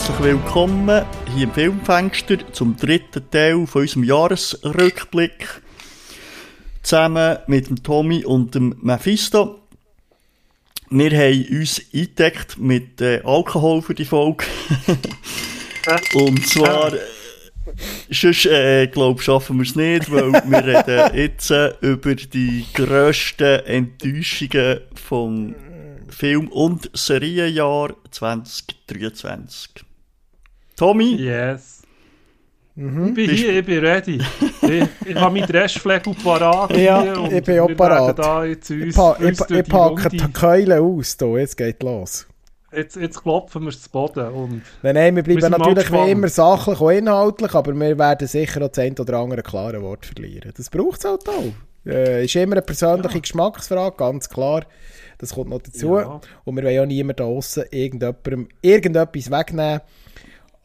herzlich willkommen hier im Filmfenster zum dritten Teil von unserem Jahresrückblick. Zusammen mit dem Tommy und dem Mephisto. Wir haben uns eingedeckt mit äh, Alkohol für die Folge. und zwar, äh, sonst, äh, glaub, schaffen wir es nicht, weil wir reden jetzt äh, über die grössten Enttäuschungen vom Film- und Serienjahr 2023. Tommy? Yes. Mhm. Ich bin Bist hier, ich bin ready. ich, ich habe meinen Dreschflegel parat. Ja, ich bin auch parat. uns, ich, pa uns ich, ich packe die Keule aus, hier. jetzt geht los. Jetzt, jetzt klopfen wir zu Boden. Und nein, nein, wir bleiben wir natürlich wie immer sachlich und inhaltlich, aber wir werden sicher auch das ein oder andere klare Wort verlieren. Das braucht es halt auch. Äh, ist immer eine persönliche ja. Geschmacksfrage, ganz klar. Das kommt noch dazu. Ja. Und wir wollen ja niemand da draußen irgendetwas wegnehmen.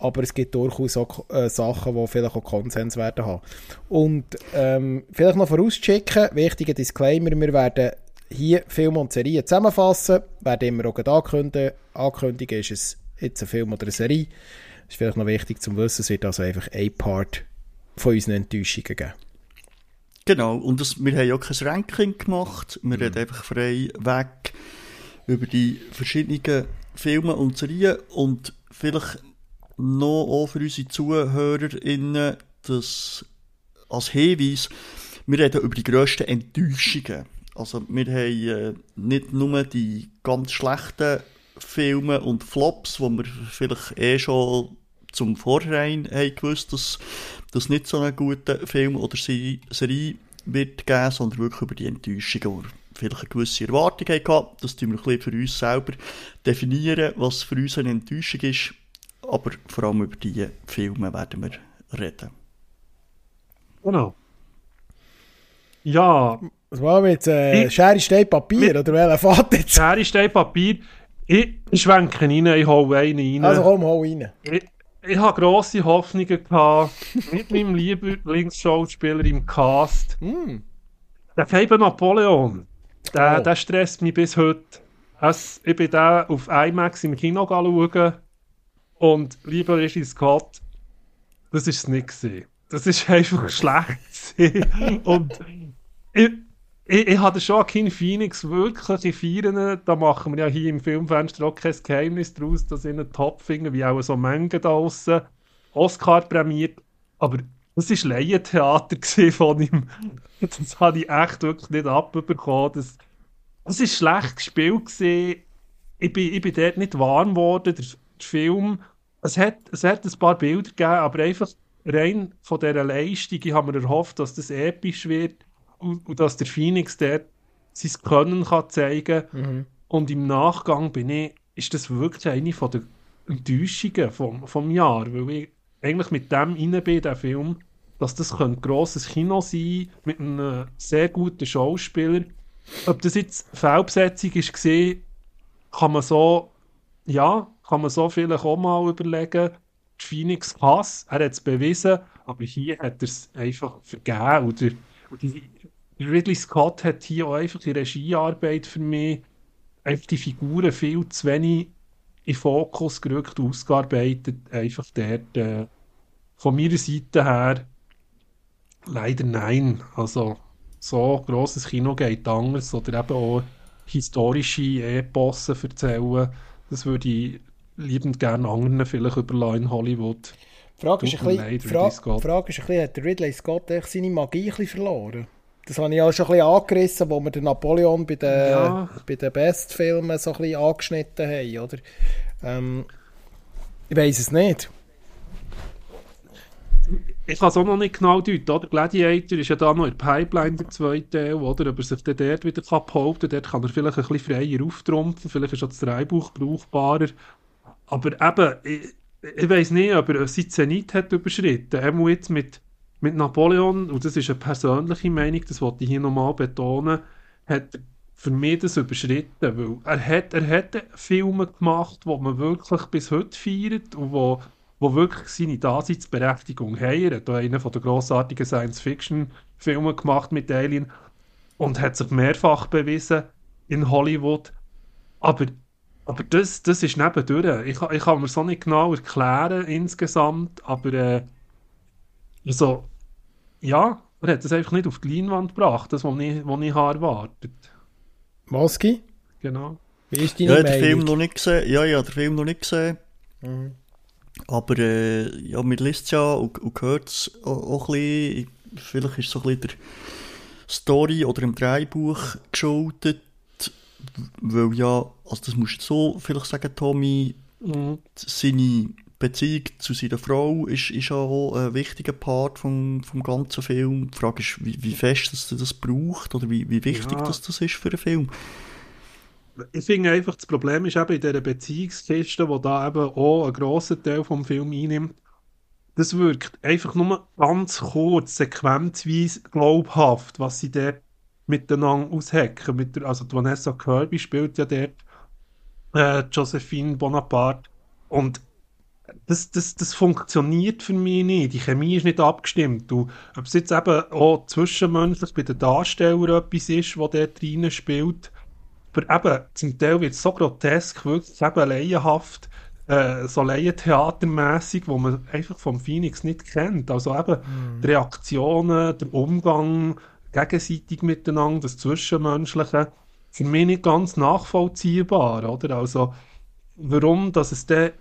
Aber es gibt durchaus auch äh, Sachen, die vielleicht auch Konsens werden haben. Und ähm, vielleicht noch vorausschicken, wichtiger Disclaimer, wir werden hier Filme und Serien zusammenfassen, werden immer auch ankündigen, ankündigen, ist es jetzt ein Film oder eine Serie. Das ist vielleicht noch wichtig zu wissen, es wird also einfach ein Part von unseren Enttäuschungen geben. Genau, und das, wir haben ja kein Ranking gemacht, wir mhm. reden einfach frei weg über die verschiedenen Filme und Serien und vielleicht noch auch für unsere ZuhörerInnen das als Hinweis, wir reden über die grössten Enttäuschungen. Also wir haben äh, nicht nur die ganz schlechten Filme und Flops, wo wir vielleicht eh schon zum Vorhinein haben gewusst, dass das nicht so einen guten Film oder Serie wird geben, sondern wirklich über die Enttäuschung, wo wir vielleicht eine gewisse Erwartung hatten. Das tun wir ein bisschen für uns selber definieren, was für uns eine Enttäuschung ist. Aber vor allem über diese Filme werden wir reden. Genau. Ja. Was war mit äh, Schere, Stein, Papier? Mit, oder welcher Fahrt jetzt? Schere, Stein, Papier. Ich, ich schwenke rein, ich hole einen rein. Also komm, hol rein. Ich, ich habe grosse Hoffnungen gehabt mit meinem Lieblingsschauspieler im Cast. Mm. Der Faber Napoleon, der, oh. der stresst mich bis heute. Es, ich bin da auf IMAX im Kino schauen und lieber Regie Scott, das ist es nicht gewesen. Das ist einfach schlecht und ich, ich, ich hatte Joaquin Phoenix wirklich feiern. Da machen wir ja hier im Filmfenster auch kein Geheimnis daraus, dass ich einen Top finden, wie auch so Menge da draußen. Oscar prämiert. Aber das war Laientheater von ihm. Das habe ich echt wirklich nicht abbekommen. Das, das war schlecht gespielt. Gewesen. Ich bin, ich bin dort nicht warm geworden. Der, Film, es hat, es hat ein paar Bilder gegeben, aber einfach rein von dieser Leistung, ich habe mir erhofft, dass das episch wird und, und dass der Phoenix dort sein Können kann zeigen kann. Mhm. Und im Nachgang bin ich, ist das wirklich eine von der Enttäuschungen vom, vom Jahr, weil ich eigentlich mit dem rein bin, der Film, dass das ein grosses Kino sein mit einem sehr guten Schauspieler. Ob das jetzt Fehlbesetzung ist gesehen, kann man so, ja, kann man so vielleicht auch mal überlegen. Phoenix Pass, er hat es bewiesen, aber hier hat er es einfach vergeben. Oder, und die, Ridley Scott hat hier auch einfach die Regiearbeit für mich einfach die Figuren viel zu wenig in Fokus gerückt, ausgearbeitet. Einfach dort äh, von meiner Seite her leider nein. Also so grosses Kino geht anders oder eben auch historische Epossen erzählen. Das würde ich liebend gerne anderen vielleicht überlassen in Hollywood. Die Frage ist, ein bisschen, Fra Frage ist ein bisschen, hat Ridley Scott seine Magie ein bisschen verloren? Das habe ich auch schon ein bisschen angerissen, wo wir den Napoleon bei den, ja. bei den Bestfilmen so ein bisschen angeschnitten haben, oder? Ähm, ich weiß es nicht. Ich kann es auch noch nicht genau deuten, oder? Gladiator ist ja da noch in der Pipeline, der zweite Teil, oder? Ob er sich dann dort wieder kann behaupten kann, dort kann er vielleicht ein bisschen freier auftrumpfen, vielleicht ist auch das Dreibuch brauchbarer. Aber eben, ich, ich weiß nicht, ob er seinen Zenit hat überschritten. Er muss jetzt mit mit Napoleon, und das ist eine persönliche Meinung, das wollte ich hier nochmal betonen, hat für mich das überschritten, weil er hat, er hat Filme gemacht, die man wirklich bis heute feiert und wo, wo wirklich seine Daseinsberechtigung haben. Er hat einen von den grossartigen Science-Fiction-Filmen gemacht mit Alien und hat sich mehrfach bewiesen in Hollywood. Aber aber das, das ist nebendurch. Ich, ich kann mir so nicht genau erklären insgesamt, aber äh, also, ja, er hat das einfach nicht auf die Leinwand gebracht, das, was ich, was ich habe erwartet. Moski? Genau. Wie ist deine ja, Meinung? den Film noch nicht gesehen. Ja, ja, den Film noch nicht gesehen. Mhm. Aber äh, ja, man liest es ja und, und hört es auch, auch ein bisschen. Vielleicht ist es so ein bisschen der Story oder im Drehbuch geschuldet. Weil ja, also das musst du so vielleicht sagen, Tommy, mhm. seine Beziehung zu seiner Frau ist, ist auch ein wichtiger Part vom, vom ganzen Film. Die Frage ist, wie, wie fest dass du das braucht oder wie, wie wichtig ja. das, das ist für einen Film. Ich finde einfach, das Problem ist eben in dieser Beziehungskiste, wo da eben auch einen grossen Teil vom Film einnimmt, das wirkt einfach nur ganz kurz, sequenzweise glaubhaft, was sie dort miteinander aushacken. Mit der, also die Vanessa Kirby spielt ja dort äh, Josephine Bonaparte und das, das, das funktioniert für mich nicht. Die Chemie ist nicht abgestimmt. Du, ob es jetzt eben auch zwischenmenschlich bei den Darstellern etwas ist, was dort drinnen spielt, aber eben, zum Teil wird es so grotesk, wirklich eben laienhaft, äh, so laientheatermässig, wo man einfach vom Phoenix nicht kennt. Also eben mm. die Reaktionen, der Umgang gegenseitig miteinander, das Zwischenmenschliche, für mich nicht ganz nachvollziehbar, oder? Also, warum, dass es dann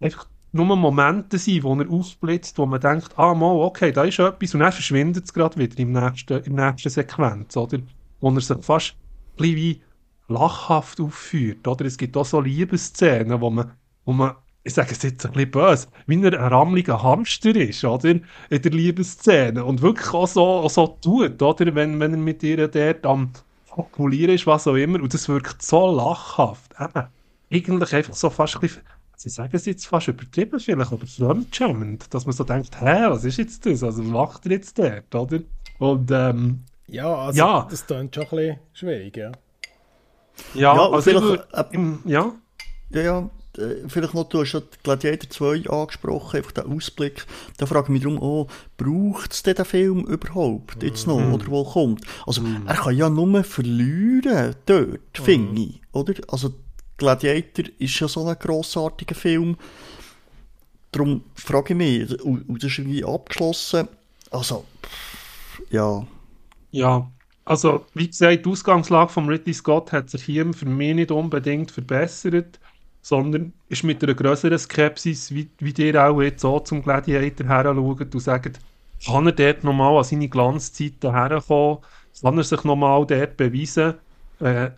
einfach nur Momente sind, wo er aufblitzt, wo man denkt, ah, mal, okay, da ist etwas, und dann verschwindet es gerade wieder im nächsten, der nächsten Sequenz, oder? Wo er sich fast ein wie lachhaft aufführt, oder? Es gibt auch so Liebesszenen, wo man, wo man ich sage es jetzt ein bisschen böse, wie ein rammeliger Hamster ist, oder? In der Liebesszene. Und wirklich auch so, auch so tut, oder? Wenn, wenn er mit ihr dort am Kalkulieren ist, was auch immer. Und das wirkt so lachhaft. Eben. Eigentlich einfach so fast ein bisschen, sie sagen es jetzt fast übertrieben vielleicht, aber fremdschämend, dass man so denkt, hä, was ist jetzt das? Also, was macht er jetzt dort, oder? Und, ähm, ja, also, ja. das klingt schon ein bisschen schwierig, ja. Ja, ja also vielleicht, ich, äh, im, ja. Ja, ja, äh, vielleicht noch, du hast ja Gladiator 2 angesprochen, einfach den Ausblick. Da frage ich mich darum auch, braucht es den Film überhaupt jetzt noch, mm. oder wo kommt? Also, mm. er kann ja nur verlieren dort, mm. finde ich, oder? Also, Gladiator ist ja so ein grossartiger Film. Darum frage ich mich, und, und das ist irgendwie abgeschlossen. Also, ja. Ja, also, wie gesagt, die Ausgangslage von Ridley Scott hat sich hier für mich nicht unbedingt verbessert, sondern ist mit einer größeren Skepsis, wie, wie ihr auch jetzt so zum Gladiator her schaut und sagt, kann er dort nochmal an seine Glanzzeiten herkommen? Kann er sich nochmal dort beweisen? Äh,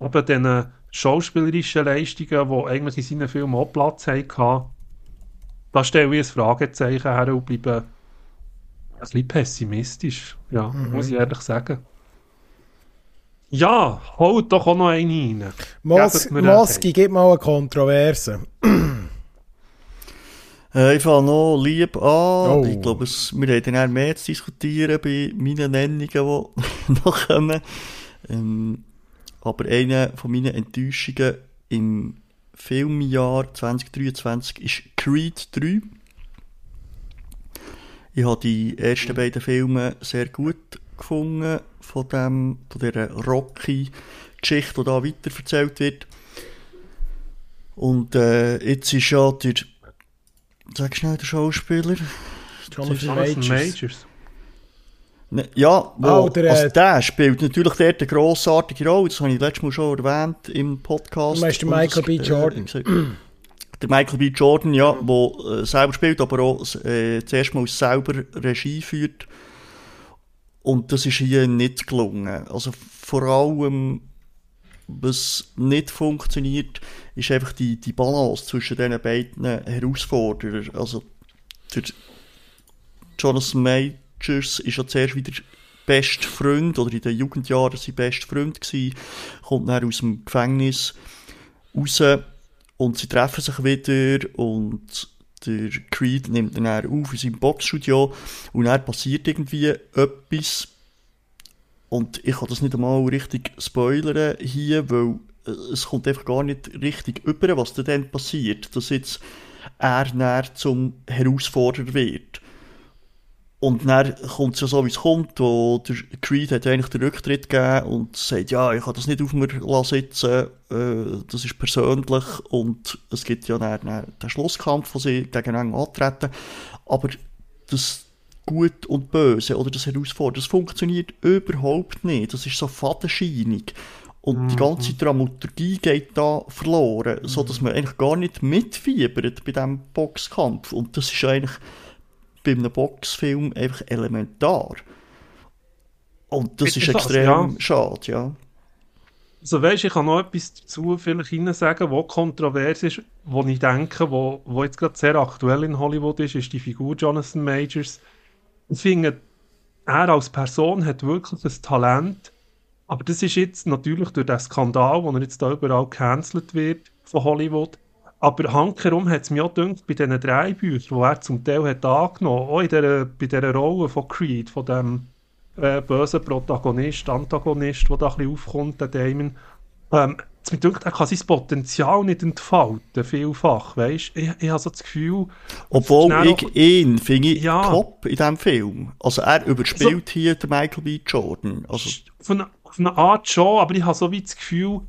eben diesen schauspielerischen Leistungen, die eigentlich in seinen Filmen auch Platz hatten, da stelle ich ein Fragezeichen her und bleibe ein bisschen pessimistisch, ja, mhm. muss ich ehrlich sagen. Ja, holt doch auch noch einen rein. Mos Moski, gib mal eine Kontroverse. äh, ich fange noch lieb an. Oh. Ich glaube, wir haben dann mehr zu diskutieren bei meinen Nennungen, die noch kommen. Ähm, aber eine von meinen Enttäuschungen im Filmjahr 2023 ist Creed 3. Ich habe die ersten beiden Filme sehr gut gefunden, von, dem, von dieser Rocky-Geschichte, die da weiter erzählt wird. Und äh, jetzt ist ja der, sag schnell, der Schauspieler. Jonathan Majors. Majors. Ne, ja, wo, oh, der, also der spielt natürlich dort eine grossartige Rolle, das habe ich letztes Mal schon erwähnt im Podcast. Du meinst Michael B. Jordan. Äh, der Michael B. Jordan, ja, der äh, selber spielt, aber auch äh, zuerst mal selber Regie führt. Und das ist hier nicht gelungen. Also vor allem, was nicht funktioniert, ist einfach die, die Balance zwischen diesen beiden Herausforderern. Also der Jonathan Majors ist ja zuerst wieder best Freund, oder in den Jugendjahren sein best Freund gewesen, kommt dann aus dem Gefängnis raus und sie treffen sich wieder und der Creed nimmt dann auf in seinem Boxstudio und dann passiert irgendwie etwas. Und ich kann das nicht einmal richtig spoilern hier, weil äh, es kommt einfach gar nicht richtig über, was dann passiert, dass jetzt er näher zum Herausforderer wird. Und dann kommt es ja so, wie es kommt, wo der Creed hat eigentlich den Rücktritt gegeben und sagt, ja, ich kann das nicht auf mir sitzen, äh, das ist persönlich und es gibt ja dann, dann den Schlusskampf, wo sie gegeneinander antreten. Aber das Gut und Böse oder das Herausfordern, das funktioniert überhaupt nicht. Das ist so fadenscheinig. Und mhm. die ganze Dramaturgie geht da verloren, mhm. so dass man eigentlich gar nicht mitfiebert bei diesem Boxkampf. Und das ist eigentlich bei einem Boxfilm einfach elementar. Und das ist extrem ja. schade, ja. Also weißt, ich kann noch etwas dazu vielleicht Ihnen sagen, was kontrovers ist, wo ich denke, wo, wo jetzt gerade sehr aktuell in Hollywood ist, ist die Figur Jonathan Majors. Ich finde, er als Person hat wirklich ein Talent, aber das ist jetzt natürlich durch den Skandal, wo er jetzt da überall gecancelt wird von Hollywood, aber hankerum hat es mir auch gedacht, bei diesen drei Büchern, die er zum Teil hat angenommen auch in der, bei dieser Rolle von Creed, von dem äh, bösen Protagonist, Antagonist, der da ein bisschen aufkommt, der Damon, ähm, mir denkt, er kann sein Potenzial nicht entfalten, vielfach, weißt? Ich, ich habe so das Gefühl... Obwohl ich auch, ihn finde ich ja. top in diesem Film. Also er überspielt also, hier den Michael B. Jordan. Also, von, von einer Art schon, aber ich habe so wie das Gefühl,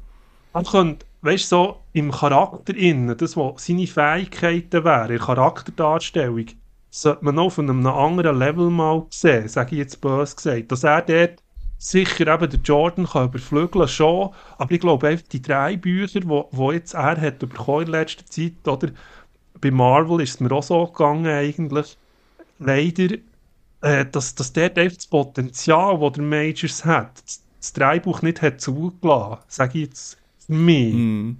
er könnte weißt du, so im Charakter innen, das, was seine Fähigkeiten wären, in Charakterdarstellung, sollte man noch auf einem anderen Level mal sehen, sage ich jetzt böse gesagt. Dass er dort sicher eben den Jordan kann überflügeln schon, aber ich glaube die drei Bücher, die wo, jetzt er hat bekommen in letzter Zeit, oder bei Marvel ist es mir auch so gegangen eigentlich, leider, äh, dass, dass dort einfach das Potenzial, das der Majors hat, das, Dreibuch nicht hat zugelassen, sage ich jetzt mehr. Mm.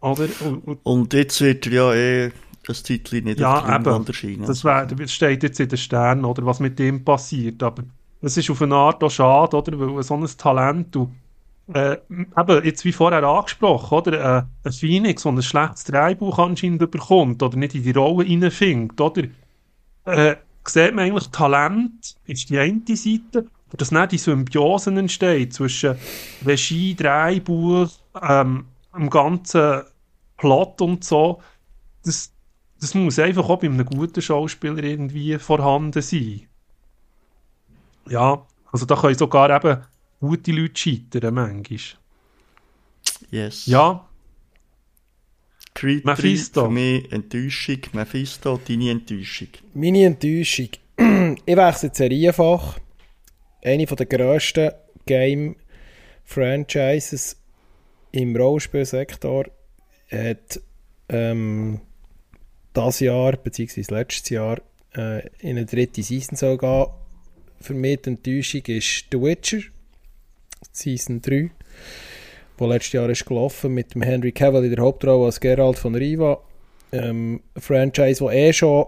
Oder? Und, und, jetzt wird er ja eh das Titel nicht ja, auf Leinwand erscheinen. Das, wär, das steht jetzt in den Sternen, oder was mit dem passiert. Aber es ist auf eine Art auch schade, oder? Weil so ein Talent, du, äh, eben, jetzt wie vorher angesprochen, oder? Äh, ein Phoenix, der ein schlechtes Drehbuch anscheinend bekommt, oder nicht in die Rolle reinfindet, oder? Äh, sieht man eigentlich, Talent ist die eine Seite, dass dann die Symbiosen entsteht zwischen Regie, Drehbuch, ähm, dem ganzen Plot und so, das, das muss einfach auch bei einem guten Schauspieler irgendwie vorhanden sein. Ja, also da können sogar eben gute Leute scheitern, manchmal. Yes. Ja. Creed Mephisto. Für mich Enttäuschung. Mephisto, deine Enttäuschung. Meine Enttäuschung. ich wechsle Serienfach. Eine der grössten Game-Franchises im Rollenspielsektor hat ähm, das Jahr, beziehungsweise letztes Jahr, äh, in eine dritte Season soll gehen. Für mich die Enttäuschung ist The Witcher, Season 3, wo letztes Jahr ist gelaufen mit dem Henry Cavill in der Hauptrolle als Geralt von Riva. Ähm, ein Franchise, wo eh schon,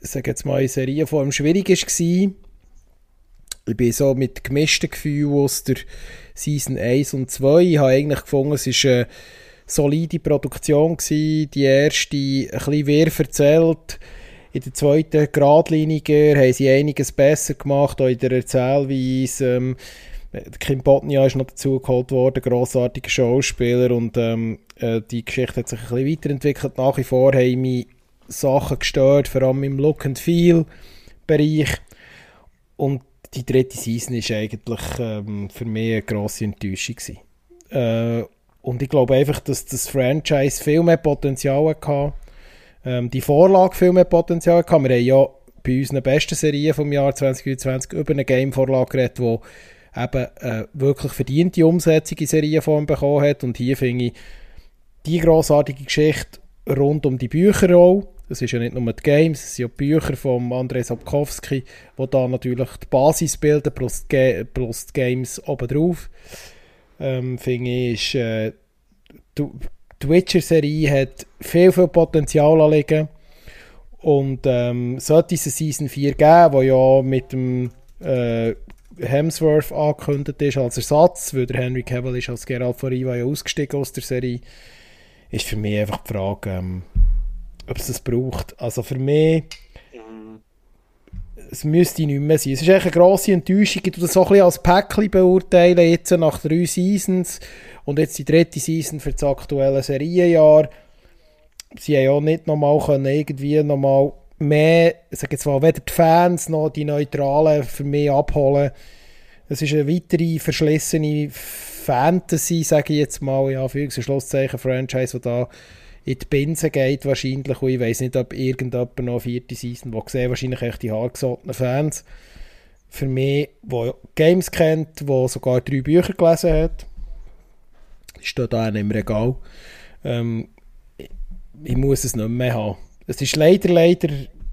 sag jetzt mal, in Serienform schwierig war. Ich bin so mit gemischten Gefühlen aus der Season 1 und 2. Ich habe eigentlich gefunden, es war eine solide Produktion. Gewesen. Die erste ein bisschen wehr erzählt. In der zweiten geradliniger haben sie einiges besser gemacht, auch in der Erzählweise. Ähm, Kim Botnia ist noch dazu geholt worden, grossartiger Schauspieler und ähm, äh, die Geschichte hat sich ein bisschen weiterentwickelt. Nach wie vor haben mich Sachen gestört, vor allem im Look and Feel Bereich und die dritte Season ist eigentlich ähm, für mich eine grosse Enttäuschung äh, und ich glaube einfach, dass das Franchise viel mehr Potenzial hatte. Ähm, die Vorlage viel mehr Potenzial hatte. Wir haben ja bei unseren besten Serien vom Jahr 2020 über eine Game-Vorlage geredet, die eben äh, wirklich verdiente Umsetzung in Serienform bekommen hat. Und hier finde ich die grossartige Geschichte rund um die Bücher auch es ist ja nicht nur die Games, es sind ja die Bücher von Andrzej Sapkowski, die da natürlich die Basis bilden, plus die, Games obendrauf. Ähm, finde ich, ist, äh, die, die Witcher-Serie hat viel, viel Potenzial anliegen. Und ähm, sollte es eine Season 4 geben, die ja mit dem äh, Hemsworth angekündigt ist als Ersatz, weil der Henry Cavill ist als Geralt von Riva ja ausgestiegen aus der Serie, ist für mich einfach die Frage, ähm, ob es das braucht. Also für mich, es müsste nicht mehr sein. Es ist echt eine grosse Enttäuschung. Ich das so ein bisschen als Päckchen beurteilen, jetzt nach drei Seasons und jetzt die dritte Season für das aktuelle Serienjahr. Sie haben ja nicht nochmal können irgendwie nochmal mehr, sag jetzt mal, weder die Fans noch die Neutralen für mich abholen. Es ist eine weitere verschlissene Fantasy, sage ich jetzt mal, ja, für Schlusszeichen Franchise, die da in die Binsen geht wahrscheinlich. Und ich weiß nicht, ob irgendjemand noch eine vierte Season, wo gesehen wahrscheinlich echt die hartgesottenen Fans. Für mich, der Games kennt, der sogar drei Bücher gelesen hat, steht da im Regal. Ähm, ich, ich muss es nicht mehr haben. Es ist leider, leider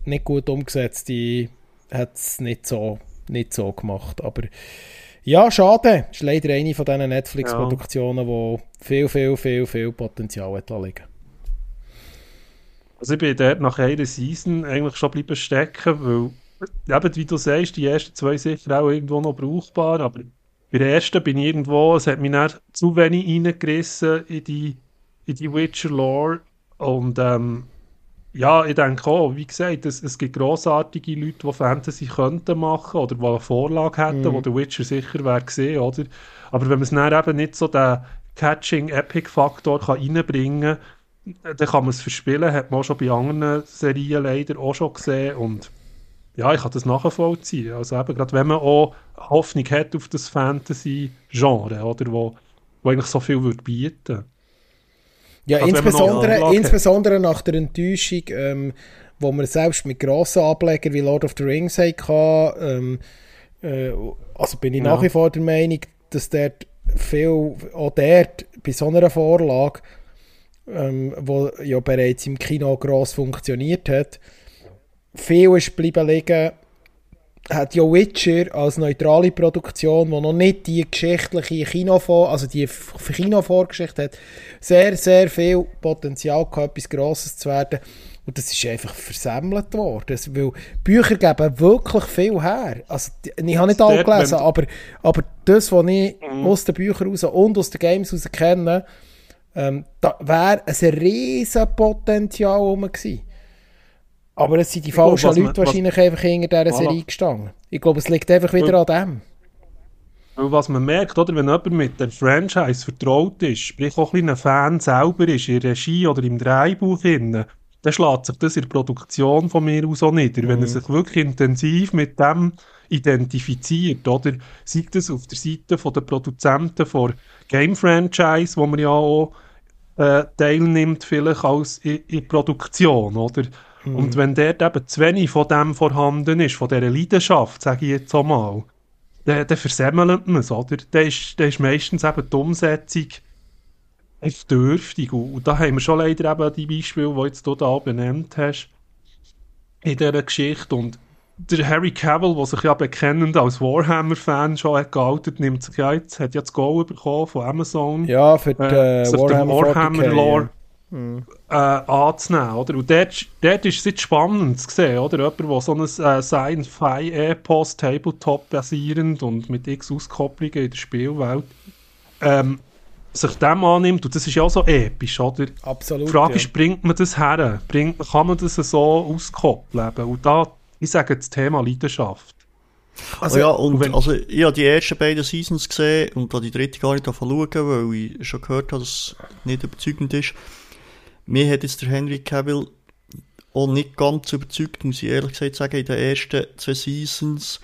nicht gut umgesetzt. Die hat es nicht so, nicht so gemacht. Aber ja, schade. Ist leider eine von diesen Netflix-Produktionen, ja. die viel, viel, viel, viel Potenzial hat liegen. Also ich bin dort nach einer Season eigentlich schon bleiben stecken, weil, eben, wie du sagst, die ersten zwei sicher auch irgendwo noch brauchbar, aber bei der ersten bin ich irgendwo, es hat mich nicht zu wenig reingerissen in die, in die Witcher-Lore und ähm, ja, ich denke auch, wie gesagt, es, es gibt grossartige Leute, die Fantasy könnten machen oder die eine Vorlage hätten, mhm. wo der Witcher sicher wäre gesehen, oder? Aber wenn man es dann eben nicht so den Catching-Epic-Faktor reinbringen kann, dann kann man es verspielen, hat man auch schon bei anderen Serien leider auch schon gesehen und ja, ich kann das nachvollziehen. Also eben, gerade wenn man auch Hoffnung hat auf das Fantasy-Genre, oder, wo, wo eigentlich so viel würde bieten ja, also insbesondere, insbesondere nach der Enttäuschung, ähm, wo man selbst mit grossen Ablegern wie Lord of the Rings hatte, ähm, äh, also bin ich ja. nach wie vor der Meinung, dass dort viel, auch dort bei so einer Vorlage, ähm, wo ja bereits im Kino gross funktioniert hat, viel ist bleiben liegen, hat ja Witcher als neutrale Produktion, die noch nicht die geschichtliche Kinofor, also die Kinovorgeschichte hat, sehr, sehr viel Potenzial gehabt, etwas Grosses zu werden. Und das ist einfach versemmelt worden. Weil Bücher geben wirklich viel her. Also, ich habe nicht alle gelesen, aber, aber das, was ich mhm. aus den Büchern raus und aus den Games raus kenne, ähm, da wäre ein riesen Potenzial rum gewesen. Aber es sind die falschen Leute man, wahrscheinlich einfach hinter dieser Serie gestanden. Ich glaube, es liegt einfach wieder weil, an dem. Was man merkt, oder, wenn jemand mit dem Franchise vertraut ist, sprich auch ein, Fan selber ist, in der Regie oder im Drehbuch, dann schlägt sich das in der Produktion von mir aus auch nieder. Mhm. Wenn er mhm. sich wirklich intensiv mit dem identifiziert, oder sei das auf der Seite der Produzenten von Game Franchise, wo man ja auch äh, teilnimmt, vielleicht als in, in Produktion, oder? Mhm. Und wenn dort eben zu wenig von dem vorhanden ist, von dieser Leidenschaft, sage ich jetzt einmal, dann, dann versemmelt man es, oder? Dann ist, dann ist meistens eben die Umsetzung echt dürftig. Und, und da haben wir schon leider eben die Beispiele, die jetzt du da benannt hast, in dieser Geschichte. Und der Harry Cavill, der sich ja bekennend als Warhammer-Fan schon hat geoutet, nimmt sich ja jetzt, hat ja das Goal bekommen von Amazon. Ja, für die äh, Warhammer, Warhammer Lore mhm. äh, anzunehmen. Oder? Und dort, dort ist es jetzt spannend zu sehen, oder? Jemand, der so ein äh, Sci-Fi-Epos, Tabletop basierend und mit x Auskopplungen in der Spielwelt ähm, sich dem annimmt, und das ist ja auch so episch, oder? Absolut. Die Frage ja. ist, bringt man das her? Bringt, kann man das so auskoppeln? Und da, ich sage das Thema Leidenschaft. Also, oh ja, und, also, ich habe die ersten beiden Seasons gesehen und da die dritte gar nicht schauen, weil ich schon gehört habe, dass es nicht überzeugend ist. Mir hat jetzt der Henry Cavill auch nicht ganz überzeugt, muss ich ehrlich gesagt sagen, in den ersten zwei Seasons.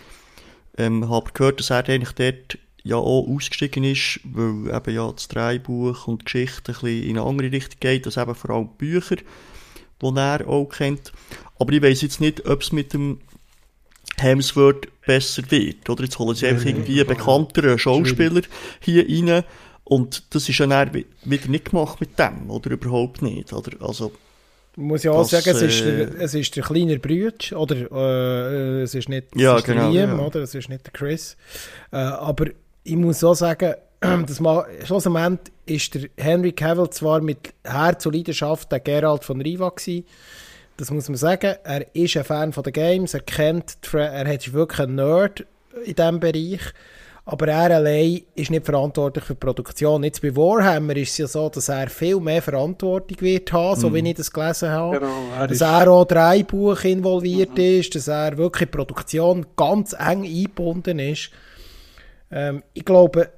Ähm, habe gehört, dass er eigentlich dort ja auch ausgestiegen ist, weil eben ja das Drehbuch und die Geschichte ein bisschen in eine andere Richtung geht, als eben vor allem Bücher, die er auch kennt. Aber ich weiß jetzt nicht, ob es mit dem Hemsworth besser wird. Oder jetzt holen sie einfach irgendwie einen bekannteren Schauspieler hier rein und das ist ja dann wieder nicht gemacht mit dem, oder überhaupt nicht. Oder? Also, muss ich auch das, sagen, es ist, der, äh, es ist der kleine Brütsch, oder äh, es ist nicht ja, ist genau, Liam, ja. oder es ist nicht der Chris. Äh, aber ich muss auch sagen, dass mal, schlussendlich ist der Henry Cavill zwar mit Herz und Leidenschaft der Geralt von Riva gewesen, das muss man sagen, er ist ein Fan von den Games, er kennt, er hat wirklich ein Nerd in diesem Bereich, aber er allein ist nicht verantwortlich für die Produktion. Jetzt bei Warhammer ist es ja so, dass er viel mehr Verantwortung wird haben, so mm. wie ich das gelesen habe. Genau, er dass er auch drei Buch involviert mhm. ist, dass er wirklich in die Produktion ganz eng eingebunden ist. Ähm, ich glaube,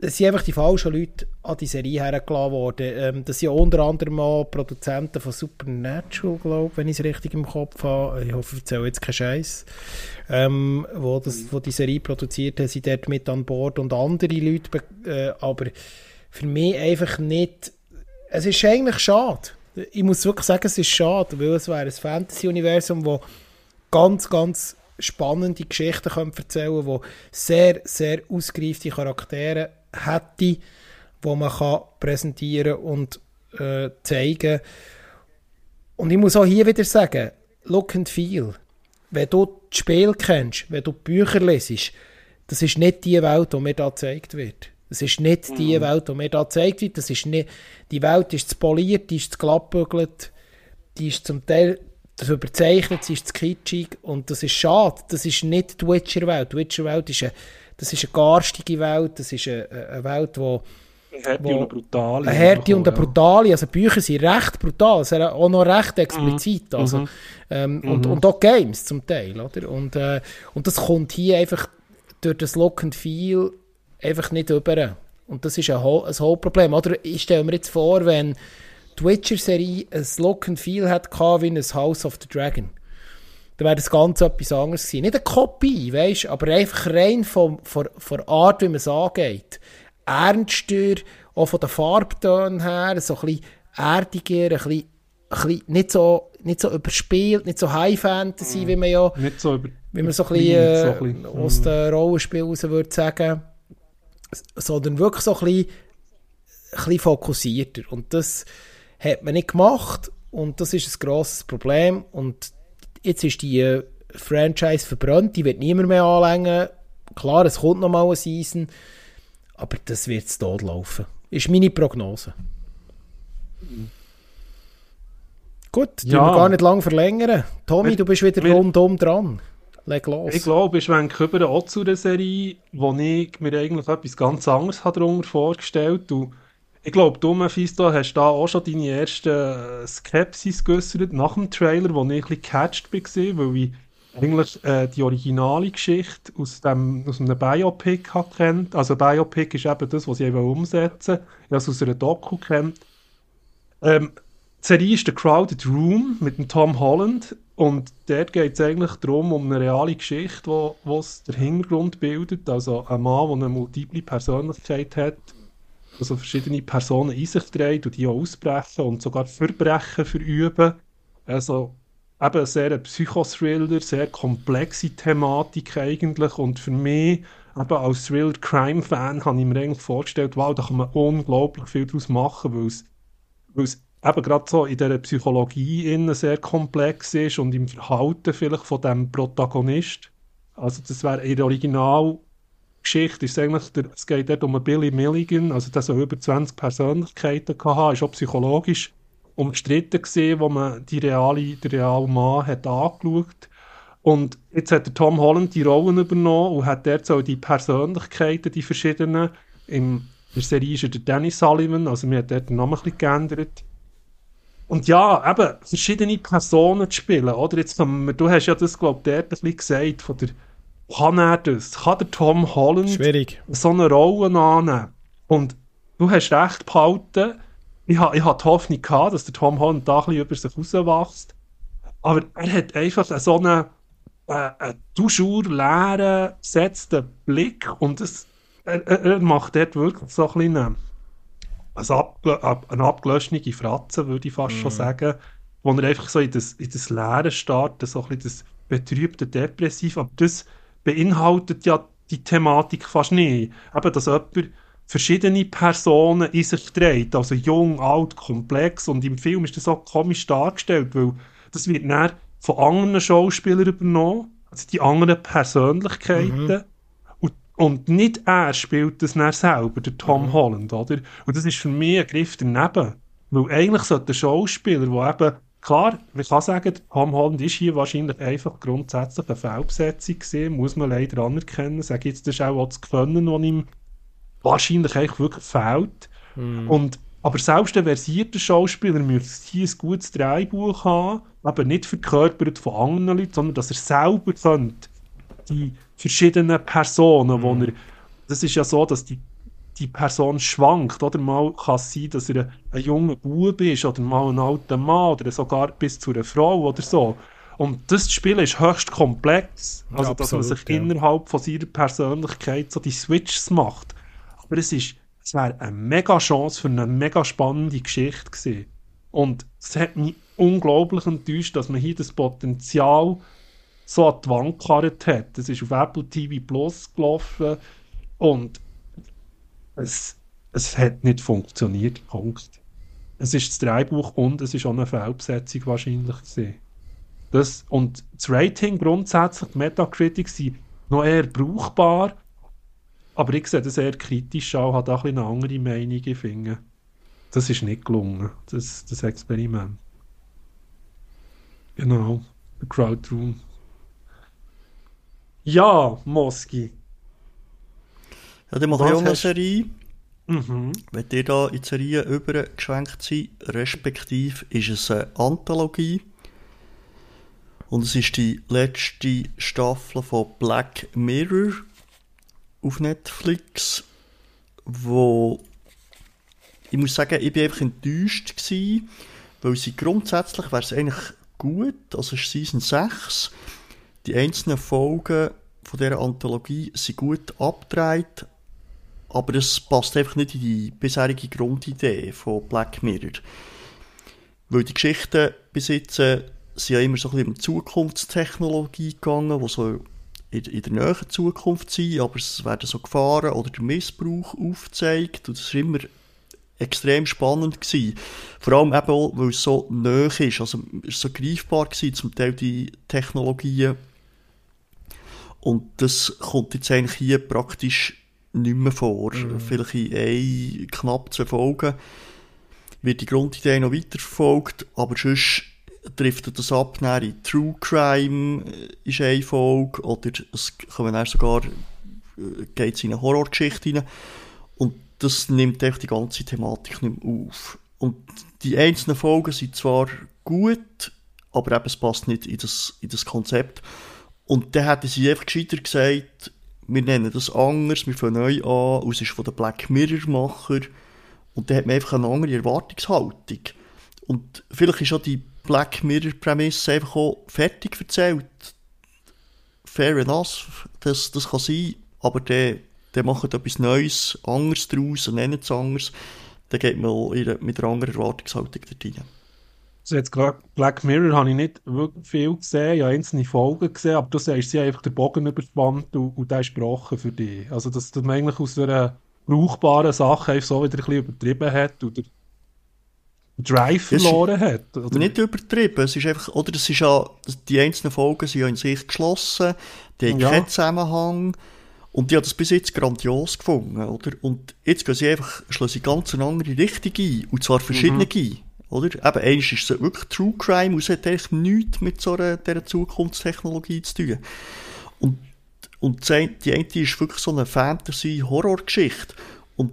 es sind einfach die falschen Leute an die Serie hergeladen worden. Ähm, das sind unter anderem auch Produzenten von Supernatural, glaube ich, wenn ich es richtig im Kopf habe. Ich hoffe, ich erzähle jetzt keinen Scheiß. Ähm, wo, das, wo die Serie produziert haben, sind dort mit an Bord und andere Leute. Äh, aber für mich einfach nicht. Es ist eigentlich schade. Ich muss wirklich sagen, es ist schade, weil es wäre ein Fantasy-Universum, wo ganz, ganz spannende Geschichten erzählen können, die sehr, sehr ausgereifte Charaktere hätte, wo man kann präsentieren und äh, zeigen Und ich muss auch hier wieder sagen, look and feel. Wenn du das Spiel kennst, wenn du die Bücher lesest, das ist nicht die Welt, die mir da gezeigt wird. Das ist nicht die mhm. Welt, die mir da gezeigt wird. Das ist nicht, die Welt ist zu poliert, die ist zu glattbügelt, die ist zum Teil das überzeichnet, sie ist zu kitschig und das ist schade. Das ist nicht die Witcher-Welt. Die Witcher-Welt ist eine, das ist eine garstige Welt, das ist eine, eine Welt, wo eine Härte und eine brutale. Eine Härte und eine brutale. Also Bücher sind recht brutal, also auch noch recht explizit. Mhm. Also, mhm. Ähm, mhm. Und, und auch Games zum Teil. Oder? Und, äh, und das kommt hier einfach durch das Look and Feel einfach nicht über. Und das ist ein, ein Hauptproblem. Oder ich stelle mir jetzt vor, wenn die Witcher-Serie ein Look and Feel hat wie ein House of the Dragon, dann wäre das Ganze etwas anderes gewesen. Nicht eine Kopie, weißt aber einfach rein von, von, von der Art, wie man es angeht. Ernster, auch von den Farbtönen her, so ein bisschen erdiger, ein bisschen, ein bisschen nicht, so, nicht so überspielt, nicht so High Fantasy, mm. wie man ja nicht so über, wie man so ein bisschen, äh, so ein bisschen aus mm. den Rollenspielen raus würde sagen, sondern wirklich so ein bisschen, ein bisschen fokussierter. Und das hat man nicht gemacht und das ist ein grosses Problem und jetzt ist die Franchise verbrannt, die wird niemand mehr anlängen. Klar, es kommt noch mal ein Season, aber das wird es tot laufen. Ist meine Prognose. Gut, ja. wir gar nicht lange verlängern. Tommy, wir, du bist wieder wir, rundum dran. Leg los. Ich glaube, ich schwenke über auch zu der Serie, wo ich mir eigentlich etwas ganz anderes darunter vorgestellt habe. Ich glaube, du, Mephisto, hast da auch schon deine erste Skepsis geäußert nach dem Trailer, wo ich ein bisschen gecatcht war, weil ich eigentlich äh, die originale Geschichte aus, dem, aus einem Biopic kennt. Also Biopic ist eben das, was sie umsetzen Ich habe es aus einer Doku kennt. Ähm, die Serie ist The Crowded Room mit dem Tom Holland und dort geht es eigentlich darum, um eine reale Geschichte, wo was der Hintergrund bildet. Also ein Mann, der eine multiple Persönlichkeit hat, also verschiedene Personen in sich trägt und die auch ausbrechen und sogar Verbrechen verüben. Also eben ein sehr Psychothriller, sehr komplexe Thematik eigentlich und für mich eben als Thriller-Crime-Fan habe ich mir eigentlich vorgestellt, wow, da kann man unglaublich viel daraus machen, weil es, weil es eben gerade so in dieser Psychologie innen sehr komplex ist und im Verhalten vielleicht von dem Protagonist. Also das wäre in der Original Geschichte ist eigentlich, der, es geht dort um Billy Milligan, also der so über 20 Persönlichkeiten hatte, ist auch psychologisch umstritten gesehen, wo man die reale, den realen Mann hat angeschaut. Und jetzt hat der Tom Holland die Rollen übernommen und hat dort so die Persönlichkeiten, die verschiedenen. In der Serie ist er der Danny Sullivan, also mir hat dort den Namen ein bisschen geändert. Und ja, eben, verschiedene Personen zu spielen, oder? Jetzt, du hast ja das, glaube ich, dort ein bisschen gesagt, von der kann er das? Kann der Tom Holland Schwierig. so eine Rolle annehmen? Und du hast recht behalten, ich ich ha die Hoffnung gehabt, dass der Tom Holland da ein bisschen über sich rauswächst. Aber er hat einfach so einen, äh, einen toujours leeren, gesetzten Blick und das, er, er, macht dort wirklich so ein bisschen eine, eine abgelöschte Fratze, würde ich fast mm. schon mhm. sagen, wo er einfach so in das, in das Leere startet, so ein bisschen das betrübte Depressiv, aber das beinhaltet ja die Thematik fast nicht. Eben, dass jemand verschiedene Personen in sich trägt, also jung, alt, komplex und im Film ist das auch komisch dargestellt, weil das wird dann von anderen Schauspielern übernommen, also die anderen Persönlichkeiten mhm. und, und nicht er spielt das dann selber, der Tom mhm. Holland, oder? Und das ist für mich ein Griff daneben, weil eigentlich sollte der Schauspieler, der eben Klar, man kann sagen, Tom Holland ist hier wahrscheinlich einfach grundsätzlich eine Fehlbesetzung gesehen, muss man leider anerkennen. Sage jetzt, das ist auch das Können, das ihm wahrscheinlich eigentlich wirklich fehlt. Mm. Und, aber selbst ein versierter Schauspieler müsste hier ein gutes Drehbuch haben, aber nicht verkörpert von anderen Leuten, sondern dass er selber könnte, die verschiedenen Personen, wo er, das ist ja so, dass die die Person schwankt, oder mal kann es sein, dass er ein, ein junger Bub ist, oder mal ein alter Mann, oder sogar bis zu einer Frau, oder so. Und das Spiel ist höchst komplex. Also, ja, absolut, dass man sich ja. innerhalb von seiner Persönlichkeit so die Switches macht. Aber es ist, es wäre eine mega Chance für eine mega spannende Geschichte gewesen. Und es hat mich unglaublich enttäuscht, dass man hier das Potenzial so an die Wand gekarrt hat. Es ist auf Apple TV Plus gelaufen und es, es hat nicht funktioniert. Punkt. Es ist das Drehbuch und es ist auch eine Fehlbesetzung wahrscheinlich. Das, und das Rating grundsätzlich, die Metacritic, sind noch eher brauchbar, aber ich sehe das eher kritisch an, habe auch ein eine andere Meinung, finde. Das ist nicht gelungen, das, das Experiment. Genau, der Crowdroom. Ja, Moski. Dann mache ich auch eine Serie. Mhm. Wenn ihr da in die Serie übergeschwenkt seid, respektive ist es eine Anthologie. Und es ist die letzte Staffel von Black Mirror auf Netflix, wo ich muss sagen, ich bin einfach enttäuscht gewesen, weil sie grundsätzlich wäre es eigentlich gut, also es ist Season 6, die einzelnen Folgen von dieser Anthologie sind gut abgedreht, aber es passt einfach nicht in die bisherige Grundidee von Black Mirror. Weil die Geschichten bis jetzt äh, sind ja immer so ein bisschen um Zukunftstechnologie gegangen, die so in, in der näheren Zukunft sind, aber es werden so Gefahren oder der Missbrauch aufgezeigt und das war immer extrem spannend gewesen. Vor allem eben auch, weil es so näher ist, also es so greifbar gewesen, zum Teil die Technologien und das kommt jetzt eigentlich hier praktisch nicht mehr vor. Mhm. Vielleicht in ein, knapp zwei Folgen wird die Grundidee noch weiterverfolgt, aber sonst trifft das ab in True Crime äh, ist eine Folge oder es kommen dann sogar äh, geht in eine Horrorgeschichte rein und das nimmt einfach die ganze Thematik nicht mehr auf. Und die einzelnen Folgen sind zwar gut, aber eben es passt nicht in das, in das Konzept. Und dann hätten sie einfach gescheiter gesagt, wir nennen das anders, wir fangen neu an, es ist von den Black Mirror-Macher. Und dann hat man einfach eine andere Erwartungshaltung. Und vielleicht ist auch die Black Mirror-Prämisse einfach auch fertig erzählt. Fair enough, das, das kann sein, aber der, der macht etwas Neues, anderes daraus, nennen es anders. Dann geht man mit einer anderen Erwartungshaltung dort rein. Also jetzt Black Mirror habe ich nicht wirklich viel gesehen, ich habe einzelne Folgen gesehen, aber du sagst, sie einfach den Bogen überspannt und, und der ist gebrochen für dich. Also, dass man eigentlich aus einer brauchbaren Sache einfach so wieder ein bisschen übertrieben hat oder Drive verloren hat. Oder? Nicht übertrieben, es ist einfach, oder es ist ja, die einzelnen Folgen sind ja in sich geschlossen, die haben ja. keinen Zusammenhang. Und die hat das bis jetzt grandios gefunden, oder? Und jetzt gehen sie einfach, schlagen sie ganz eine andere Richtung ein. Und zwar verschiedene. Mhm. Oder? Eben, eines ist wirklich True Crime es hat eigentlich nichts mit so einer, dieser Zukunftstechnologie zu tun. Und, und die eine ist wirklich so eine Fantasy-Horror-Geschichte. Und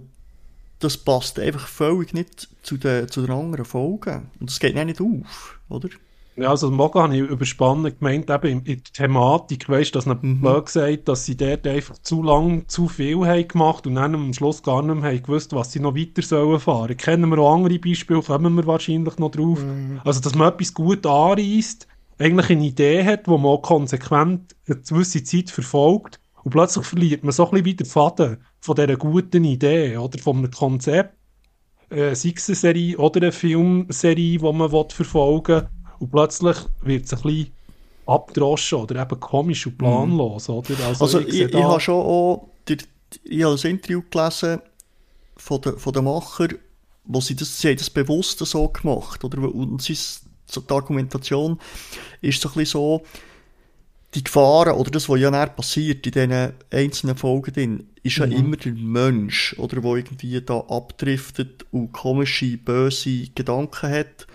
das passt einfach völlig nicht zu den, zu den anderen Folgen. Und das geht nicht auf, oder? Ja, also Moga habe ich überspannend gemeint, eben in, der Thematik, weißt dass man mhm. blöd gesagt, dass sie dort einfach zu lang zu viel haben gemacht und dann am Schluss gar nicht mehr haben gewusst, was sie noch weiter sollen fahren. Kennen wir auch andere Beispiele, kommen wir wahrscheinlich noch drauf. Mhm. Also, dass man etwas gut anreißt, eigentlich eine Idee hat, wo man auch konsequent eine gewisse Zeit verfolgt und plötzlich verliert man so ein bisschen wieder Faden von dieser guten Idee oder von einem Konzept, äh, sei es eine Serie oder eine Filmserie, die man verfolgen will und plötzlich wird es ein bisschen abgedroschen oder eben komisch und planlos. Mhm. Oder? Also, also ich, ich, ich habe schon auch die, ich habe ein Interview gelesen von den, von den Machern, wo sie das, sie haben das bewusst so gemacht. Oder? Und sie, die Argumentation ist so ein bisschen so, die Gefahren oder das, was ja näher passiert in diesen einzelnen Folgen drin, ist ja mhm. immer der Mensch, oder, der irgendwie da abdriftet und komische, böse Gedanken hat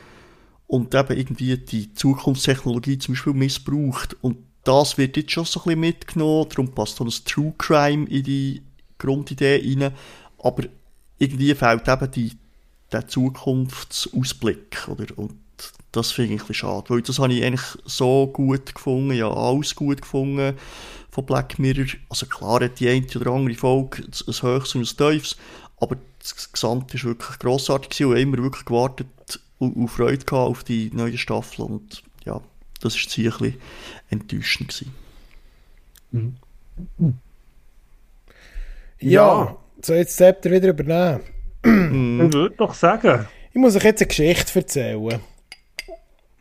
und eben irgendwie die Zukunftstechnologie zum Beispiel missbraucht. Und das wird jetzt schon so ein bisschen mitgenommen, darum passt auch das True Crime in die Grundidee rein, aber irgendwie fehlt eben die, der Zukunftsausblick, oder? Und das finde ich ein bisschen schade, weil das habe ich eigentlich so gut gefunden, ja, alles gut gefunden, von Black Mirror. Also klar hat die eine oder andere Folge ein Höchst und ein Tiefs, aber das Gesamte war wirklich grossartig und immer wirklich gewartet und, Freude gehabt auf die neue Staffel und ja, das ein bisschen enttäuschend. Gewesen. Mhm. Ja, ja, so jetzt Zepter wieder übernehmen. Ich würde doch sagen. Ich muss euch jetzt eine Geschichte erzählen.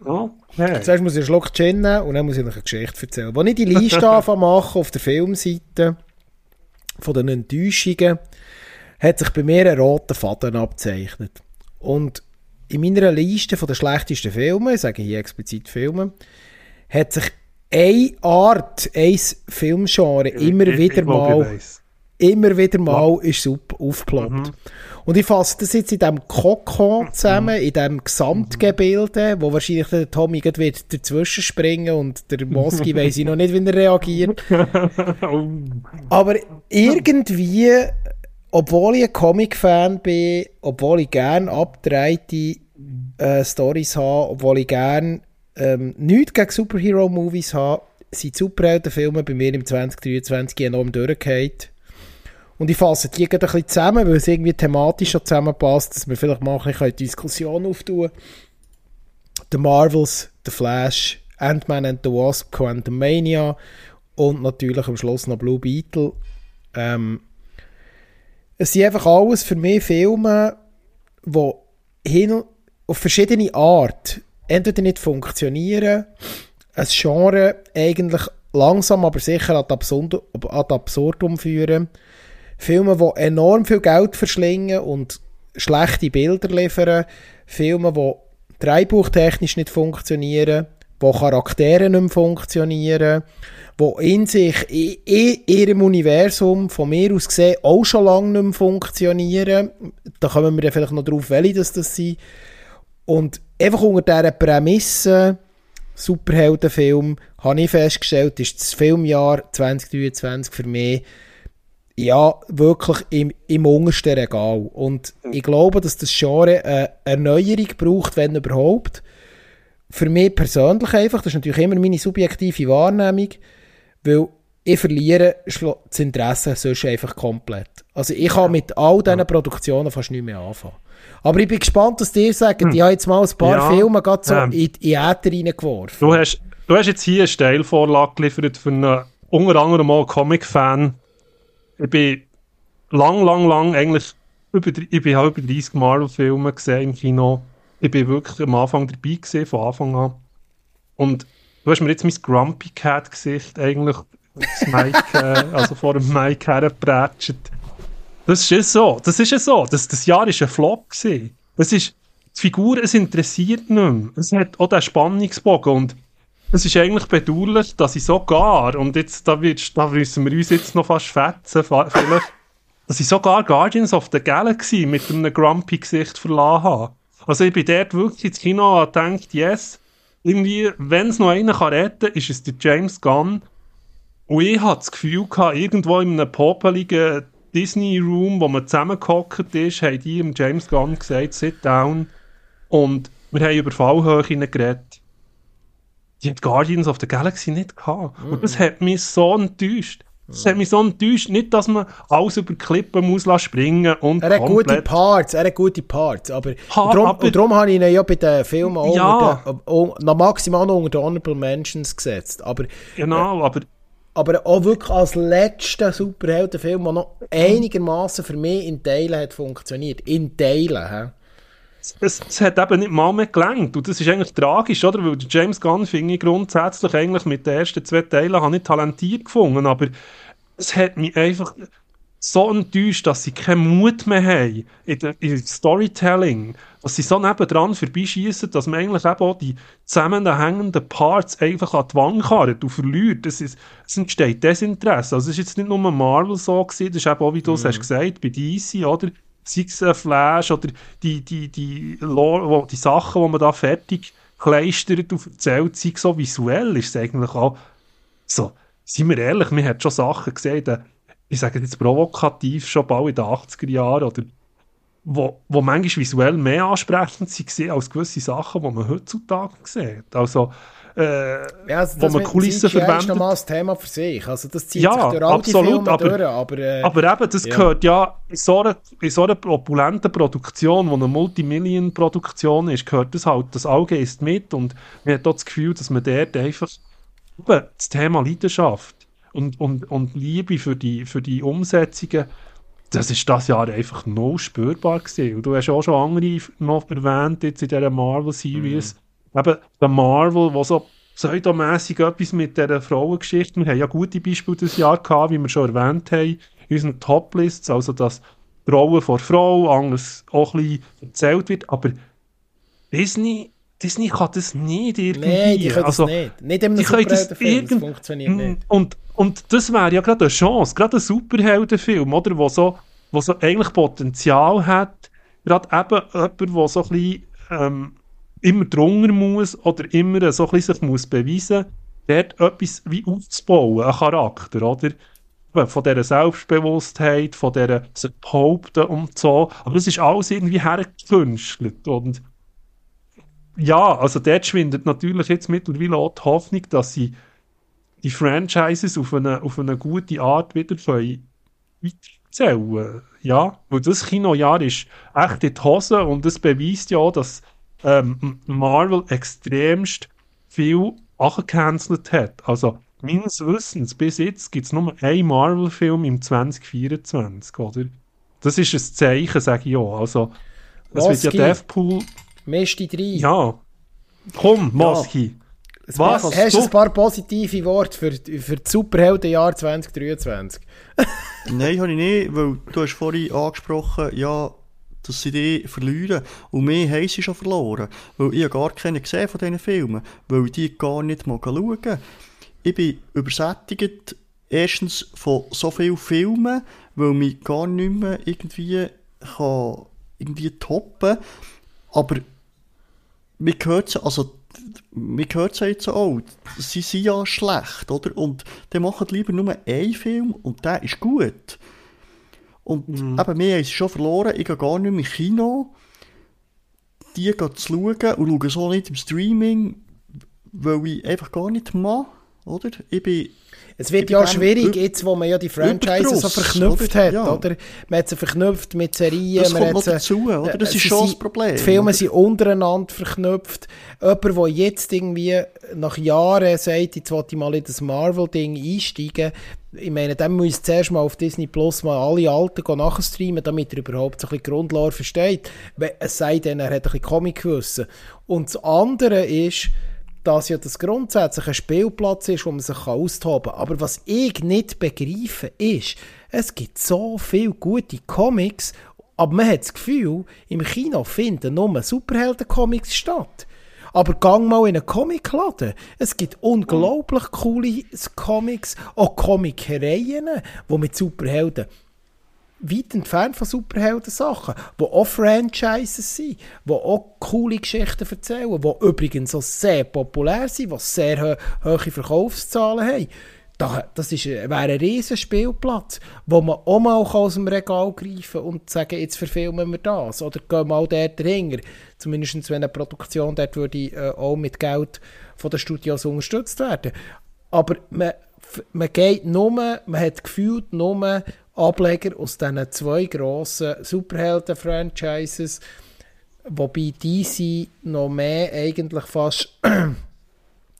Okay. Zuerst muss ich einen Schluck Gin nehmen und dann muss ich euch eine Geschichte erzählen. Als ich die Liste machen auf der Filmseite von den Enttäuschungen, hat sich bei mir ein roter Faden abzeichnet. Und in meiner Liste den schlechtesten Filmen, ich sage hier explizit Filme, hat sich eine Art, ein Filmgenre immer ich, wieder ich, mal immer wieder mal ja. ist super aufgeploppt. Mhm. Und ich fasse das jetzt in diesem Kokon zusammen, in diesem Gesamtgebilde, wo wahrscheinlich der Tommy wird dazwischen springen und der Moski weiss ich noch nicht, wie er reagiert. Aber irgendwie, obwohl ich ein Comic-Fan bin, obwohl ich gerne abgedrehte äh, Stories habe, obwohl ich gerne ähm, nichts gegen Superhero-Movies habe, sind Superheldenfilme bei mir im 2023 enorm durchgefallen. Und ich fasse die gerade ein bisschen zusammen, weil es irgendwie thematisch schon zusammenpasst, dass wir vielleicht mal ein bisschen Diskussion auftun The Marvels, The Flash, Ant-Man and the Wasp, Quantum Mania und natürlich am Schluss noch Blue Beetle. Ähm, es sind einfach alles für mich Filme, die hin auf verschiedene Art entweder nicht funktionieren, ein Genre eigentlich langsam aber sicher ad, absurdum, ad absurdum führen Filme, die enorm viel Geld verschlingen und schlechte Bilder liefern. Filme, die dreibuchtechnisch nicht funktionieren, wo Charaktere nicht mehr funktionieren, wo in sich, in, ihrem Universum von mir aus gesehen auch schon lange nicht mehr funktionieren. Da kommen wir dann vielleicht noch drauf, welche das, das sind. Und einfach unter dieser Prämisse, Superheldenfilm, habe ich festgestellt, ist das Filmjahr 2023 für mich ja, wirklich im, im untersten Regal. Und ich glaube, dass das Genre eine Erneuerung braucht, wenn überhaupt. Für mich persönlich einfach, das ist natürlich immer meine subjektive Wahrnehmung, weil ich verliere das Interesse sonst einfach komplett. Also ich kann mit all diesen Produktionen fast nicht mehr anfangen. Aber ich bin gespannt, was dir sagt. Hm. Ich habe jetzt mal ein paar ja, Filme gerade so ähm, in, in Äther reingeworfen. Du hast, du hast jetzt hier eine Steilvorlage geliefert für einen unter anderem mal Comic-Fan, ich bin lang, lang, lang eigentlich über, ich bin halt über 30 Marvel-Filme gesehen im Kino. Ich bin wirklich am Anfang dabei gesehen, von Anfang an. Und du hast mir jetzt mein Grumpy Cat-Gesicht eigentlich das Mike, äh, also vor dem Mike hergeprätscht. Das ist so, das ist so. Das, das Jahr war ein Flop. Gewesen. Ist, die Figur, es interessiert nicht mehr. Es hat auch den Spannungsbogen und es ist eigentlich bedauerlich, dass ich sogar, und jetzt, da, wird, da müssen wir uns jetzt noch fast fetzen, vielleicht, dass ich sogar Guardians of the Galaxy mit einem grumpy Gesicht verlassen habe. Also ich bin dort wirklich ins Kino und gedacht, yes, irgendwie, wenn es noch einen kann retten, ist es der James Gunn. Und ich hatte das Gefühl gehabt, irgendwo in einem popeligen Disney-Room, wo man zusammengehockt ist, haben die ihm James Gunn gesagt, sit down. Und wir haben über Fallhöhe geredet die hat Guardians of the Galaxy nicht gehabt. Mhm. Und das hat mich so enttäuscht. Das hat mich so enttäuscht. Nicht, dass man alles über Klippen muss springen und Er hat gute Parts, er hat gute Parts. Aber, ha, darum, aber, und darum habe ich ihn ja bei den Filmen auch ja. den, noch maximal noch unter Honorable Mentions gesetzt. Aber, genau, aber... Aber auch wirklich als letzter Superheldenfilm, der noch einigermaßen für mich in Teilen hat funktioniert. In Teilen, hä? Es, es, hat eben nicht mal mehr gelangt. Und das ist eigentlich tragisch, oder? Weil James Gunn finde ich grundsätzlich eigentlich mit den ersten zwei Teilen habe ich talentiert gefunden, aber es hat mich einfach so enttäuscht, dass sie keinen Mut mehr haben in, der, in Storytelling, dass sie so nebendran vorbeischießen, dass man eigentlich eben auch die zusammenhängenden Parts einfach an die Wand karrt und verliert. Es, ist, es entsteht Desinteresse. Also es ist jetzt nicht nur Marvel so gewesen, das ist eben auch, wie du es mhm. hast gesagt, bei DC, oder? Sei es ein Flash oder die, die, die, Lore, die Sachen, die man da fertig kleistert und erzählt, sei so visuell, ist es eigentlich auch so, seien wir ehrlich, man hat schon Sachen gesehen, die, ich sage jetzt provokativ, schon bald in den 80er Jahren oder wo, wo manchmal visuell mehr ansprechend waren als gewisse Sachen, die man heutzutage sieht. Also, äh, ja, also wo man Kulissen verwendet. Das ist nochmal ein Thema für sich. Also das zieht ja, sich durch all absolut, die aber, durch. Aber, äh, aber eben, das ja. gehört ja in so, einer, in so einer opulenten Produktion, wo eine Multimillion-Produktion ist, gehört das halt, das Auge ist mit und man hat das Gefühl, dass man dort einfach das Thema Leidenschaft und, und, und Liebe für die, für die Umsetzungen das ist das Jahr einfach noch spürbar gewesen. Und du hast auch schon andere noch erwähnt, jetzt in dieser Marvel-Series. Mhm. Eben der Marvel, wo so pseudomässig etwas mit dieser Frauengeschichte, wir haben ja gute Beispiele dieses Jahr gehabt, wie wir schon erwähnt haben, in unseren Top-Lists, also dass die Rolle vor Frau anders auch ein bisschen erzählt wird, aber Disney Disney kann das nicht irgendwie. Nein, die können also, das nicht. Nicht im Superheldenfilm, das funktioniert nicht. Und, und das wäre ja gerade eine Chance, gerade ein Superheldenfilm, oder, wo so, wo so eigentlich Potenzial hat, gerade eben jemand, der so ein bisschen ähm, immer drunter muss oder immer so ein bisschen sich muss beweisen dort etwas wie aufzubauen, einen Charakter, oder? Von dieser Selbstbewusstheit, von dieser behaupten und so. Aber das ist alles irgendwie hergekünstelt und ja, also dort schwindet natürlich jetzt mittlerweile auch die Hoffnung, dass sie die Franchises auf eine, auf eine gute Art wieder weiterzählen Ja, weil das Kinojahr ist echt in die Hose und das beweist ja auch, dass ähm, Marvel extremst viel angecancelt hat. Also meines Wissens bis jetzt gibt es nur einen Marvel-Film im 2024, oder? Das ist ein Zeichen, sage ich auch. Also, es wird ja Deathpool Mesti 3. Ja. Komm, Moski. Ja. Was? Hast du ein paar positive Worte für, für das Superheldenjahr 2023? Nein, habe ich nicht, weil du hast vorhin angesprochen, ja, dass sie die verlieren. Und mehr haben sie schon verloren. Weil ich gar keine gesehen von diesen Filmen, weil die gar nicht schauen. Ich bin übersättigt, erstens von so vielen Filmen, weil mich gar nicht mehr irgendwie kann irgendwie toppen aber man hört es, also, man hört es jetzt auch, sie sind ja schlecht, oder? Und dann machen lieber nur einen Film und der ist gut. Und mhm. eben, wir haben es schon verloren, ich gehe gar nicht mehr im Kino, die zu schauen und schaue so nicht im Streaming, weil ich einfach gar nicht mache, oder? Ich bin es wird ja schwierig, jetzt wo man ja die Franchise so verknüpft oder? hat, ja. oder? Man hat sie verknüpft mit Serien. Das kommt noch dazu, oder? Das ist schon das Problem. Die Filme oder? sind untereinander verknüpft. Jemand, der jetzt irgendwie nach Jahren sagt, jetzt wollte ich mal in das Marvel-Ding einsteigen, ich meine, dann muss zuerst mal auf Disney Plus mal alle Alten nachstreamen, damit er überhaupt so ein bisschen Grundlore versteht. Es sei denn, er hat ein bisschen Comic-Wissen. Und das andere ist, dass ja das grundsätzlich ein Spielplatz ist, wo man sich austoben kann. Aber was ich nicht begreife, ist, es gibt so viele gute Comics, aber man hat das Gefühl, im Kino finden nur Superhelden-Comics statt. Aber gang mal in einen Comicladen. Es gibt unglaublich coole Comics, auch Comic-Reihen, die mit Superhelden weit entfernt von Superhelden-Sachen, die auch Franchises sind, die auch coole Geschichten erzählen, die übrigens auch sehr populär sind, die sehr ho hohe Verkaufszahlen haben. Das ist, wäre ein riesen Spielplatz, wo man auch mal aus dem Regal greifen kann und sagen, jetzt verfilmen wir das. Oder gehen mal dort dahinter. Zumindest wenn eine Produktion dort würde äh, auch mit Geld von den Studios unterstützt werden. Aber man, man geht nur, man hat gefühlt nur Ableger aus diesen zwei grossen Superhelden-Franchises, wobei DC noch mehr eigentlich fast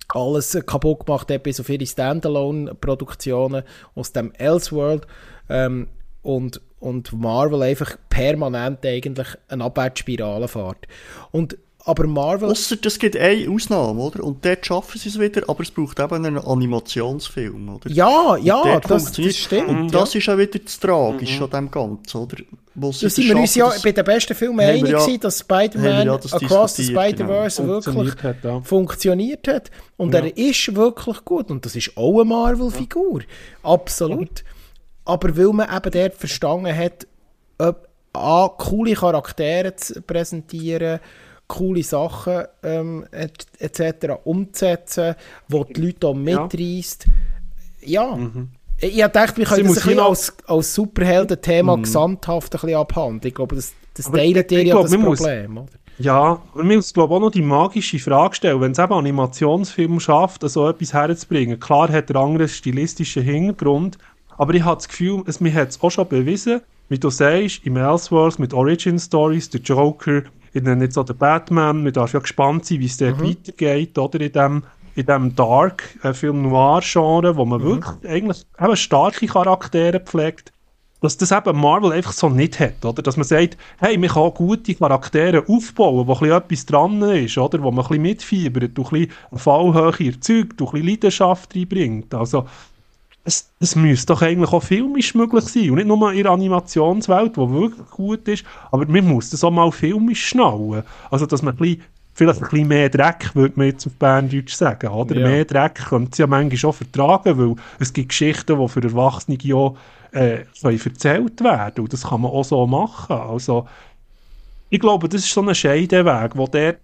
alles kaputt gemacht hat, bis auf ihre Standalone-Produktionen aus dem Elseworld ähm, und, und Marvel einfach permanent eigentlich eine Abwärtsspirale fährt. Und aber Marvel... Ausser, das gibt eine Ausnahme, oder? Und dort schaffen sie es wieder, aber es braucht eben einen Animationsfilm, oder? Ja, ja, das, das, stimmt. Und das ja. ist auch wieder das Tragische mhm. an dem Ganzen, oder? da sind wir uns ja bei den besten Filmen einig ja, gewesen, dass Spider-Man ja Across the Spider-Verse genau. wirklich funktioniert hat, ja. funktioniert hat. Und er ist wirklich gut. Und das ist auch eine Marvel-Figur. Absolut. Aber weil man eben dort verstanden hat, A, coole Charaktere zu präsentieren, coole Sachen ähm, etc. umzusetzen, wo die Leute auch mitreißt. Ja, ja. Mhm. ich dachte, wir können das ein als, als Superhelden-Thema mhm. gesamthaft ein bisschen abhandeln. Ich glaube, das, das teilt ihr ja das Problem. Muss, Ja, und wir müssen glaube ich auch noch die magische Frage stellen, wenn es eben Animationsfilm schafft, so etwas herzubringen. Klar hat er einen anderen stilistischen Hintergrund, aber ich habe das Gefühl, es, mir hat es auch schon bewiesen, wie du sagst, im Ellsworth mit Origin Stories, der Joker, ich nenne jetzt auch den Batman, wir darf ja gespannt sein, wie es dort mhm. weitergeht, oder in dem, in dem Dark äh, Film Noir Genre, wo man mhm. wirklich eigentlich eben starke Charaktere pflegt, dass das eben Marvel einfach so nicht hat, oder? Dass man sagt, hey, man kann gute Charaktere aufbauen, wo ein bisschen etwas dran ist, oder? Wo man ein bisschen mitfiebert, ein bisschen Fallhöhe erzeugt, ein bisschen Leidenschaft reinbringt. Also, es, es müsste doch eigentlich auch filmisch möglich sein. Und nicht nur in der Animationswelt, die wirklich gut ist, aber man muss das auch mal filmisch schnallen. Also, dass man ein bisschen, vielleicht ein bisschen mehr Dreck, würde man jetzt auf Berndeutsch sagen, oder? Ja. Mehr Dreck könnte sie ja manchmal schon vertragen, weil es gibt Geschichten, die für Erwachsene auch äh, erzählt werden. Und das kann man auch so machen. Also, ich glaube, das ist so ein Scheideweg, wo der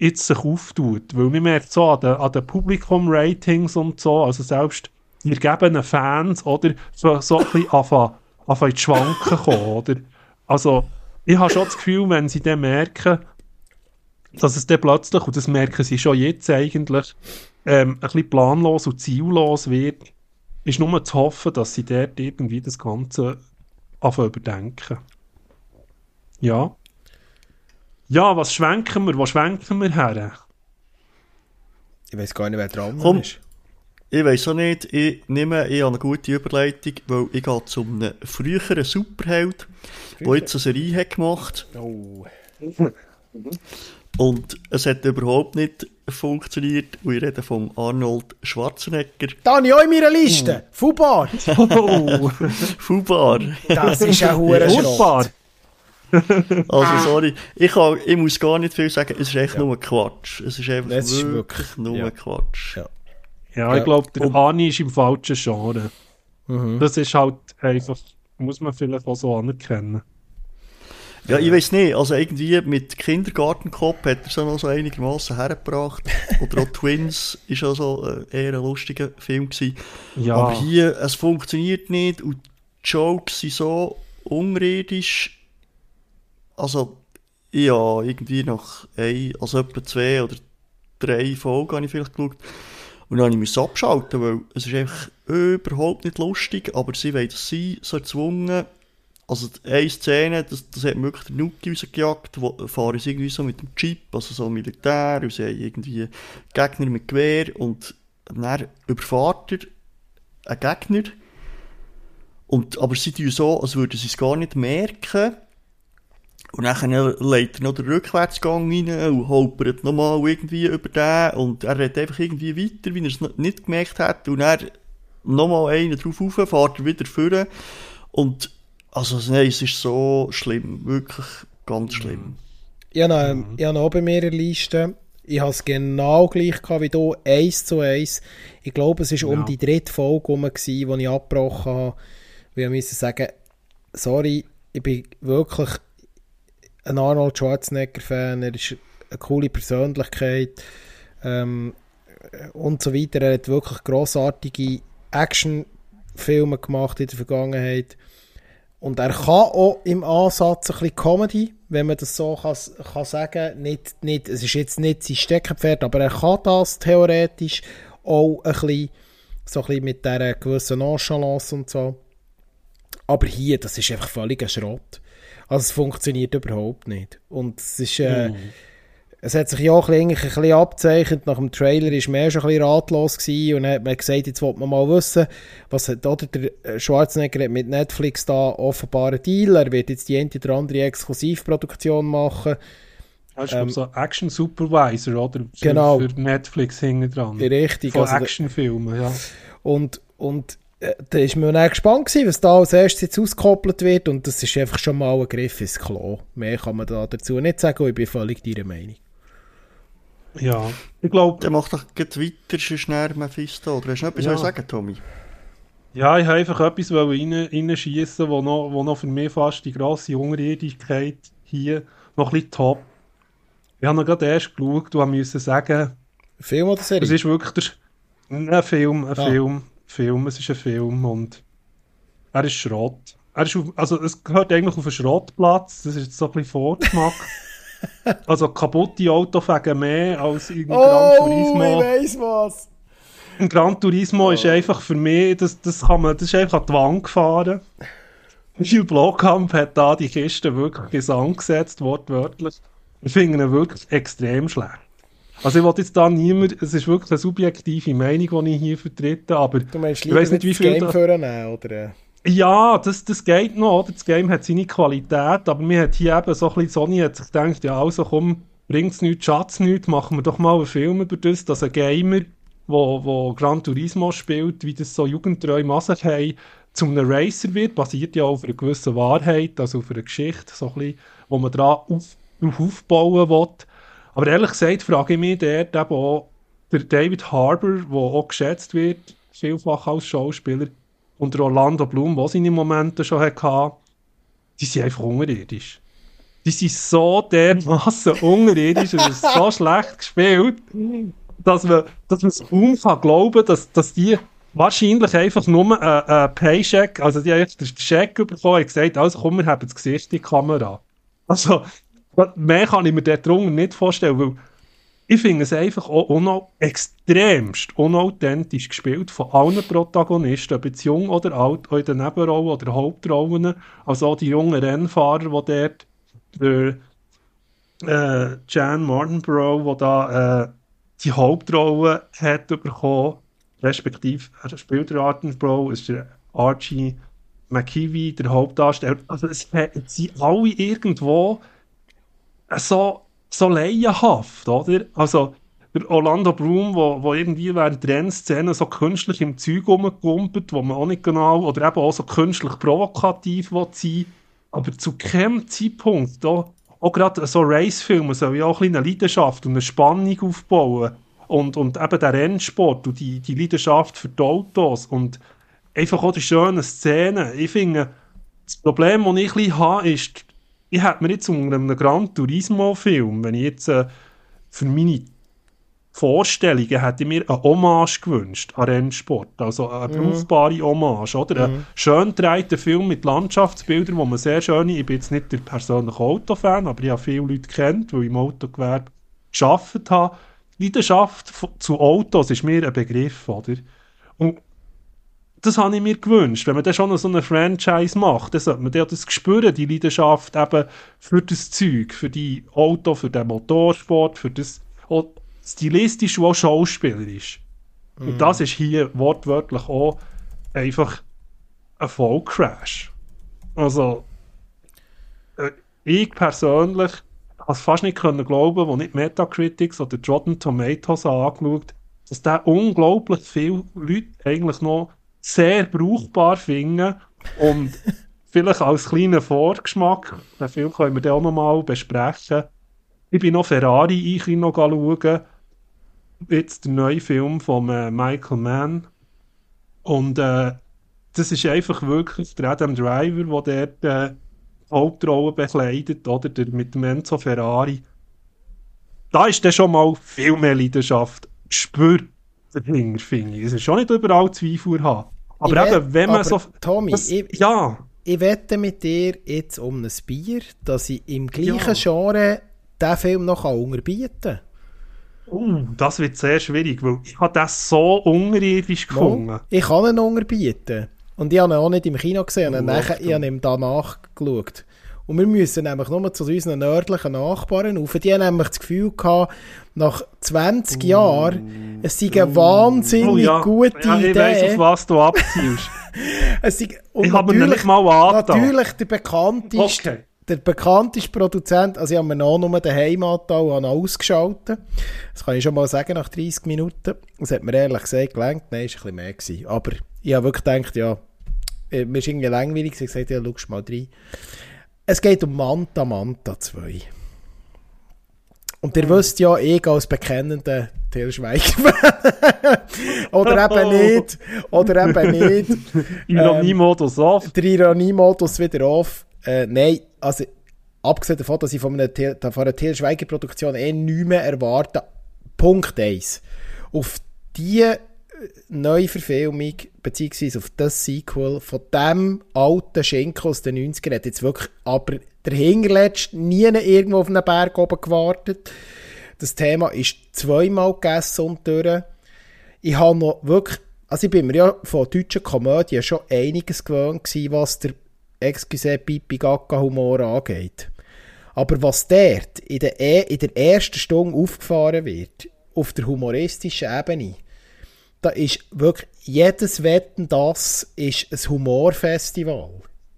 jetzt sich auftut. Weil man merkt so an den, an den Publikum-Ratings und so, also selbst ergebenen Fans, oder, so, so ein bisschen anfangen, anfangen in die Schwanken kommen, oder? Also, ich habe schon das Gefühl, wenn sie dann merken, dass es dann plötzlich, und das merken sie schon jetzt eigentlich, ähm, ein bisschen planlos und ziellos wird, ist nur zu hoffen, dass sie dort irgendwie das Ganze anfangen überdenken. Ja. Ja, was schwenken wir? Wo schwenken wir her? Ich weiß gar nicht, wer dran Komm, ist. Ich weiß auch nicht. Ich nehme ich habe eine gute Überleitung, weil ich gehe zu einem früheren Superheld, der jetzt eine Serie hat gemacht hat. Oh. Und es hat überhaupt nicht funktioniert. Und ich rede von Arnold Schwarzenegger. Da habe ich auch in meiner Liste. Hm. Fubar. Oh. Fubar. Das ist ein hoher Fubar. also sorry, ich, kann, ich muss gar nicht viel sagen, es ist echt ja. nur Quatsch. Es ist einfach das wirklich, wirklich nur ja. Quatsch. Ja. Ja, ich glaube, der Ani ist im falschen Genre. Mhm. Das ist halt einfach, muss man vielleicht auch so anerkennen. Ja, ich weiß nicht, also irgendwie mit Kindergartenkopf hat er es noch so einigermaßen hergebracht. Oder auch Twins ist ja so äh, eher ein lustiger Film gewesen. Ja. Aber hier, es funktioniert nicht und die Jokes sind so unredisch. Also, ja, irgendwie nach ein, also etwa zwei oder drei Folgen habe ich vielleicht geschaut. Und dann habe ich mich abschalten, weil es ist einfach überhaupt nicht lustig, aber sie wollen das sein, so erzwungen. Also eine Szene, das, das hat wirklich der Nuki rausgejagt, wo fahren sie irgendwie so mit dem Jeep, also so Militär, und sie haben irgendwie Gegner mit Gewehr und dann überfahrt er einen Gegner. Und, aber sie tun so, als würden sie es gar nicht merken. Und dann legt er noch den Rückwärtsgang rein und holpert nochmal irgendwie über den. Und er redet einfach irgendwie weiter, wie er es nicht gemerkt hat. Und er nochmal einen drauf rauf, fährt er wieder vor. Und, also, nein, es ist so schlimm. Wirklich ganz schlimm. Ich habe noch, mhm. ich habe noch bei mir eine Liste. Ich habe es genau gleich gehabt wie du, eins zu eins. Ich glaube, es war ja. um die dritte Folge herum, die ich abgebrochen habe. Weil ich musste sagen, sorry, ich bin wirklich ein Arnold Schwarzenegger-Fan, er ist eine coole Persönlichkeit ähm, und so weiter. Er hat wirklich grossartige Actionfilme gemacht in der Vergangenheit. Und er kann auch im Ansatz ein bisschen Comedy, wenn man das so kann, kann sagen nicht, nicht, Es ist jetzt nicht sein Steckenpferd, aber er kann das theoretisch auch ein bisschen, so ein bisschen mit dieser gewissen Nonchalance und so. Aber hier, das ist einfach völlig ein Schrott. Also es funktioniert überhaupt nicht. Und es ist... Äh, mhm. Es hat sich ja auch ein bisschen, ein bisschen abzeichnet. Nach dem Trailer war man schon ein bisschen ratlos gewesen und dann hat man gesagt, jetzt wollte man mal wissen, was hat, oder der äh, Schwarzenegger hat mit Netflix da offenbar einen Deal. Er wird jetzt die eine oder andere Exklusivproduktion machen. Das ist ähm, so Action Supervisor, oder? Genau. Für Netflix hinten dran. Richtig. Von also Actionfilmen, ja. Und, und da ist man dann gespannt gewesen, was da als erstes jetzt ausgekoppelt wird und das ist einfach schon mal ein Griff ins Klo. Mehr kann man da dazu nicht sagen und ich bin völlig deiner Meinung. Ja, ich glaube... Der macht doch gleich weiter, schon schnell Mephisto. Oder hast du noch etwas ja. sagen, Tommy? Ja, ich habe einfach etwas reinschießen, wo noch, wo noch für mich fast die grosse Unredigkeit hier noch ein bisschen top. Ich habe noch gerade erst geschaut und musste sagen... Film oder Serie? Es ist wirklich der... Ein Film, ein ah. Film. Film, es ist ein Film und er ist Schrott. Er ist auf, also es gehört eigentlich auf einen Schrottplatz, das ist jetzt so ein bisschen Vorgeschmack. also kaputte Autos wegen mehr als in oh, Gran Turismo. ich weiss was. Ein Gran Turismo oh. ist einfach für mich, das, das, kann man, das ist einfach an die Wand gefahren. Gilles Blockamp hat da die Kiste wirklich ins gesetzt, wortwörtlich. Ich finde ihn wirklich extrem schlecht. Also ich wollte jetzt da niemand, es ist wirklich eine subjektive Meinung, die ich hier vertrete, aber du meinst, ich weiß nicht, wie viel... Game da... oder... Ja, das, das geht noch, oder? Das Game hat seine Qualität, aber mir hat hier eben so ein bisschen Sony hat sich gedacht, ja also komm, bringt's nichts, schatz nichts, machen wir doch mal einen Film über das, dass ein Gamer, wo, wo Gran Turismo spielt, wie das so jugendtreu Maser haben, zu einem Racer wird, basiert ja auf einer gewissen Wahrheit, also auf einer Geschichte, so ein bisschen, wo man dran auf, aufbauen will. Aber ehrlich gesagt frage ich mich dort eben auch, der David Harbour, der auch geschätzt wird, vielfach als Schauspieler, und Orlando Bloom, der seine Momente schon hatte, die sind einfach unterirdisch. Die sind so dermaßen unterirdisch und so schlecht gespielt, dass man, dass man es kaum kann glauben dass, dass die wahrscheinlich einfach nur ein äh, äh, Paycheck, also die haben den Check bekommen und gesagt, also komm, wir haben das Gesicht in die Kamera. Also, mehr kann ich mir dort drunter nicht vorstellen, weil ich finde es einfach auch unau extremst unauthentisch gespielt von allen Protagonisten, ob jetzt jung oder alt, auch in den Nebenrollen oder Hauptrollen. Also auch die jungen Rennfahrer, die dort, der äh, Jan Martinborough, der da äh, die Hauptrolle hat bekommen, respektive er spielt der Attenborough, ist der Archie McKeevy, der Hauptdarsteller. Also es sind alle irgendwo so so laienhaft, oder? Also, der Orlando Bloom, wo, wo irgendwie während der Rennszene so künstlich im Zeug rumgekumpelt, wo man auch nicht genau, oder eben auch so künstlich provokativ sein aber zu keinem Zeitpunkt, auch, auch gerade so Racefilme soll ja auch ein eine Leidenschaft und eine Spannung aufbauen und, und eben der Rennsport und die, die Leidenschaft für die Autos und einfach auch die schönen Szenen. Ich finde, das Problem, das ich ein bisschen habe, ist, ich hätte mir jetzt unter einem Gran Turismo-Film, wenn ich jetzt äh, für meine Vorstellungen hätte ich mir eine Hommage gewünscht an Rennsport, also eine mhm. brauchbare Hommage, oder? Mhm. Ein schön gedrehter Film mit Landschaftsbildern, wo man sehr schön, ich bin jetzt nicht der persönliche Autofan, aber ich habe viele Leute kennt, weil ich im Autogewerbe gearbeitet habe. Die Leidenschaft zu Autos ist mir ein Begriff, oder? Und das habe ich mir gewünscht. Wenn man dann schon so eine Franchise macht, dann sollte man ja das spüren, die Leidenschaft eben für das Zeug, für die Auto, für den Motorsport, für das auch stilistisch und auch schauspielerisch. Mm. Und das ist hier wortwörtlich auch einfach ein Vollcrash. Also, äh, ich persönlich habe es fast nicht können glauben, als nicht Metacritics oder Rotten Tomatoes angeschaut dass da unglaublich viele Leute eigentlich noch sehr brauchbar finden und vielleicht als kleiner Vorgeschmack, den Film können wir dann auch nochmal besprechen. Ich bin noch Ferrari ich noch schauen, jetzt der neue Film von äh, Michael Mann und äh, das ist einfach wirklich der Adam Driver, der dort äh, Hauptrolle bekleidet, oder der mit dem Enzo Ferrari. Da ist dann schon mal viel mehr Leidenschaft gespürt dahinter, finde ich. Es ist schon nicht überall Zweifel haben. Aber eben, wenn man so... Tommy, das, ich, ja. ich wette mit dir jetzt um ein Bier, dass ich im gleichen ja. Genre diesen Film noch unterbieten kann. Uh, das wird sehr schwierig, weil ich habe das so unterirdisch gefunden. No, ich kann ihn unterbieten. Und ich habe ihn auch nicht im Kino gesehen. Und nachher, ich habe ihn danach geschaut. Und wir müssen nämlich nur zu unseren nördlichen Nachbarn auf. Die haben nämlich das Gefühl gehabt, nach 20 uh, Jahren, es sei eine wahnsinnig oh, ja. gute ja, ich Idee. Ich weiss, auf was du abziehst. es sei, ich habe mir nicht mal angetan. Natürlich der bekannteste, okay. der bekannteste Produzent, also ich habe mir noch nur den Heimattal ausgeschaltet. Das kann ich schon mal sagen, nach 30 Minuten. Das hat mir ehrlich gesagt gelangt. Nein, ist ein bisschen mehr gewesen. Aber ich habe wirklich gedacht, ja, äh, mir ist irgendwie langweilig. Ich habe gesagt, ja, schau mal rein. Es geht um Manta Manta 2. Und ihr wisst ja, ich als bekennender Till Schweiger Oder eben nicht. Oder eben nicht. Ironiemodus ähm, off. Der Ironiemodus wieder off. Äh, nein, also abgesehen davon, dass ich von einer, von einer Till Schweiger Produktion eh nichts mehr erwarte. Punkt 1. Auf die Neuverfilmung, beziehungsweise auf das Sequel von dem alten Schinken aus den 90ern, hat jetzt wirklich aber der Hingerletzt nie irgendwo auf einem Berg oben gewartet. Das Thema ist zweimal gegessen und durch. Ich habe noch wirklich, also ich bin mir ja von deutschen Komödien schon einiges gewöhnt gewesen, was der excuse Pipi Gaga Humor angeht. Aber was dort in der, e in der ersten Stunde aufgefahren wird, auf der humoristischen Ebene, da ist wirklich jedes Wetten das ist ein Humorfestival.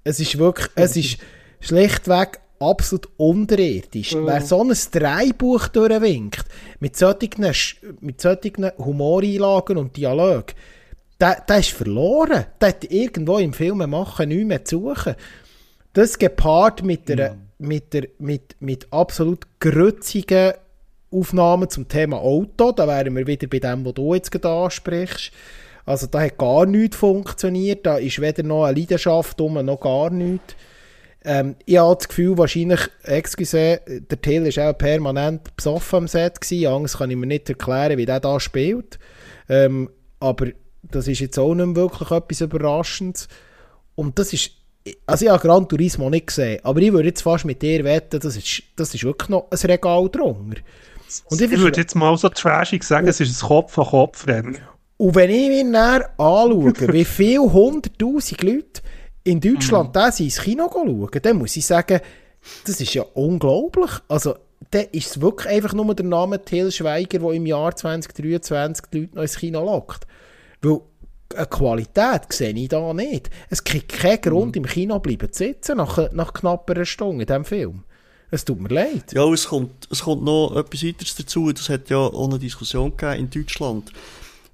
Es ist wirklich, es ist schlichtweg absolut unterirdisch. Mhm. Wer so ein Dreibuch durchwinkt, mit solchen, mit solchen Humoreinlagen und Dialogen, der, der ist verloren. Der hat irgendwo im Film machen nichts mehr zu suchen. Das gepaart mit, der, mhm. mit, der, mit, mit absolut grützigen Aufnahmen zum Thema Auto, da wären wir wieder bei dem, was du jetzt gerade ansprichst. Also da hat gar nichts funktioniert, da ist weder noch eine Leidenschaft um, noch gar nichts. Ähm, ich habe das Gefühl, wahrscheinlich, excuse, der Till war auch permanent besoffen am Set gewesen, Angst kann ich mir nicht erklären, wie der da spielt. Ähm, aber das ist jetzt auch nicht wirklich etwas Überraschendes. Und das ist, also ich habe Gran Turismo nicht gesehen, aber ich würde jetzt fast mit dir wetten, das ist, das ist wirklich noch ein Regal drunter. Und ich, ich würde jetzt mal so trashig sagen, es ist ein Kopf-an-Kopf-Rennen. Und wenn ich mir dann anschaue, wie viele hunderttausend Leute in Deutschland mhm. das ins Kino schauen, dann muss ich sagen, das ist ja unglaublich. Also, dann ist es wirklich einfach nur der Name Till Schweiger, der im Jahr 2023 die Leute noch ins Kino lockt. Weil eine Qualität sehe ich da nicht. Es gibt keinen Grund, mhm. im Kino bleiben zu sitzen nach, nach knapp einer Stunde in diesem Film. Es tut mir leid. Ja, es kommt, es kommt noch etwas weiteres dazu. Das hat ja auch eine Diskussion gegeben in Deutschland,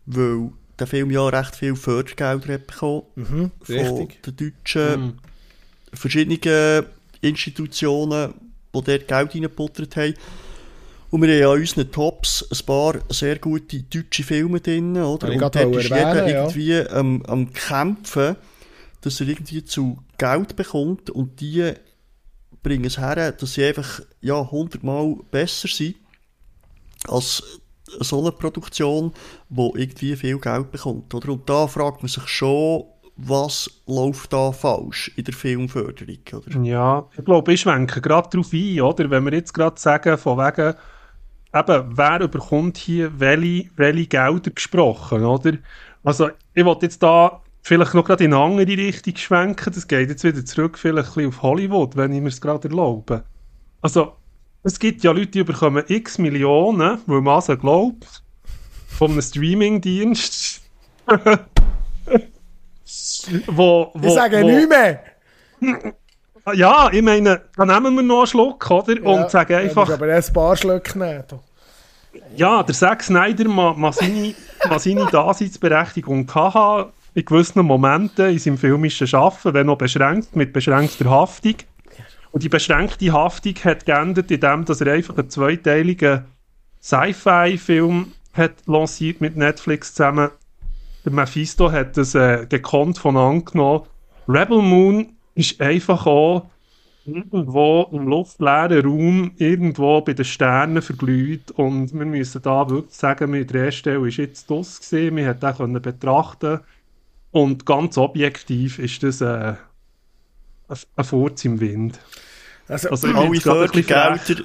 weil der Film ja recht viel Fördergelder hat bekommen mhm, von richtig. den deutschen mhm. verschiedenen Institutionen, die dort Geld reingebuttert haben. Und wir haben ja an unseren Tops ein paar sehr gute deutsche Filme drin, oder? Und dort ist jeder ja. irgendwie ähm, am Kämpfen, dass er irgendwie zu Geld bekommt und die bringen es her, dass sie einfach ja, hundertmal besser sind als so eine Produktion, die irgendwie viel Geld bekommt. Oder? Und da fragt man sich schon, was läuft da falsch in der Filmförderung? Oder? Ja, ich glaube, ich schwenke gerade darauf ein, oder? wenn wir jetzt gerade sagen, von wegen, eben, wer überkommt hier welche, welche Gelder gesprochen, oder? Also, ich wollte jetzt da vielleicht noch gerade in eine andere Richtung schwenken. Das geht jetzt wieder zurück vielleicht ein bisschen auf Hollywood, wenn ich mir es gerade erlaube. Also, es gibt ja Leute, die bekommen x Millionen, weil man also glaubt, von einem Streamingdienst. wo, wo, ich sage wo, nicht mehr! Ja, ich meine, da nehmen wir noch einen Schluck, oder? Ja, und sagen einfach... aber ein paar Schlücke nehmen. Ja, der Zack Snyder mag, mag, seine, mag seine Daseinsberechtigung haben in gewissen Momenten in seinem filmischen Schaffen, wenn noch beschränkt, mit beschränkter Haftung. Und die beschränkte Haftung hat geändert, indem dass er einfach einen zweiteiligen Sci-Fi-Film hat lanciert mit Netflix zusammen. Der Mephisto hat das äh, gekonnt von angenommen. Rebel Moon ist einfach auch irgendwo im luftleeren Raum, irgendwo bei den Sternen verglüht und wir müssen da wirklich sagen, mit der Stelle ist jetzt das gesehen, wir hätten den betrachten und ganz objektiv ist das äh, ein Furz im Wind. Also, also alle Fördergelder,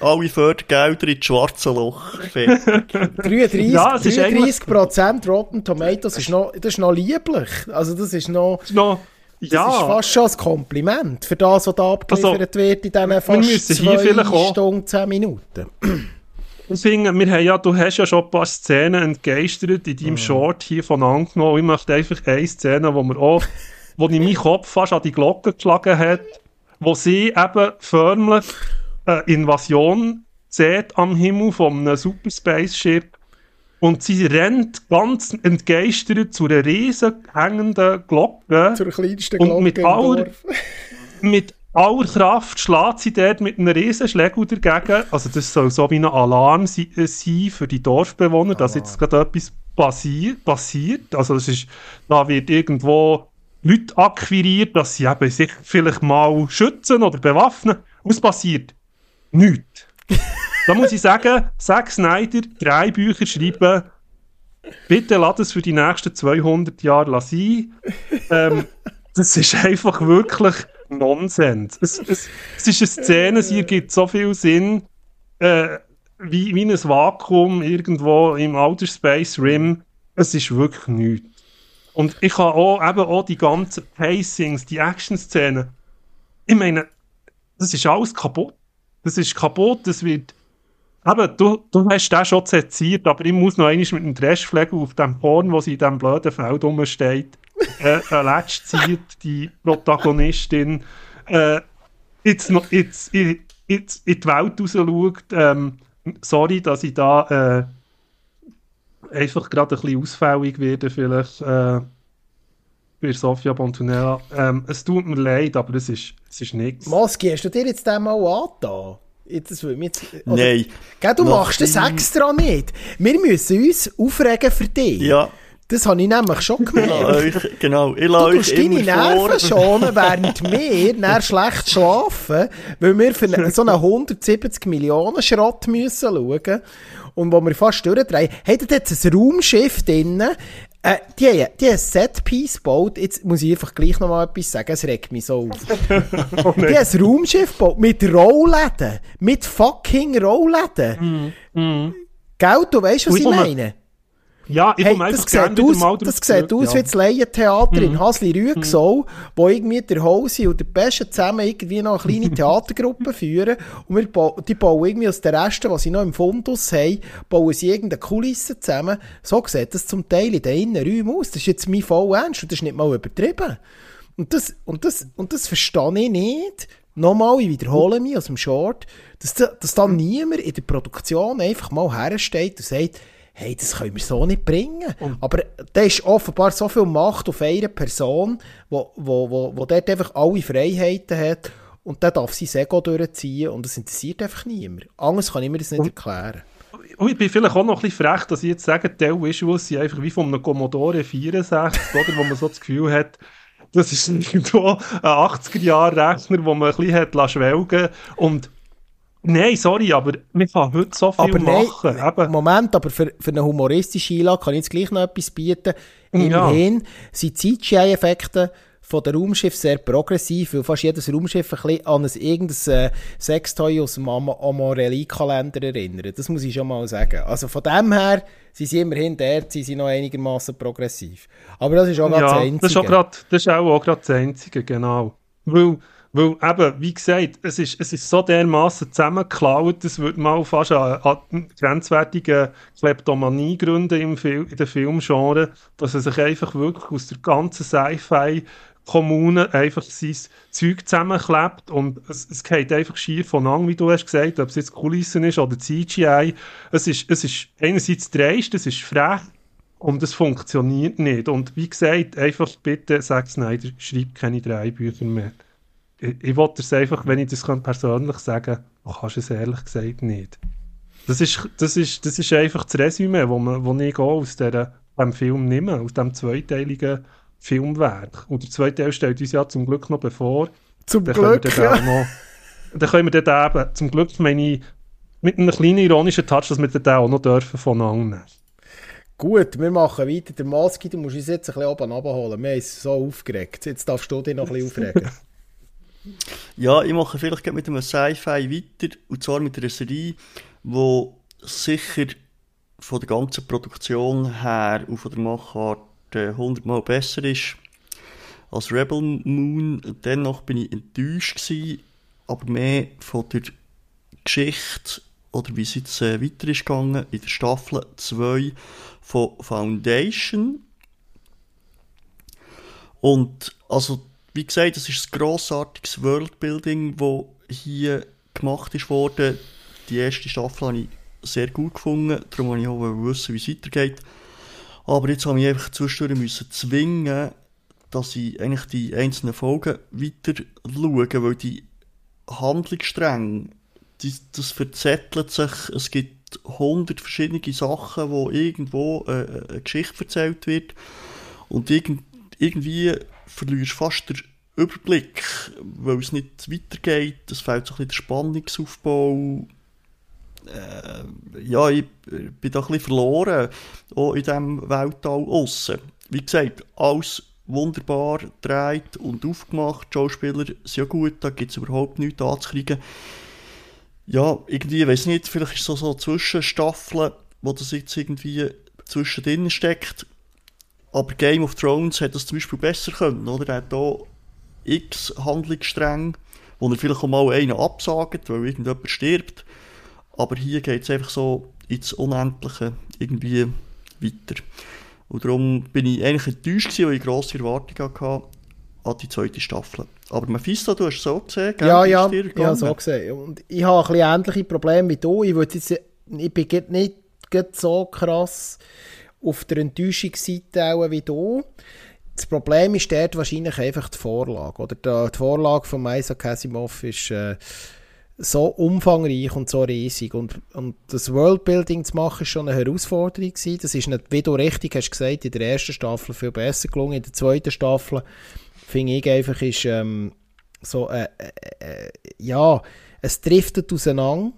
alle Fördergelder in das schwarze Loch. 33, ja, 33 Prozent Rotten Tomatoes ist noch, das ist noch lieblich. Also das ist noch... Das ist, noch, ja. das ist fast schon ein Kompliment für das, was da abgeliefert also, wird in diesen fast zwei Stunden, zehn Minuten. Deswegen, wir haben ja, du hast ja schon ein paar Szenen entgeistert in deinem mhm. Short hier von angenommen. Ich möchte einfach eine Szene, wo wir auch, wo in meinem Kopf fast an die Glocke geschlagen hat, wo sie eben förmlich eine Invasion sieht am Himmel von einem Super Spaceship und sie rennt ganz entgeistert zu einer riesen hängenden Glocke. Zur kleinsten Glocke und mit aller, mit aller Kraft schlägt sie dort mit einem riesen Schlägel dagegen. Also das soll so wie ein Alarm sein für die Dorfbewohner, dass jetzt gerade etwas passiert. passiert. Also das ist, da wird irgendwo Leute akquiriert, dass sie eben sich vielleicht mal schützen oder bewaffnen. Was passiert? Nichts. da muss ich sagen, Zack Snyder, drei Bücher schreiben, bitte lass es für die nächsten 200 Jahre sein. Ähm, das ist einfach wirklich Nonsens. Es, es, es ist eine Szene, sie gibt so viel Sinn, äh, wie, wie ein Vakuum irgendwo im Outer Space Rim. Es ist wirklich nichts. Und ich habe auch eben auch die ganzen Pacings, die Action-Szenen. Ich meine, das ist alles kaputt. Das ist kaputt, das wird. Eben, du, du hast den schon zensiert, aber ich muss noch einmal mit dem Dreschflegel auf dem Porn, wo in diesem blöden Feld rumsteht, äh, äh, letzt zieht, die Protagonistin, äh, jetzt, noch, jetzt, jetzt in die Welt raus schaut. Ähm, sorry, dass ich da äh, einfach gerade ein bisschen ausfällig werde, vielleicht äh, bei Sofia Bontunella. Ähm, es tut mir leid, aber es ist, es ist nichts. Moski, hast du dir jetzt den mal angetan? Jetzt, jetzt, oder, Nein. Gell, du machst das extra nicht. Wir müssen uns aufregen für dich. Ja. Das habe ich nämlich schon gemerkt. Ich genau, ich lasse euch deine Nerven schonen, während wir dann schlecht schlafen, weil wir für so einen 170 Millionen Schrott müssen schauen und wo wir fast durchdrehen. Hat jetzt ein Raumschiff drin, äh, die, die haben ein Setpiece gebaut. Jetzt muss ich einfach gleich noch mal etwas sagen, es regt mich so auf. oh, die haben ein Raumschiff gebaut mit Rollläden. Mit fucking Rollläden. Mm, mm. Gell, du weißt, was ich meine? Ja, ich hey, das sieht aus, mal Das sieht aus ja. wie das Laientheater mhm. in Hasli-Rüegsau, mhm. wo irgendwie der Hose und der Pesche zusammen irgendwie noch eine kleine Theatergruppe führen und wir ba die bauen irgendwie aus den Resten, was sie noch im Fundus haben, bauen sie irgendeine Kulisse zusammen. So sieht das zum Teil in den Innenräumen aus. Das ist jetzt mein voll ernst und das ist nicht mal übertrieben. Und das, und das, und das verstehe ich nicht. Nochmal, ich wiederhole mich aus dem Short, dass, dass dann niemand in der Produktion einfach mal hersteht und sagt, hey, das können wir so nicht bringen. Und Aber da ist offenbar so viel Macht auf einer Person, wo, wo, wo, wo dort einfach alle Freiheiten hat und der darf sein Ego durchziehen und das interessiert einfach niemand. Anders kann ich mir das nicht erklären. Und ich bin vielleicht auch noch ein bisschen frech, dass ich jetzt sage, die Visuals sind einfach wie von einem Commodore 64, oder, wo man so das Gefühl hat, das ist irgendwo ein 80er-Jahre-Rechner, wo man ein bisschen hat schwelgen und Nein, sorry, aber man kann heute so viel aber machen. Nein, Moment, aber für, für eine humoristische Einlage kann ich jetzt gleich noch etwas bieten. Immerhin ja. sind CGI-Effekte von der Raumschiff sehr progressiv, weil fast jedes Raumschiff ein bisschen an ein irgendein äh, Sextoy aus dem Am Amorelli-Kalender erinnert. Das muss ich schon mal sagen. Also von dem her sind sie immerhin dort, sind sie noch einigermaßen progressiv. Aber das ist auch ja, das Einzige. Das ist, auch grad, das ist auch, gerade das Einzige, genau. Weil weil eben, wie gesagt, es ist, es ist so dermaßen zusammengeklaut, es würde mal fast an, an grenzwertige Kleptomanie gründen im Fil in der Filmgenre, dass er sich einfach wirklich aus der ganzen Sci-Fi Kommune einfach sein Zeug zusammenklebt und es, es geht einfach schier von an, wie du hast gesagt, ob es jetzt Kulissen ist oder CGI. Es ist, es ist einerseits dreist, es ist frech und es funktioniert nicht. Und wie gesagt, einfach bitte Zack Snyder, schreib keine drei Bücher mehr ich, ich wollte es einfach, wenn ich das persönlich sagen kann, kannst du es ehrlich gesagt nicht. Das ist, das ist, das ist einfach das Resümee, wo, man, wo ich aus dieser, dem Film nehme, aus dem zweiteiligen Filmwerk. Und der zweite Teil stellt uns ja zum Glück noch bevor. Zum dann Glück, dann, noch, dann können wir dann eben, zum Glück meine ich, mit einem kleinen ironischen Touch, dass wir den auch noch dürfen von nehmen. Gut, wir machen weiter. Der Maski, du musst uns jetzt ein bisschen oben abholen. Wir haben uns so aufgeregt. Jetzt darfst du dich noch ein bisschen aufregen. Ja, ich mache vielleicht mit einem Sci-Fi weiter, und zwar mit einer Serie, die sicher von der ganzen Produktion her und von der Machart äh, hundertmal besser ist als Rebel Moon. Dennoch bin ich enttäuscht gewesen, aber mehr von der Geschichte oder wie es jetzt äh, weiter ist gegangen in der Staffel 2 von Foundation. Und also wie gesagt, es ist ein grossartiges Worldbuilding, das hier gemacht ist worden. Die erste Staffel habe ich sehr gut gefunden, darum wollte ich auch wissen, wie es weitergeht. Aber jetzt habe ich einfach zwischendurch müssen zwingen, dass ich eigentlich die einzelnen Folgen weiter schaue, weil die Handlungsstränge, die, das verzettelt sich, es gibt hundert verschiedene Sachen, wo irgendwo äh, eine Geschichte erzählt wird und irgend, irgendwie verlierst fast den Überblick, weil es nicht weitergeht. Es fehlt so ein bisschen der Spannungsaufbau. äh, ja, ich bin da ein bisschen verloren, auch in diesem Weltall aussen. Wie gesagt, alles wunderbar gedreht und aufgemacht. Schauspieler sind ja gut, da gibt es überhaupt nichts anzukriegen. Ja, irgendwie, ich weiß nicht, vielleicht ist es so, so Zwischenstaffeln, wo das jetzt irgendwie zwischendrin steckt. Aber Game of Thrones hat das zum Beispiel besser können, oder? Er hat hier x Handlungsstränge, wo er vielleicht auch mal einen absagt, weil irgendjemand stirbt. Aber hier geht es einfach so ins Unendliche irgendwie weiter. Und darum bin ich eigentlich enttäuscht gewesen, weil ich grosse Erwartungen hatte an die zweite Staffel. Aber Mephisto, du hast es so gesehen, gell? Ja, ja, ja, so gesehen. Und ich habe ein bisschen ähnliche Probleme wie du. Ich, jetzt, ich bin nicht so krass auf der Enttäuschungsseite wie du. Das Problem ist dort wahrscheinlich einfach die Vorlage. Oder die Vorlage von Isaac Asimov ist äh, so umfangreich und so riesig. Und, und das Worldbuilding zu machen, ist schon eine Herausforderung gewesen. Das ist nicht, wie du richtig hast gesagt, in der ersten Staffel viel besser gelungen. In der zweiten Staffel finde ich einfach, ist ähm, so, äh, äh, äh, ja, es driftet auseinander.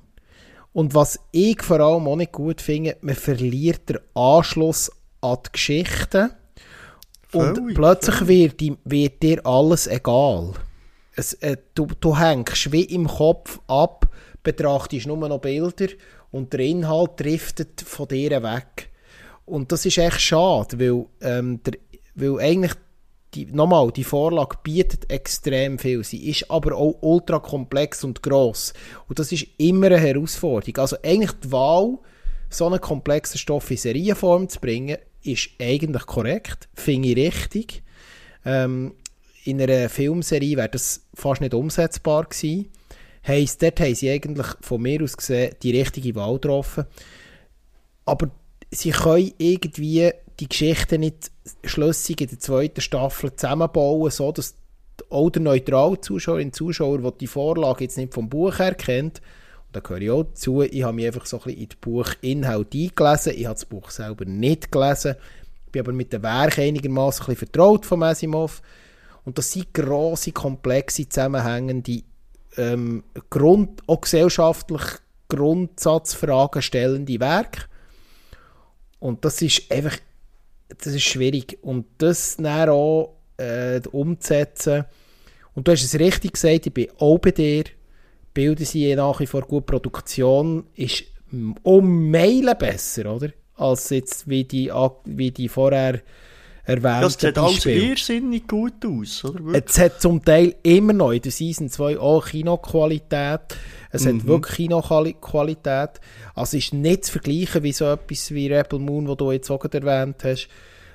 Und was ich vor allem auch nicht gut finde, man verliert den Anschluss an die Geschichte. Und Völlig, plötzlich wird, wird, dir alles egal. Es, äh, du, du hängst wie im Kopf ab, betrachtest nur noch Bilder und der Inhalt driftet von dir weg. Und das ist echt schade, weil, ähm, der, weil eigentlich die, nochmal, die Vorlage bietet extrem viel. Sie ist aber auch ultra komplex und gross. Und das ist immer eine Herausforderung. Also eigentlich die Wahl, so einen komplexen Stoff in Serienform zu bringen, ist eigentlich korrekt, finde ich richtig. Ähm, in einer Filmserie wäre das fast nicht umsetzbar gewesen. Heisst, dort haben sie eigentlich von mir aus gesehen die richtige Wahl getroffen. Aber sie können irgendwie die Geschichte nicht schlüssig in der zweiten Staffel zusammenbauen, so dass auch der neutrale Zuschauer und Zuschauer, der die Vorlage jetzt nicht vom Buch her kennt, und da gehöre ich auch dazu, ich habe mich einfach so ein bisschen in das Buchinhalt eingelesen, ich habe das Buch selber nicht gelesen, bin aber mit dem Werk einigermaßen ein vertraut von Asimov und das sind grosse, komplexe, zusammenhängende, ähm, Grund, auch gesellschaftlich Grundsatzfragen stellende Werke. Und das ist einfach das ist schwierig. Und das dann auch äh, umzusetzen. Und du hast es richtig gesagt, ich bin auch bei dir. Bilder sind nach wie vor gut. Produktion ist um Meilen besser, oder? Als jetzt, wie die, wie die vorher erwähnten Das sieht alles irrsinnig gut aus, oder? Wirklich? Es hat zum Teil immer noch in der Season 2 auch Kinoqualität. Es mhm. hat wirklich Kinoqualität. Also ist nicht zu vergleichen wie so etwas wie Rebel Moon, wo du jetzt auch erwähnt hast.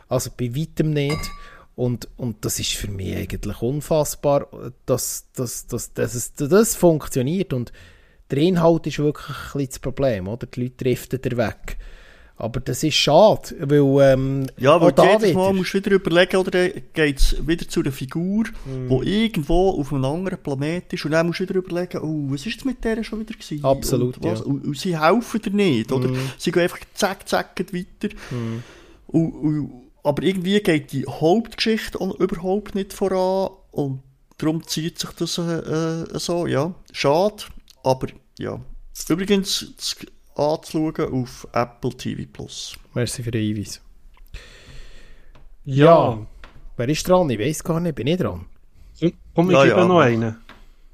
Also bei weitem nicht. Und, und das ist für mich eigentlich unfassbar, dass, dass, dass, dass, es, dass das funktioniert. Und der Inhalt ist wirklich ein das Problem, oder? Die Leute driften da weg. Aber das ist schade, weil ähm, Ja, weil jedes wieder. Mal musst du wieder überlegen, oder geht es wieder zu einer Figur, mm. die irgendwo auf einem anderen Planet ist und dann musst du wieder überlegen, oh, was ist jetzt mit der schon wieder gewesen? Absolut, und, ja. und, und, sie helfen dir nicht, oder? Mm. Sie gehen einfach zack, zack weiter. Mm. Und, aber irgendwie geht die Hauptgeschichte überhaupt nicht voran und darum zieht sich das äh, äh, so, ja. Schade, aber ja. Übrigens, anzuschauen auf Apple TV Plus. Merci für den Hinweis. Ja. ja. Wer ist dran? Ich weiß gar nicht, bin ich dran? Komm, ich ja, gebe ja. noch einen.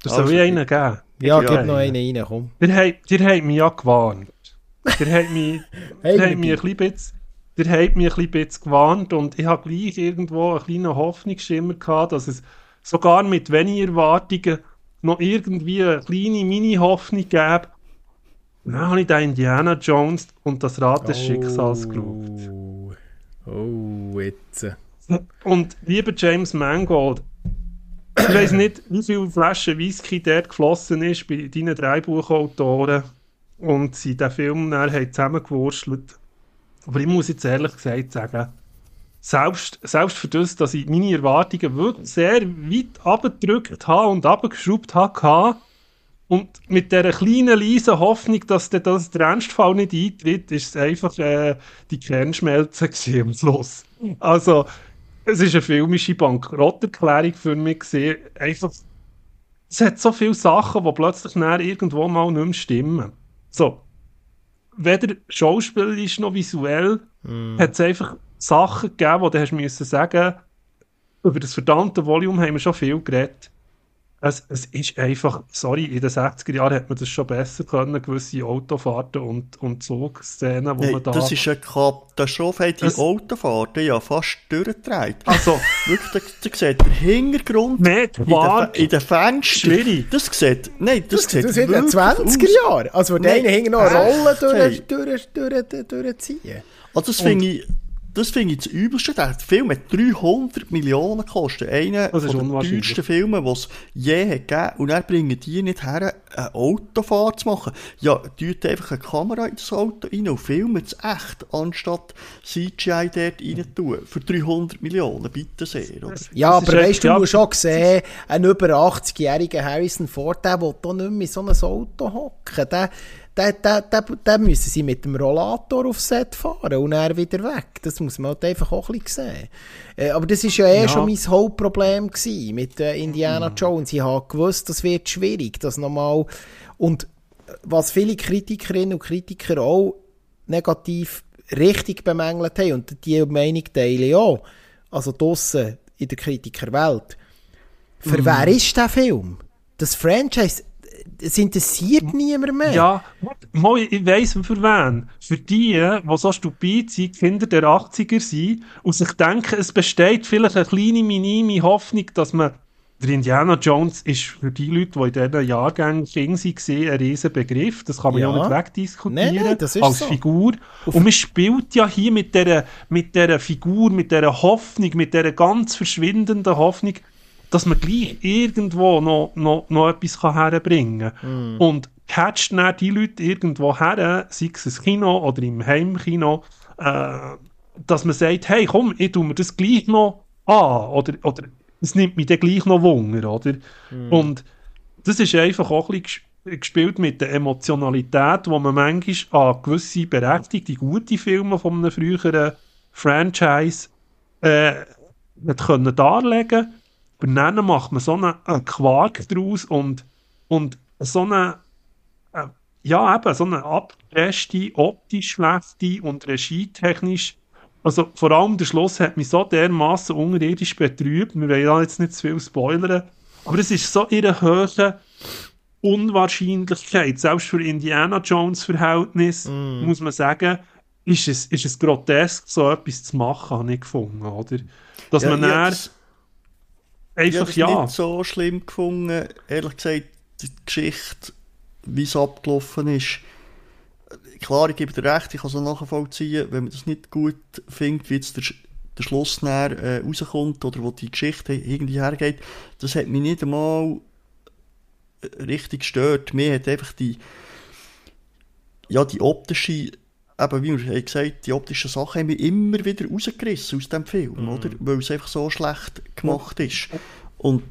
Das soll also, wie einen geben. Ja, gib noch einen rein, komm. Ihr habt, ihr habt mich ja gewarnt. Ihr habt mich, ihr habt mich ein bisschen, ihr habt mich ein bisschen gewarnt und ich habe gleich irgendwo einen kleinen Hoffnungsschimmer gehabt, dass es sogar mit weniger Erwartungen noch irgendwie eine kleine Mini-Hoffnung gäbe, dann habe ich da Indiana Jones und das Rad des oh. Schicksals geschaut. Oh, jetzt. Und lieber James Mangold, ich weiß nicht, wie viele Flaschen Whisky dort geflossen ist bei deinen drei Buchautoren und sie den Film dann haben zusammengewurschtelt. Aber ich muss jetzt ehrlich gesagt sagen, selbst, selbst für das, dass ich meine Erwartungen wirklich sehr weit abgedrückt habe und abgeschraubt habe, und mit dieser kleinen, leisen Hoffnung, dass der, das der Ernstfall nicht eintritt, ist es einfach äh, die Kernschmelze am Schluss. Also, es ist eine filmische Bankrotterklärung für mich gesehen. Einfach, es hat so viele Sachen, die plötzlich irgendwo mal nicht mehr stimmen. So, weder schauspielerisch noch visuell mm. hat es einfach Sachen gegeben, wo du hast müssen sagen, über das verdammte Volume haben wir schon viel geredet es, es ist einfach, sorry, in den 60er Jahren hat man das schon besser können, gewisse Autofahrten und, und Zugszenen, wo nee, man da... das ist eine Katastrophe, hat die es, Autofahrten ja fast durchgedreht. Also... Wirklich, da, da sieht der Hintergrund nicht in, den, in den Fenstern. Schwierig. Das sieht, nein, das, das sieht Das in den 20er Jahren. Also, wo nee, der eine noch eine Rolle durch, durch, durch, durch, durchziehen. Also, das finde ich das finde ich das Übelste. Der Film hat 300 Millionen gekostet. Einer der teuersten Filme, die es je hat gegeben Und dann bringen die nicht her, eine Autofahrt zu machen. Ja, tut einfach eine Kamera in das Auto rein und filmen es echt, anstatt CGI dort rein tun. Für 300 Millionen, bitte sehr. Oder? Ja, aber weißt du, du musst auch sehen, ein über 80-jähriger Harrison Ford, der will doch nicht mehr in so ein Auto hocken. Der, dann, dann, dann, dann müssen sie mit dem Rollator aufs Set fahren und dann wieder weg. Das muss man halt einfach auch ein bisschen sehen. Äh, aber das war ja eh ja. schon mein Hauptproblem gewesen mit äh, Indiana mhm. Jones. Ich habe gewusst, das wird schwierig, das nochmal... Und was viele Kritikerinnen und Kritiker auch negativ richtig bemängelt haben, und die Meinung teile ich auch, also draussen in der Kritikerwelt, für mhm. wer ist der Film? Das Franchise es interessiert niemand mehr. Ja, mal, ich weiss für wen. Für die, die so stupid sind, Kinder der 80er sind und sich denken, es besteht vielleicht eine kleine, minime Hoffnung, dass man der Indiana Jones ist für die Leute, die in diesen Jahrgängen King waren, ein riesen Begriff. Das kann man ja, ja nicht wegdiskutieren. Nee, nee, das ist als so. Figur. Auf und man spielt ja hier mit dieser, mit dieser Figur, mit dieser Hoffnung, mit dieser ganz verschwindenden Hoffnung, dass man gleich irgendwo noch, noch, noch etwas herbringen kann. Mm. Und catcht dann die Leute irgendwo her, sei es im Kino oder im Heimkino, äh, dass man sagt, hey komm, ich tue mir das gleich noch an, oder, oder es nimmt mich dann gleich noch Wunder, oder? Mm. Und das ist einfach auch ein bisschen gespielt mit der Emotionalität, wo man manchmal an gewisse berechtigte, gute Filme von einem früheren Franchise äh, können darlegen dann macht man so einen, einen Quark draus und, und so eine, äh, ja eben, so eine abgepresste, optisch schlechte und regietechnisch also vor allem der Schluss hat mich so dermaßen unterirdisch betrübt. Wir wollen ja jetzt nicht zu viel spoilern. Aber es ist so in einer hohen Unwahrscheinlichkeit, selbst für Indiana Jones Verhältnis, mm. muss man sagen, ist es, ist es grotesk, so etwas zu machen, habe ich gefunden, oder? Dass ja, man ja, das, Einfach ich habe ja. nicht so schlimm gefunden. Ehrlich gesagt, die Geschichte, wie es abgelaufen ist, klar, ich gebe dir recht, ich kann es nachvollziehen, wenn man das nicht gut findet, wie jetzt der, der Schluss näher äh, rauskommt oder wo die Geschichte irgendwie hergeht, das hat mich nicht einmal äh, richtig gestört. Mir hat einfach die, ja, die optische, eben wie wir gesagt die optischen Sachen haben mich immer wieder rausgerissen aus dem Film, mhm. oder? Weil es einfach so schlecht gemacht ist. Und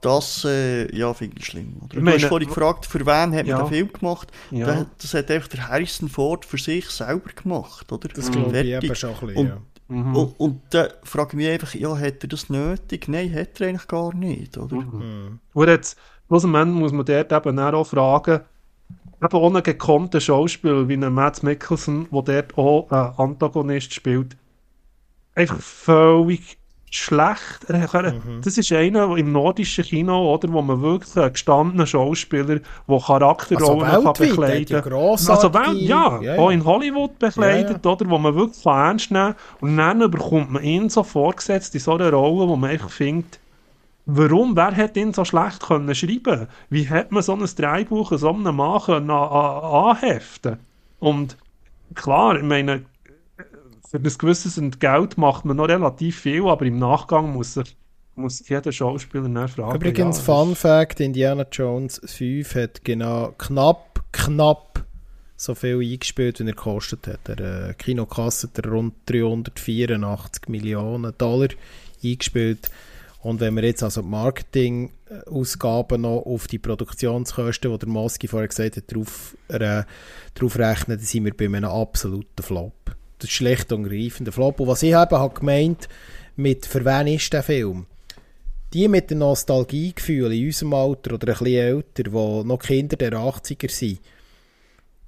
das äh, ja, finde ich schlimm. Oder? Du meine, hast vorhin gefragt, für wen hat man den Film gemacht? Ja. Das hat einfach der Harrison Ford für sich selber gemacht. Oder? Das glaube ich eben schon ein bisschen, und, ja. Mhm. Und, und dann frage ich mich einfach, ja, hat er das nötig? Nein, hat er eigentlich gar nicht. Oder? Mhm. Und jetzt, schlussendlich muss man dort eben auch fragen, eben ohne gekonnten Schauspieler wie ein Matt Mickelson, der dort auch einen Antagonist spielt, einfach völlig schlecht. Mhm. Das ist einer im nordischen Kino, oder, wo man wirklich einen gestandenen Schauspieler, der Charakterrollen also kann bekleiden kann. Also Welt, ja, ja, ja, auch in Hollywood bekleidet, ja, oder, wo man wirklich ernst nehmen kann. Und dann bekommt man ihn so vorgesetzt in so einer Rolle, wo man einfach findet, Warum? Wer hat ihn so schlecht können schreiben? Wie hat man so ein Dreibuch so einem Mann anheften? Und klar, ich meine, für ein gewisses Entgelt macht man noch relativ viel, aber im Nachgang muss sich muss jeder Schauspieler nachfragen. Übrigens, ja, Fun Fact: Indiana Jones 5 hat genau knapp, knapp so viel eingespielt, wie er gekostet hat. Der äh, Kinokasse hat rund 384 Millionen Dollar eingespielt. Und wenn wir jetzt also die Marketingausgaben noch auf die Produktionskosten, die der Moski vorher gesagt hat, drauf, äh, drauf rechnen, dann sind wir bei einem absoluten Flop. Das ist schlecht und greifender Flop. Und was ich eben habe gemeint, mit «Für wen ist der Film?» Die mit dem Nostalgiegefühl in unserem Alter oder ein bisschen älter, die noch Kinder der 80er sind,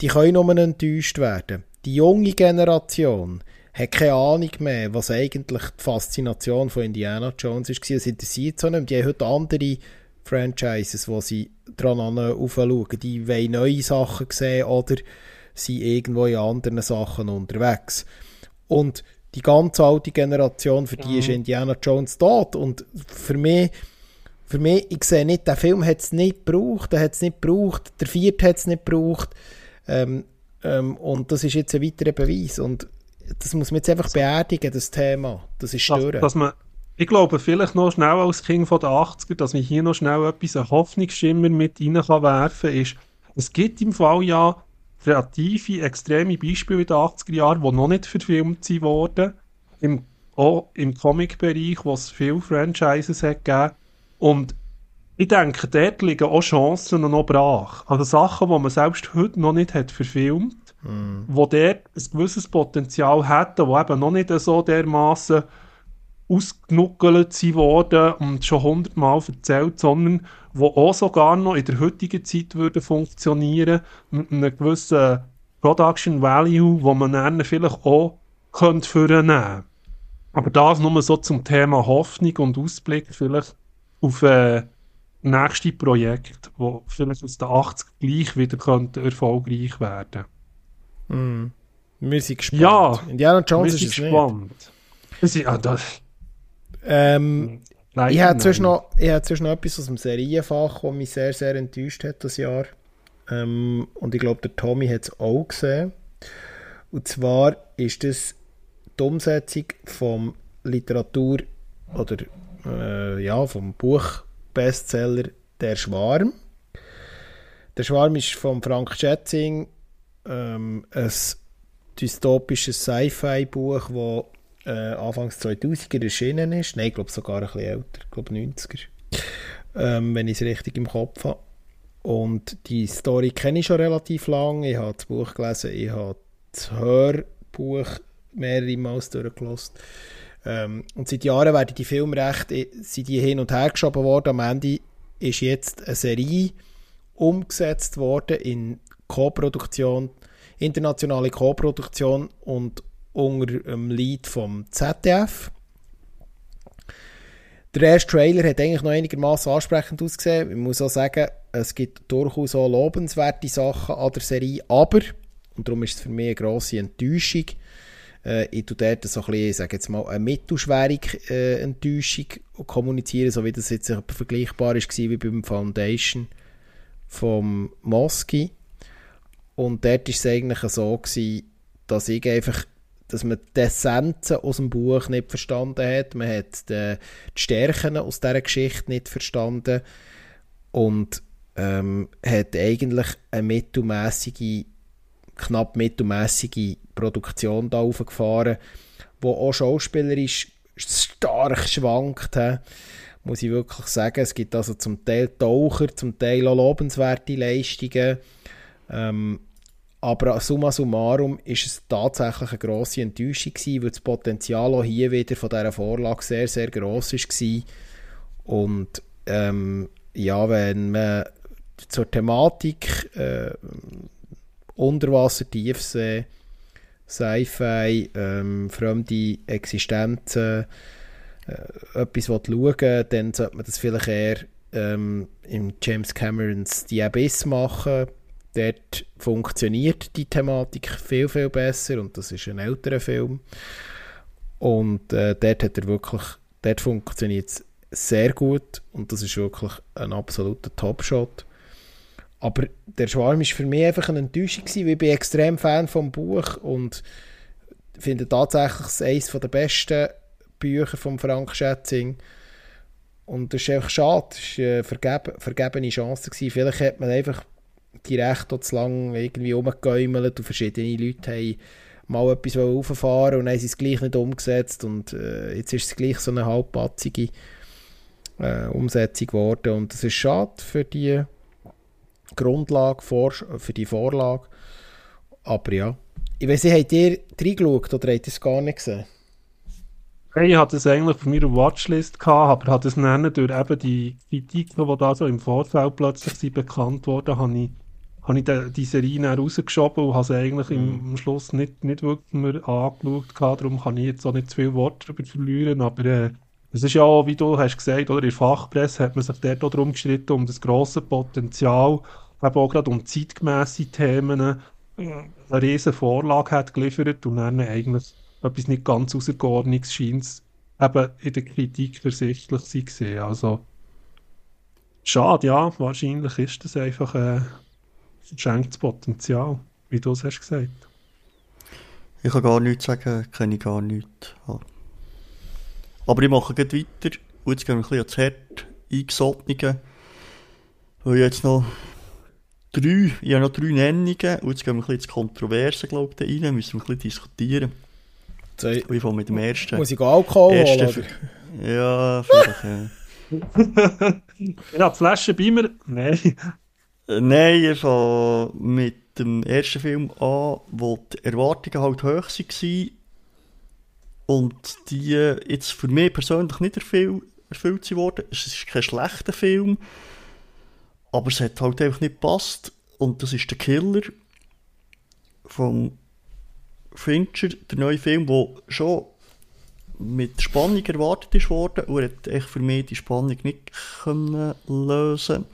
die können nur enttäuscht werden. Die junge Generation hat keine Ahnung mehr, was eigentlich die Faszination von Indiana Jones ist. Es interessiert so nicht. Die haben heute andere Franchises, wo sie dran aufschauen. Die wollen neue Sachen sehen oder sind irgendwo in anderen Sachen unterwegs. Und die ganz alte Generation, für die mhm. ist Indiana Jones tot. Und für mich, für mich, ich sehe nicht, der Film hat es nicht gebraucht, der hat es nicht gebraucht, der vierte hat es nicht gebraucht. Ähm, ähm, und das ist jetzt ein weiterer Beweis. Und das muss man jetzt einfach beerdigen, das Thema. Das ist störend. Dass, dass man, ich glaube, vielleicht noch schnell als Kind von den 80er, dass man hier noch schnell etwas, einen Hoffnungsschimmer mit rein kann werfen kann, ist, es gibt im Fall ja kreative, extreme Beispiele in den 80er Jahren, die noch nicht verfilmt wurden. Im, auch im Comic-Bereich, wo es viele Franchises hat gegeben. Und ich denke, dort liegen auch Chancen noch brach. Also Sachen, die man selbst heute noch nicht hat verfilmt, mm. wo dort ein gewisses Potenzial hätten, die eben noch nicht so dermaßen ausgenuckelt worden und schon hundertmal erzählt, sondern wo auch sogar noch in der heutigen Zeit würde funktionieren mit einem gewissen Production Value, wo man dann vielleicht auch könnte vornehmen Aber das nur so zum Thema Hoffnung und Ausblick vielleicht auf äh, nächste Projekt, wo vielleicht aus den 80 gleich wieder könnte erfolgreich werden. Mm. Wir sind gespannt. Ja, Indiana Jones wir sind ist gespannt. Nicht. Ah, das, ähm, nein, ich habe zwischen noch, noch etwas aus dem Serienfach, das mich sehr, sehr enttäuscht hat das Jahr. Ähm, und ich glaube, der Tommy hat es auch gesehen. Und zwar ist das die Umsetzung vom Literatur oder äh, ja, vom Buch-Bestseller Der Schwarm. Der Schwarm ist von Frank Schätzing ähm, ein dystopisches Sci-Fi-Buch, das äh, Anfangs 2000er erschienen ist. Nein, ich glaube sogar ein bisschen älter, ich glaube 90er. Ähm, wenn ich es richtig im Kopf habe. Und die Story kenne ich schon relativ lange. Ich habe das Buch gelesen, ich habe das Hörbuch mehrere Mal durchgelassen. Ähm, und seit Jahren werden die Filme recht sind die hin und her geschoben worden. Am Ende ist jetzt eine Serie umgesetzt worden in Co-Produktion, internationale Co-Produktion und unter dem Lied vom ZDF. Der erste Trailer hat eigentlich noch einigermaßen ansprechend ausgesehen. Ich muss auch sagen, es gibt durchaus auch lobenswerte Sachen an der Serie, aber, und darum ist es für mich eine grosse Enttäuschung, äh, ich tue dort so ein bisschen, ich sage jetzt mal, eine mittelschwere äh, Enttäuschung kommunizieren, so wie das jetzt vergleichbar ist wie beim Foundation vom Moski. Und dort war es eigentlich so, gewesen, dass ich einfach dass man die Essenzen aus dem Buch nicht verstanden hat. Man hat die, die Stärken aus dieser Geschichte nicht verstanden und ähm, hat eigentlich eine mittelmäßige, knapp mittelmäßige Produktion da aufgefahren, wo auch schauspielerisch stark schwankt. He. Muss ich wirklich sagen. Es gibt also zum Teil Taucher, zum Teil auch lobenswerte Leistungen. Ähm, aber summa summarum ist es tatsächlich eine grosse Enttäuschung gewesen, weil das Potenzial auch hier wieder von dieser Vorlage sehr, sehr gross war. Und ähm, ja, wenn man zur Thematik äh, Unterwasser, Tiefsee, Sci-Fi, ähm, fremde Existenzen, äh, etwas schauen dann sollte man das vielleicht eher ähm, im James Camerons The Abyss machen Dort funktioniert die Thematik viel, viel besser und das ist ein älterer Film. Und äh, dort hat er wirklich, dort funktioniert es sehr gut und das ist wirklich ein absoluter Top-Shot. Aber der Schwarm ist für mich einfach eine Enttäuschung gewesen, weil ich bin extrem Fan vom Buch und finde tatsächlich es eines der besten Bücher von Frank Schätzing. Und das ist einfach schade, das war eine vergeb vergebene Chance. Gewesen. Vielleicht hat man einfach die Rechte zu lange irgendwie rumgeäumelt und verschiedene Leute haben mal etwas rauffahren und dann haben sie es gleich nicht umgesetzt und äh, jetzt ist es gleich so eine halbpatzige äh, Umsetzung geworden und das ist schade für die Grundlage, für die Vorlage. Aber ja, ich weiß nicht, habt ihr reingeschaut oder habt ihr es gar nicht gesehen? Ich hatte es eigentlich auf meiner Watchlist gehabt, aber hatte es dann durch eben die Kritiken, die da so im Vorfeld plötzlich bekannt wurden, habe ich habe ich die, die Serie dann rausgeschoben und habe sie eigentlich mhm. im, am Schluss nicht, nicht wirklich mehr angeschaut. Gehabt. Darum kann ich jetzt auch nicht zu viel Worte darüber verlieren. Aber äh, es ist ja auch, wie du hast gesagt, oder in der Fachpresse hat man sich dort auch darum gestritten, um das grosse Potenzial, eben auch gerade um zeitgemäße Themen, äh, eine riesige Vorlage hat geliefert und dann eigentlich etwas nicht ganz Außergeordnetes scheint eben in der Kritik ersichtlich zu sein. Also, schade, ja, wahrscheinlich ist das einfach ein äh, verschenktes Potenzial, wie du es hast gesagt. Ich kann gar nichts sagen, kenne ich gar nichts. Aber ich mache gleich weiter. Und jetzt gehen wir ein bisschen ans Herd eingesottigen. Weil ich jetzt noch drei, ich habe noch drei Nennungen. Und jetzt gehen wir ein bisschen ins Kontroverse, glaube ich, rein. Müssen wir ein bisschen diskutieren. So, ich fange mit dem ersten. Muss ich Alkohol holen? Ja, vielleicht, ja. ja, die Flasche bei mir? Nein. Nein, ich fange mit dem ersten Film an, wo die Erwartungen halt hoch waren und die jetzt für mich persönlich nicht erfüllt, erfüllt wurden. Es ist kein schlechter Film, aber es hat halt einfach nicht gepasst und das ist der Killer von Fincher, der neue Film, der schon mit Spannung erwartet ist worden und hat echt für mich die Spannung nicht können lösen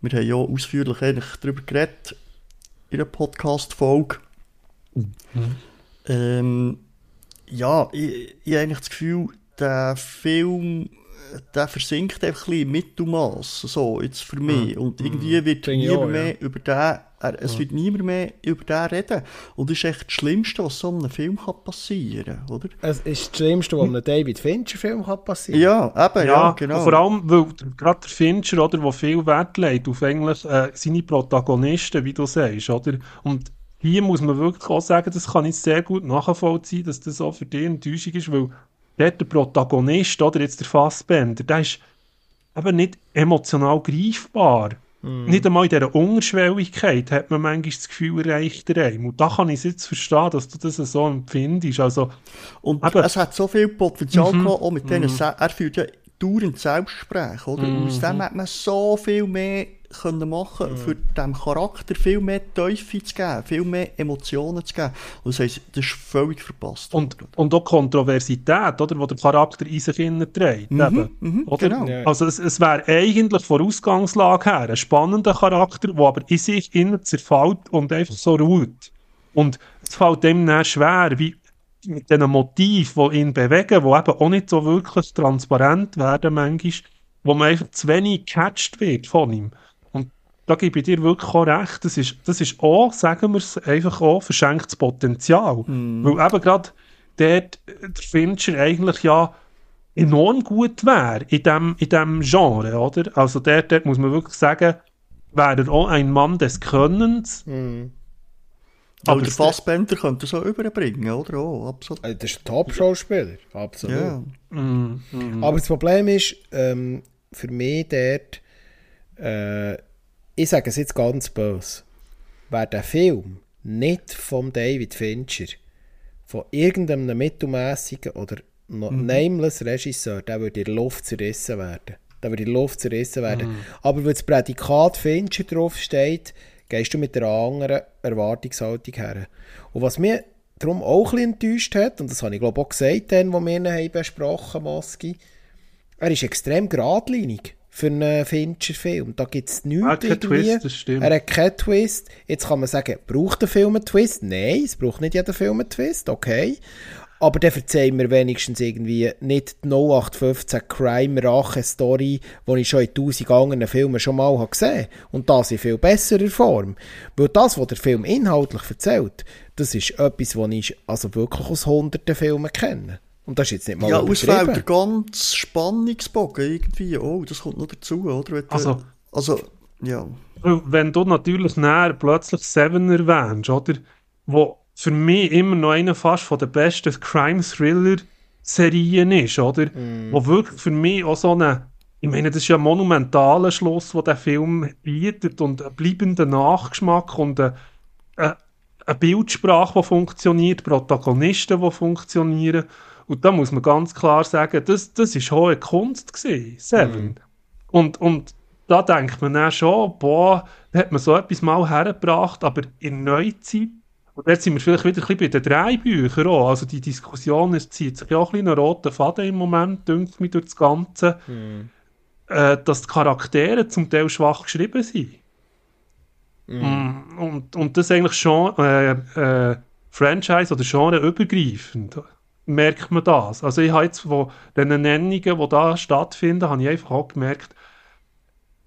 Wir haben ja ausführlich eigentlich darüber geredet in einer Podcast-Folge. Mhm. Ähm, ja, ich, ich habe eigentlich das Gefühl, der Film der versinkt einfach ein bisschen im Mittelmaß, so, jetzt für mich. Mhm. Und irgendwie wird Bring niemand auch, mehr ja. über den, es ja. wird niemand mehr über den reden. Und das ist echt das Schlimmste, was so einem Film kann passieren oder? Es ist das Schlimmste, was einem David Fincher-Film kann passieren Ja, eben, ja, ja genau. Vor allem, weil gerade der Fincher, oder, der viel Wert legt auf eigentlich, äh, seine Protagonisten, wie du sagst, oder? Und hier muss man wirklich auch sagen, das kann ich sehr gut nachvollziehen, dass das auch für dich Enttäuschung ist, weil dort der Protagonist, oder jetzt der Fassbender, der ist eben nicht emotional greifbar. Mm. Nicht einmal in dieser Unterschwelligkeit hat man manchmal das Gefühl, erreicht er einem. Und da kann ich es jetzt verstehen, dass du das so empfindest. Also, und eben, es hat so viel Potenzial mm gehabt, auch mit denen, er führt ja dauernd Selbstgespräche, oder? Und aus dem mhm. hat man so viel mehr können machen, mhm. für dem Charakter viel mehr Teufel zu geben, viel mehr Emotionen zu geben. Und das heisst, das ist völlig verpasst. Und, und auch Kontroversität, oder, wo der Charakter in sich trägt. Mhm, mhm, oder? Genau. Also es, es wäre eigentlich von Ausgangslage her ein spannender Charakter, der aber in sich innen zerfällt und einfach so ruht. Und es fällt dem dann schwer, wie mit diesen Motiven, die ihn bewegen, die eben auch nicht so wirklich transparent werden manchmal, wo man einfach zu wenig gecatcht wird von ihm da gebe ich dir wirklich auch recht, das ist, das ist auch, sagen wir es einfach auch, verschenktes Potenzial. Mm. Weil eben gerade dort der Fincher eigentlich ja enorm gut wäre in dem, in dem Genre, oder? Also dort, dort muss man wirklich sagen, wäre er auch ein Mann des Könnens. Mm. Aber der Fassbender könnte so überbringen, oder? Oh, absolut. Das ist ein Top-Schauspieler, absolut. Ja. Mm, mm. Aber das Problem ist, ähm, für mich dort, äh, ich sage es jetzt ganz böse, wer der Film nicht von David Fincher, von irgendeinem mittelmäßigen oder mhm. nameless Regisseur, der würde in der Luft zerrissen werden. Der würde in der Luft zerrissen werden. Mhm. Aber wenn das Prädikat Fincher draufsteht, gehst du mit einer anderen Erwartungshaltung her. Und was mir darum auch ein bisschen enttäuscht hat, und das habe ich glaube auch gesagt, dann, wo wir ihn besprochen haben, Moski, er ist extrem geradlinig für einen Fincher-Film. Da gibt es nichts. Er hat keinen Twist, das stimmt. Er hat keinen Twist. Jetzt kann man sagen, braucht der Film einen Twist? Nein, es braucht nicht jeder Film einen Twist, okay. Aber dann verzeihen wir wenigstens irgendwie nicht die 0815 Crime-Rache-Story, die ich schon in tausend anderen Filmen schon mal gesehen habe. Und das in viel besserer Form. Weil das, was der Film inhaltlich erzählt, das ist etwas, was ich also wirklich aus hunderten Filmen kenne. Und das ist jetzt nicht mal Ja, ausfällt der ganz Spannungsbogen irgendwie. Oh, das kommt noch dazu, oder? Wenn also, also, ja. Wenn du natürlich näher plötzlich Seven erwähnst, oder? Wo für mich immer noch einer fast von den besten Crime-Thriller-Serien ist, oder? Mm. Wo wirklich für mich auch so eine ich meine, das ist ja ein monumentaler Schluss, den der Film bietet und einen bleibenden Nachgeschmack und eine, eine, eine Bildsprache, die funktioniert, Protagonisten, die funktionieren. Und da muss man ganz klar sagen, das, das ist hohe Kunst gewesen, Seven. Mhm. Und, und da denkt man dann schon, boah, da hat man so etwas mal hergebracht, aber in Neuzeit, und jetzt sind wir vielleicht wieder ein bisschen bei den drei Büchern auch, also die Diskussion, es zieht sich ja auch ein bisschen einen roten Faden im Moment, dünkt mich durch das Ganze, hm. äh, dass die Charaktere zum Teil schwach geschrieben sind. Mm. Und, und das eigentlich schon äh, äh, Franchise oder Genre übergreifend merkt man das. Also ich habe jetzt von den Nennungen, die da stattfinden, habe ich einfach auch gemerkt,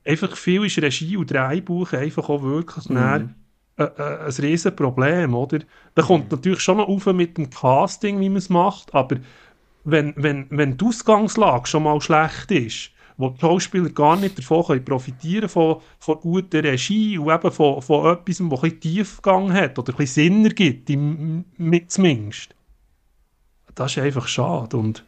einfach viel ist Regie und Drehbuch einfach auch wirklich ein, äh, äh, ein riesen Problem, oder? Da kommt mm. natürlich schon noch auf mit dem Casting, wie man es macht, aber wenn, wenn, wenn die Ausgangslage schon mal schlecht ist, wo die Schauspieler gar nicht davon können profitieren von, von guter Regie und eben von, von etwas, das ein bisschen Tiefgang hat oder ein bisschen Sinn ergibt, zumindest. Das ist einfach schade und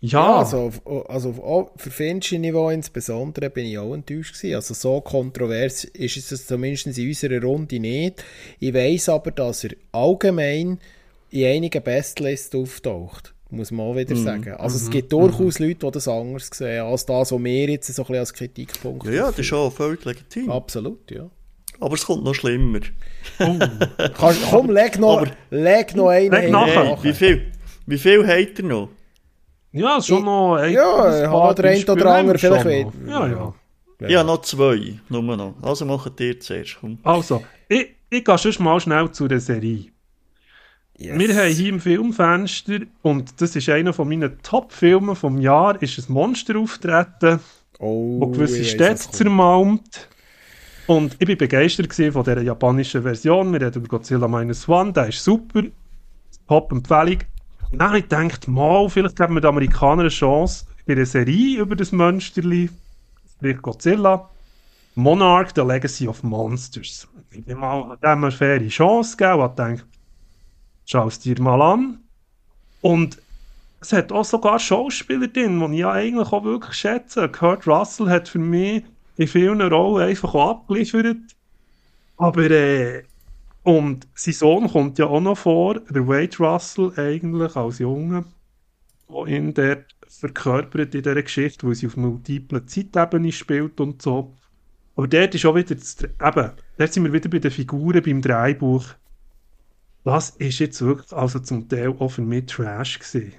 ja. ja also, auf, also auf, für finnische Niveau insbesondere bin ich auch enttäuscht gewesen. Also so kontrovers ist es zumindest in unserer Runde nicht. Ich weiß aber, dass er allgemein in einigen Bestlisten auftaucht muss man auch wieder mm. sagen. Also mm es mhm. gibt durchaus mm. Leute, die das anders sehen, als das, was wir jetzt so ein bisschen als Kritikpunkt Ja, ja das ist schon völlig legitim. Absolut, ja. Aber es kommt noch schlimmer. Oh. Kannst, komm, leg noch, Aber, leg noch einen leg nachher. Hey, wie viel, wie viel hat er noch? Ja, schon noch ein Ja, hat der ein oder andere vielleicht wieder. Ja, ja. Ja, ja, noch zwei, nur noch. Also machen ihr zuerst. Komm. Also, ich, ich gehe schon mal schnell zu der Serie. Yes. Wir haben hier im Filmfenster, und das ist einer von meinen Top-Filmen vom Jahr, ist ein Monster auftreten, oh, wo gewisse Städte zermalmt. Und ich war begeistert von dieser japanischen Version. Wir reden über Godzilla Minus One, der ist super. Top-Empfehlung. Und dann habe ich gedacht, mal, vielleicht geben wir den Amerikanern eine Chance bei einer Serie über das Monsterli, sprich Godzilla. Monarch, The Legacy of Monsters. Ich habe mal eine faire Chance gegeben und gedacht, schau es dir mal an. Und es hat auch sogar Schauspieler drin, die ich ja eigentlich auch wirklich schätze. Kurt Russell hat für mich in vielen Rollen einfach abgeliefert. Aber, äh, und sein Sohn kommt ja auch noch vor, der Wade Russell eigentlich als Junge, der ihn dort verkörpert in dieser Geschichte, wo sie auf multiplen Zeitebenen spielt und so. Aber dort ist auch wieder, das, eben, dort sind wir wieder bei den Figuren beim Dreibuch das ist jetzt wirklich also zum Teil auch für mich Trash gewesen.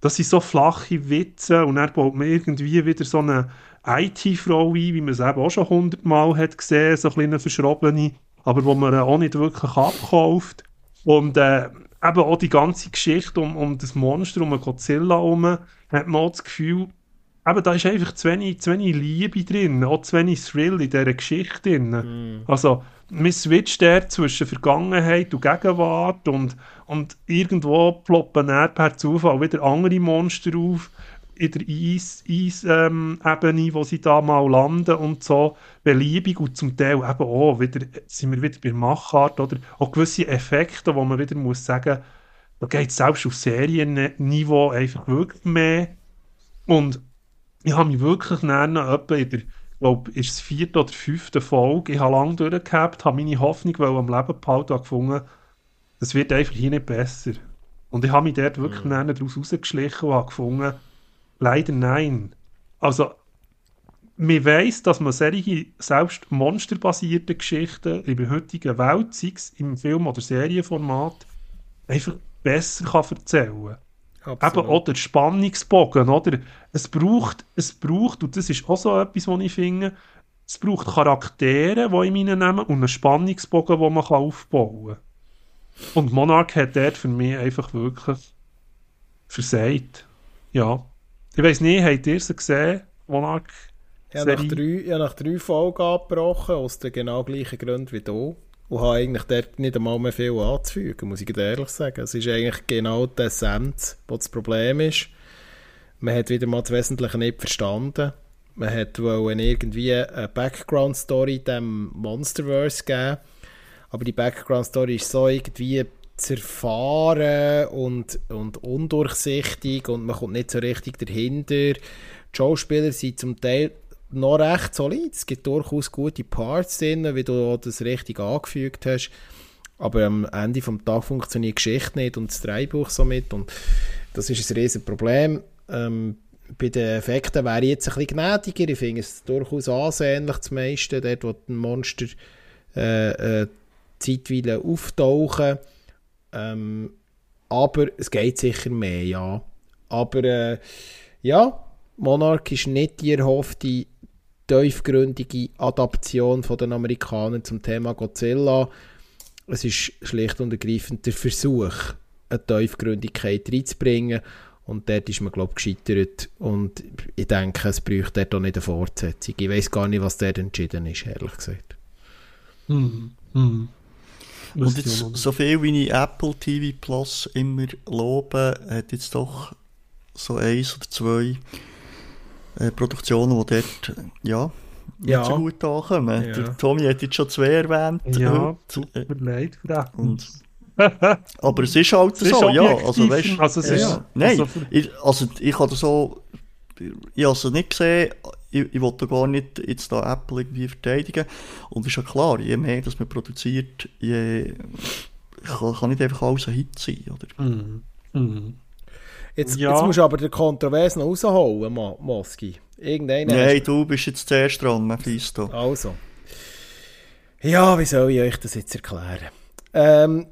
Das sind so flache Witze und er baut mir irgendwie wieder so eine IT-Frau ein, wie man es eben auch schon hundertmal hat gesehen, so eine verschrobene, aber wo man auch nicht wirklich abkauft. Und äh, eben auch die ganze Geschichte um, um das Monster, um Godzilla herum, hat man auch das Gefühl, eben, da ist einfach zu wenig, zu wenig Liebe drin, auch zu wenig Thrill in dieser Geschichte drin. Mm. Also, man switcht der zwischen Vergangenheit und Gegenwart und, und irgendwo ploppen dann per Zufall wieder andere Monster auf in der Eis-Ebene, Eis, ähm, wo sie da mal landen und so beliebig und zum Teil eben auch wieder, sind wir wieder bei Machart oder auch gewisse Effekte, wo man wieder muss sagen, da geht es selbst auf Serienniveau einfach wirklich mehr und ich habe mich wirklich dann etwa in der glaube, ist es vierte oder fünfte Folge. Ich habe lange durchgehabt, habe meine Hoffnung am Leben behalten und gefunden, es wird einfach hier nicht besser. Und ich habe mich dort wirklich mhm. daraus rausgeschlichen und habe gefunden, leider nein. Also, man weiss, dass man solche selbst monsterbasierten Geschichten in der heutigen Welt, sei es im Film- oder Serienformat, einfach besser kann erzählen kann. Eben auch der Spannungsbogen, oder? Es braucht, es braucht, und das ist auch so etwas, was ich finde, es braucht Charaktere, die ich meine nehmen, und einen Spannungsbogen, den man aufbauen kann. Und Monarch hat dort für mich einfach wirklich versagt. Ja. Ich weiß nicht, habt ihr sie gesehen, Monarch? Ja, nach drei, ja, nach drei Folgen abgebrochen, aus den genau gleichen Gründen wie du und habe eigentlich dort nicht einmal mehr viel anzufügen, muss ich ehrlich sagen. Es ist eigentlich genau die Essenz, was das Problem ist. Man hat wieder mal das Wesentliche nicht verstanden. Man hat wollen irgendwie eine Background-Story dem Monsterverse geben, aber die Background-Story ist so irgendwie zerfahren und, und undurchsichtig und man kommt nicht so richtig dahinter. Die Schauspieler sind zum Teil noch recht solid. Es gibt durchaus gute Parts drin, wie du das richtig angefügt hast. Aber am Ende des Tages funktioniert die Geschichte nicht und das Drehbuch somit. Und das ist ein riesiges Problem. Ähm, bei den Effekten wäre ich jetzt ein bisschen gnädiger. Ich finde es durchaus ansehnlich, das meiste, dort, wo ein Monster äh, äh, zeitweise auftauchen. Ähm, aber es geht sicher mehr, ja. Aber äh, ja, Monarch ist nicht die erhoffte tiefgründige Adaption von den Amerikanern zum Thema Godzilla. Es ist schlicht und ergreifend der Versuch, eine Tiefgründigkeit reinzubringen. Und dort ist man, glaube ich, gescheitert. Und ich denke, es bräuchte dort auch nicht eine Fortsetzung. Ich weiß gar nicht, was dort entschieden ist, ehrlich gesagt. Mhm. Mhm. Und jetzt, so viel wie ich Apple TV Plus immer lobe, hat jetzt doch so eins oder zwei äh, Produktionen, die dort, ja, nicht ja. so gut ankommen. Ja. Der Tommy hat jetzt schon zwei erwähnt. Ja, tut mir leid für und, Aber es ist halt es so, ist ja. Also, weißt, also, es ist, nein, also, ich, also ich habe so, ich habe es nicht gesehen, ich, ich wollte gar nicht jetzt da Apple irgendwie verteidigen. Und es ist ja klar, je mehr das man produziert, je kann, kann nicht einfach alles ein Hit sein, oder? Mhm. Mhm. Jetzt, ja. jetzt musst du aber den Kontrovers noch rausholen, Moski. Irgendeiner Nein, du bist jetzt zuerst dran, Mephisto. Also. Ja, wie soll ich euch das jetzt erklären? Ähm,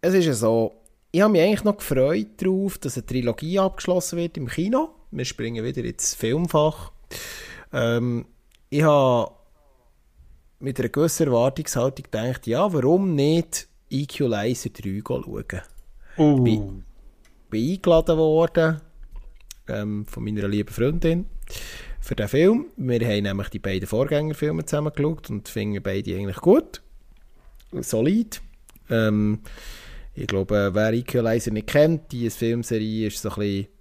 es ist ja so, ich habe mich eigentlich noch gefreut darauf, dass eine Trilogie abgeschlossen wird im Kino. Wir springen wieder ins Filmfach. Ähm, ich habe mit einer gewissen Erwartungshaltung gedacht, ja, warum nicht Equalizer 3 schauen? Uh. Bin, bin eingeladen worden ähm, von meiner lieben Freundin für den Film. Wir haben nämlich die beiden Vorgängerfilme zusammen geschaut und finden beide eigentlich gut. Solid. Ähm, ich glaube, wer Equalizer nicht kennt, diese Filmserie ist so ein bisschen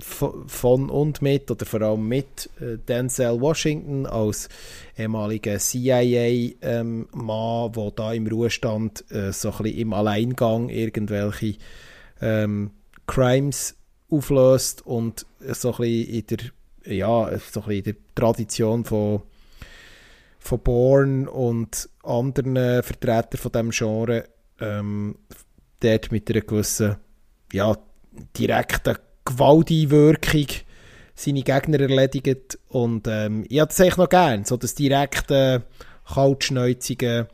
von und mit oder vor allem mit äh, Denzel Washington als ehemaliger CIA-Mann, ähm, der da im Ruhestand äh, so ein bisschen im Alleingang irgendwelche ähm, Crimes auflöst und so ein bisschen in der, ja, so ein bisschen in der Tradition von, von Bourne und anderen Vertretern von diesem Genre ähm, dort mit einer gewissen ja, direkten Gewalteinwirkung seine Gegner erledigt. Und ähm, ich hätte es eigentlich noch gern, so das direkte, kaltschnäuzige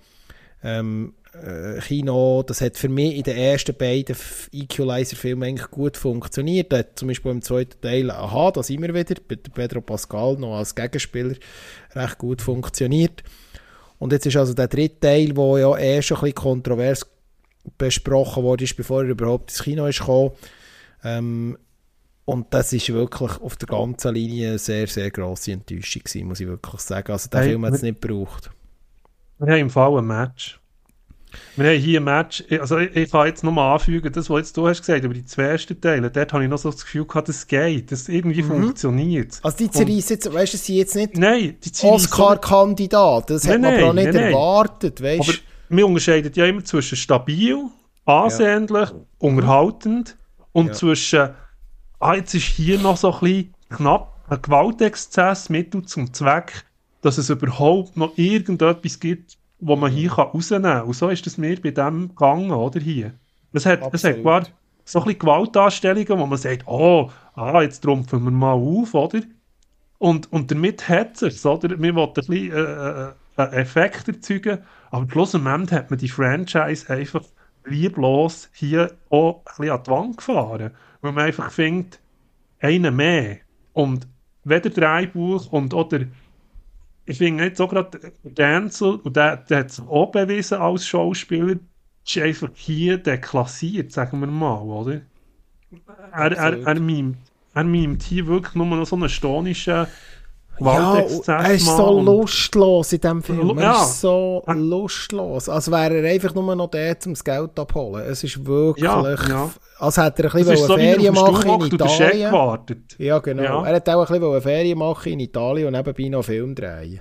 ähm, äh, Kino, das hat für mich in den ersten beiden Equalizer-Filmen eigentlich gut funktioniert. Da hat zum Beispiel im zweiten Teil, aha, da sind wir wieder, Pedro Pascal noch als Gegenspieler recht gut funktioniert. Und jetzt ist also der dritte Teil, der ja erst ein bisschen kontrovers besprochen wurde, bevor er überhaupt ins Kino ist gekommen. Ähm, und das ist wirklich auf der ganzen Linie eine sehr, sehr grosse Enttäuschung gewesen, muss ich wirklich sagen. Also der hey, Film hat es nicht gebraucht. Wir haben im Fall ein Match. Wir haben hier ein Match, also ich, ich kann jetzt nochmal anfügen, das, was jetzt du hast gesagt, über die zwei ersten Teile, dort habe ich noch so das Gefühl gehabt, das geht, das irgendwie mhm. funktioniert. Also die zerreißen jetzt, weißt du, sie jetzt nicht nein, Oscar-Kandidat, das nein, hat man aber auch nicht nein, erwartet, weißt du wir unterscheiden ja immer zwischen stabil, ansehnlich, ja. unterhaltend und ja. zwischen, ah, jetzt ist hier noch so ein bisschen knapp ein Gewaltexzess Mittel zum Zweck, dass es überhaupt noch irgendetwas gibt, wo man hier kann rausnehmen kann. Und so ist es mir bei dem gegangen, oder hier. Es hat, es hat so ein bisschen Gewaltdarstellungen, wo man sagt, oh, ah, jetzt trumpfen wir mal auf, oder? Und, und damit hat es oder? Wir wollen ein bisschen äh, äh, äh Effekt erzeugen, aber schlussendlich hat man die Franchise einfach lieblos hier auch ein bisschen an die Wand gefahren. Weil man einfach findet, einen mehr. Und weder Dreibuch und oder ich finde jetzt auch gerade Denzel, und der, der hat sich auch bewiesen als Schauspieler, ist einfach hier deklassiert, sagen wir mal, oder? Er, er, er, mimt, er mimt hier wirklich nur noch so einen stonischen ja, er ist so lustlos in diesem Film. Ja. Er ist so lustlos. Als wäre er einfach nur noch der, um das Geld abholen. Es ist wirklich... Ja, ja. Als hätte er ein bisschen so Ferien machen in Italien. Ja, genau. Ja. Er hat auch ein bisschen Ferien machen in Italien und nebenbei noch Film drehen.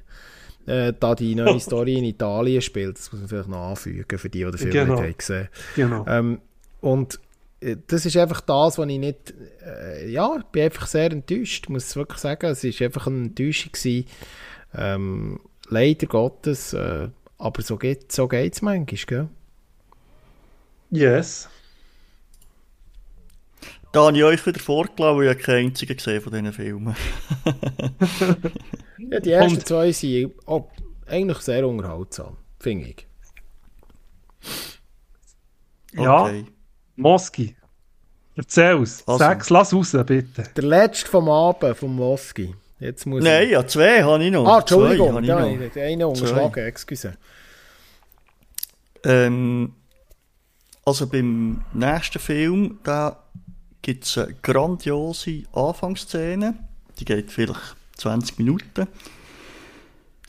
Äh, da die neue Story in Italien spielt. Das muss man vielleicht noch anfügen, für die, die den Film genau. nicht gesehen Genau. Ähm, und äh, das ist einfach das, was ich nicht, äh, ja, ich bin einfach sehr enttäuscht, muss ich wirklich sagen. Es war einfach eine Enttäuschung gewesen. Ähm, leider Gottes, äh, aber so geht so es manchmal, gell? Yes. Da habe ich euch wieder vorgelassen, weil ich keinen einzigen gesehen von diesen Filmen. ja, die ersten Und, zwei sind oh, eigentlich sehr unterhaltsam, finde ich. Ja, okay. Moski. Erzähl's. Also. Sag's, lass raus, bitte. Der letzte vom Abend vom Moski. Jetzt muss Nein, ich... ja, zwei habe ich noch. Ah, Entschuldigung, ja, ich einen unterschlagen, excuse. Ähm, also beim nächsten Film, da gibt es eine grandiose Anfangsszene. Die geht vielleicht 20 Minuten.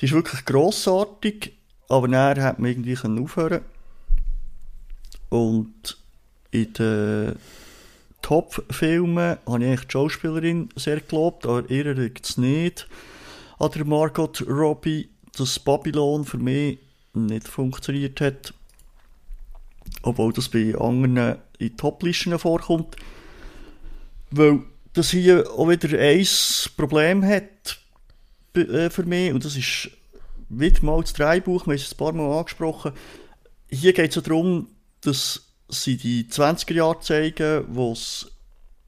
Die ist wirklich grossartig, aber nachher hat man irgendwie aufhören Und in den Top-Filmen habe ich eigentlich die Schauspielerin sehr gelobt, aber ihr liegt es nicht an der Margot Robbie, dass Babylon für mich nicht funktioniert hat. Obwohl das bei anderen in Top-Listen vorkommt. Weil das hier auch wieder ein Problem hat äh, für mich, und das ist wieder mal das Dreibuch, wir haben es ein paar Mal angesprochen. Hier geht es darum, dass sie die 20er Jahre zeigen, wo es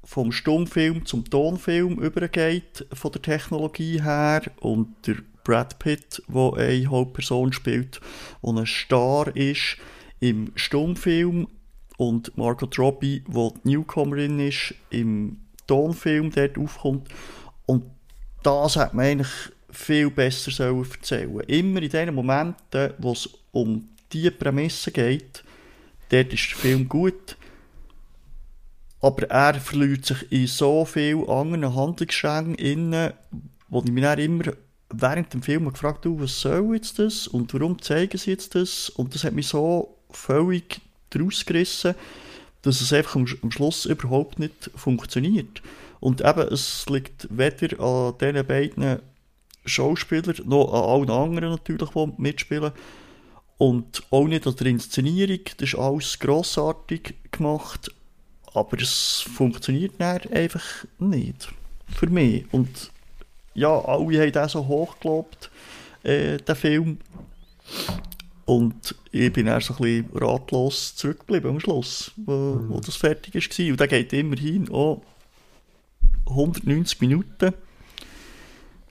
vom Stummfilm zum Tonfilm übergeht, von der Technologie her, und der Brad Pitt, der eine Hauptperson spielt, der ein Star ist im Stummfilm, und Margot Robbie, die die Newcomerin ist, im Tonfilm dort aufkommt. Und das hat man eigentlich viel besser erzählen sollen. Immer in den Momenten, wo es um diese Prämisse geht, Dort ist der Film gut. Aber er verliert sich in so vielen anderen Handlungssträngen wo ich mich dann immer während dem Film gefragt habe, was soll jetzt das und warum zeigen sie jetzt das? Und das hat mich so völlig daraus gerissen, dass es einfach am, am Schluss überhaupt nicht funktioniert. Und eben, es liegt weder an diesen beiden Schauspielern, noch an allen anderen natürlich, die mitspielen, und auch nicht an der Inszenierung, das ist alles grossartig gemacht, aber es funktioniert einfach nicht. Für mich. Und ja, alle haben den so hoch gelobt, äh, den Film. Und ich bin dann so ein bisschen ratlos zurückgeblieben am Schluss, wo, mhm. wo das fertig war. Und der geht immerhin auch 190 Minuten.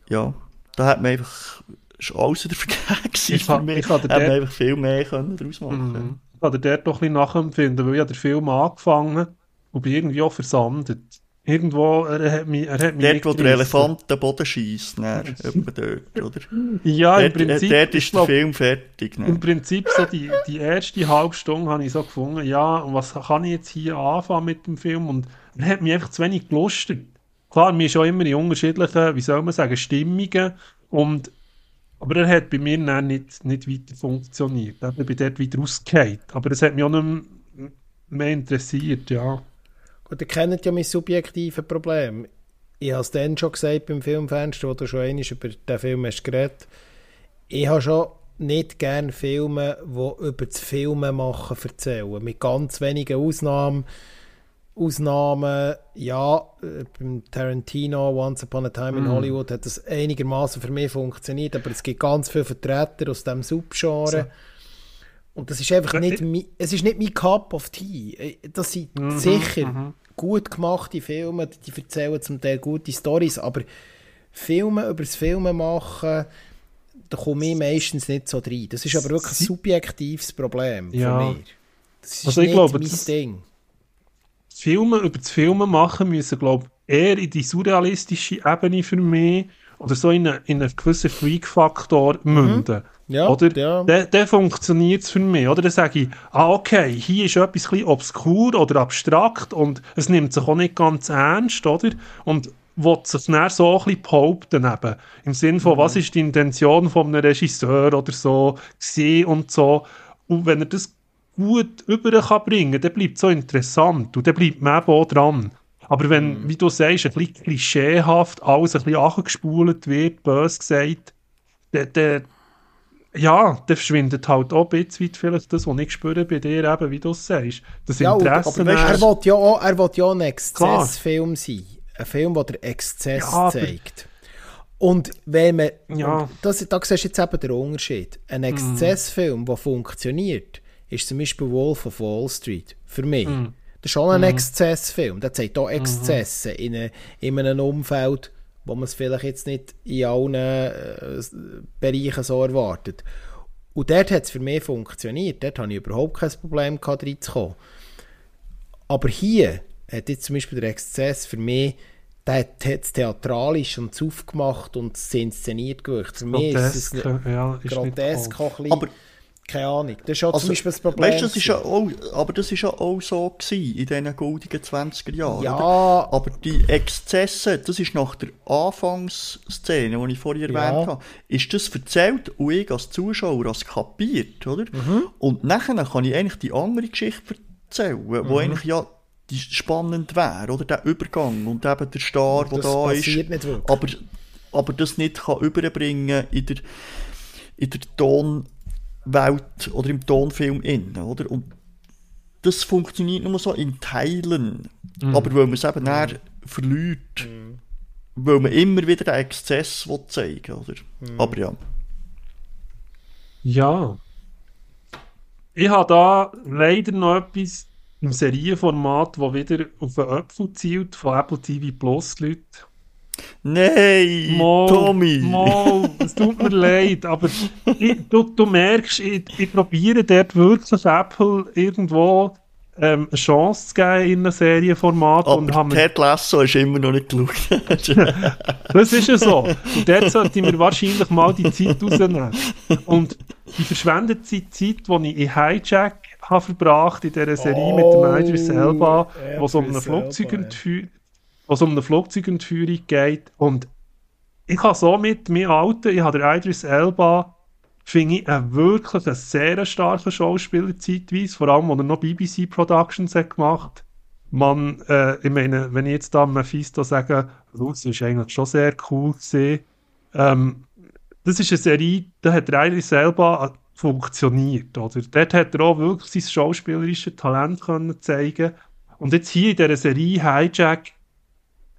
Ja, da hat man einfach ist alles wieder vergeben ich mich. Ich kann dort, einfach viel mehr können daraus machen mhm. Ich kann dort doch ein bisschen nachempfinden, weil ich den Film angefangen und bin irgendwie auch versandet. Irgendwo, er hat mich, er hat mich Dort, wo der Elefant den Boden schießt, dort, oder? Ja, im Prinzip. Dort ist der Film fertig. Ne? Im Prinzip, so die, die erste halbe Stunde habe ich so gefunden, ja, was kann ich jetzt hier anfangen mit dem Film? Und er hat mich einfach zu wenig gelustert. Klar, mir ist auch immer in unterschiedlichen, wie soll man sagen, Stimmungen. Und aber er hat bei mir dann nicht, nicht weiter funktioniert. Er bin dort wieder rausgefallen. Aber es hat mich auch nicht mehr interessiert, ja. Gut, ihr kennt ja mein subjektives Problem. Ich habe es dann schon gesagt beim Filmfenster, wo du schon einmal über den Film hast geredet. Ich habe schon nicht gerne Filme, die über das Filmen machen erzählen. Mit ganz wenigen Ausnahmen. Ausnahmen, ja, äh, beim Tarantino, Once Upon a Time in mm. Hollywood, hat das einigermaßen für mich funktioniert, aber es gibt ganz viele Vertreter aus diesem Subgenre. So. Und das ist einfach nicht, mein, es ist nicht mein Cup of Tea. Äh, das sind mm -hmm, sicher -hmm. gut gemachte Filme, die erzählen zum Teil gute Stories, aber Filme über das Filme machen, da komme ich meistens nicht so rein. Das ist aber wirklich ein subjektives Problem ja. für mich. Das ist also nicht glaube, mein Ding. Filme über das Filmen machen müssen, glaube ich, eher in die surrealistische Ebene für mich oder so in, eine, in einen gewissen Freak-Faktor mhm. münden. Mhm. Ja, oder? Ja. Der, der funktioniert für mich. Oder dann sage ich, ah, okay, hier ist etwas ein obskur oder abstrakt und es nimmt sich auch nicht ganz ernst, oder? Und will sich dann so ein bisschen behaupten eben. Im Sinne von, mhm. was ist die Intention von einem Regisseur oder so, gesehen und so. Und wenn er das gut über kann bringen dann bleibt es so interessant und dann bleibt man eben auch dran. Aber wenn, mm. wie du sagst, ein bisschen klischeehaft alles ein bisschen angespult wird, bös gesagt, dann, dann, ja, dann verschwindet halt auch ein bisschen vielleicht das, was ich spüre bei dir, eben, wie du es sagst. Das ja, Interesse. Aber er will ja auch, er will ja ein Exzessfilm sein. Ein Film, der den Exzess ja, zeigt. Und wenn man, ja. das, da siehst du jetzt eben den Unterschied. Ein mhm. Exzessfilm, der funktioniert, ist zum Beispiel Wolf of Wall Street. Für mich. Mm. Das ist schon ein mhm. Exzessfilm. Der zeigt auch Exzesse mhm. in, eine, in einem Umfeld, wo man es vielleicht jetzt nicht in allen äh, Bereichen so erwartet. Und dort hat es für mich funktioniert. Dort habe ich überhaupt kein Problem gehabt, reinzukommen. Aber hier hat jetzt zum Beispiel der Exzess für mich der hat es theatralisch und aufgemacht und es inszeniert gewirkt. Für mich ist es ja, grotesk auch ein Aber keine Ahnung. Das ist auch also, zum Beispiel das Problem. Weißt, das ist ja auch, aber das war ja auch so gewesen in diesen goldigen 20er Jahren. Ja. Oder? Aber die Exzesse, das ist nach der Anfangsszene, die ich vorher ja. erwähnt habe, ist das erzählt und ich als Zuschauer als kapiert, oder? Mhm. Und nachher kann ich eigentlich die andere Geschichte erzählen, mhm. wo eigentlich ja die spannend wäre, oder? Der Übergang und eben der Star, der da ist. Nicht aber, aber das nicht kann überbringen in der, in der Tonwelt oder im Tonfilm innen, oder? Und das funktioniert nur so in Teilen. Mhm. Aber weil man es eben mhm. verliert, mhm. weil man immer wieder den Exzess will zeigen oder? Mhm. Aber ja. Ja. Ich habe da leider noch etwas im Serienformat, das wieder auf den Apfel zielt, von Apple TV Plus Leute. Nein, Mo, Tommy! Mo, es tut mir leid, aber ich, du, du merkst, ich, ich probiere dort wirklich Apple irgendwo ähm, eine Chance zu geben in einem Serienformat. Aber und haben Ted Lasso ist immer noch nicht geschaut. das ist ja so. Und dort sollte mir wahrscheinlich mal die Zeit rausnehmen. Und die verschwendete Zeit, die ich in Hijack habe verbracht in dieser Serie oh, mit dem Idris Elba, wo es um eine Flugzeugentführung was um eine Flugzeugentführung geht. Und ich habe somit, mein Alter, ich habe den Idris Elba, finde ich, einen wirklich einen sehr starken Schauspieler zeitweise, vor allem, als er noch BBC Productions hat gemacht man, äh, ich meine, wenn ich jetzt da Mephisto sage, das ist eigentlich schon sehr cool gesehen. Ähm, das ist eine Serie, da hat der Idris Elba funktioniert. Oder? Dort hat er auch wirklich sein schauspielerisches Talent können zeigen Und jetzt hier in dieser Serie Hijack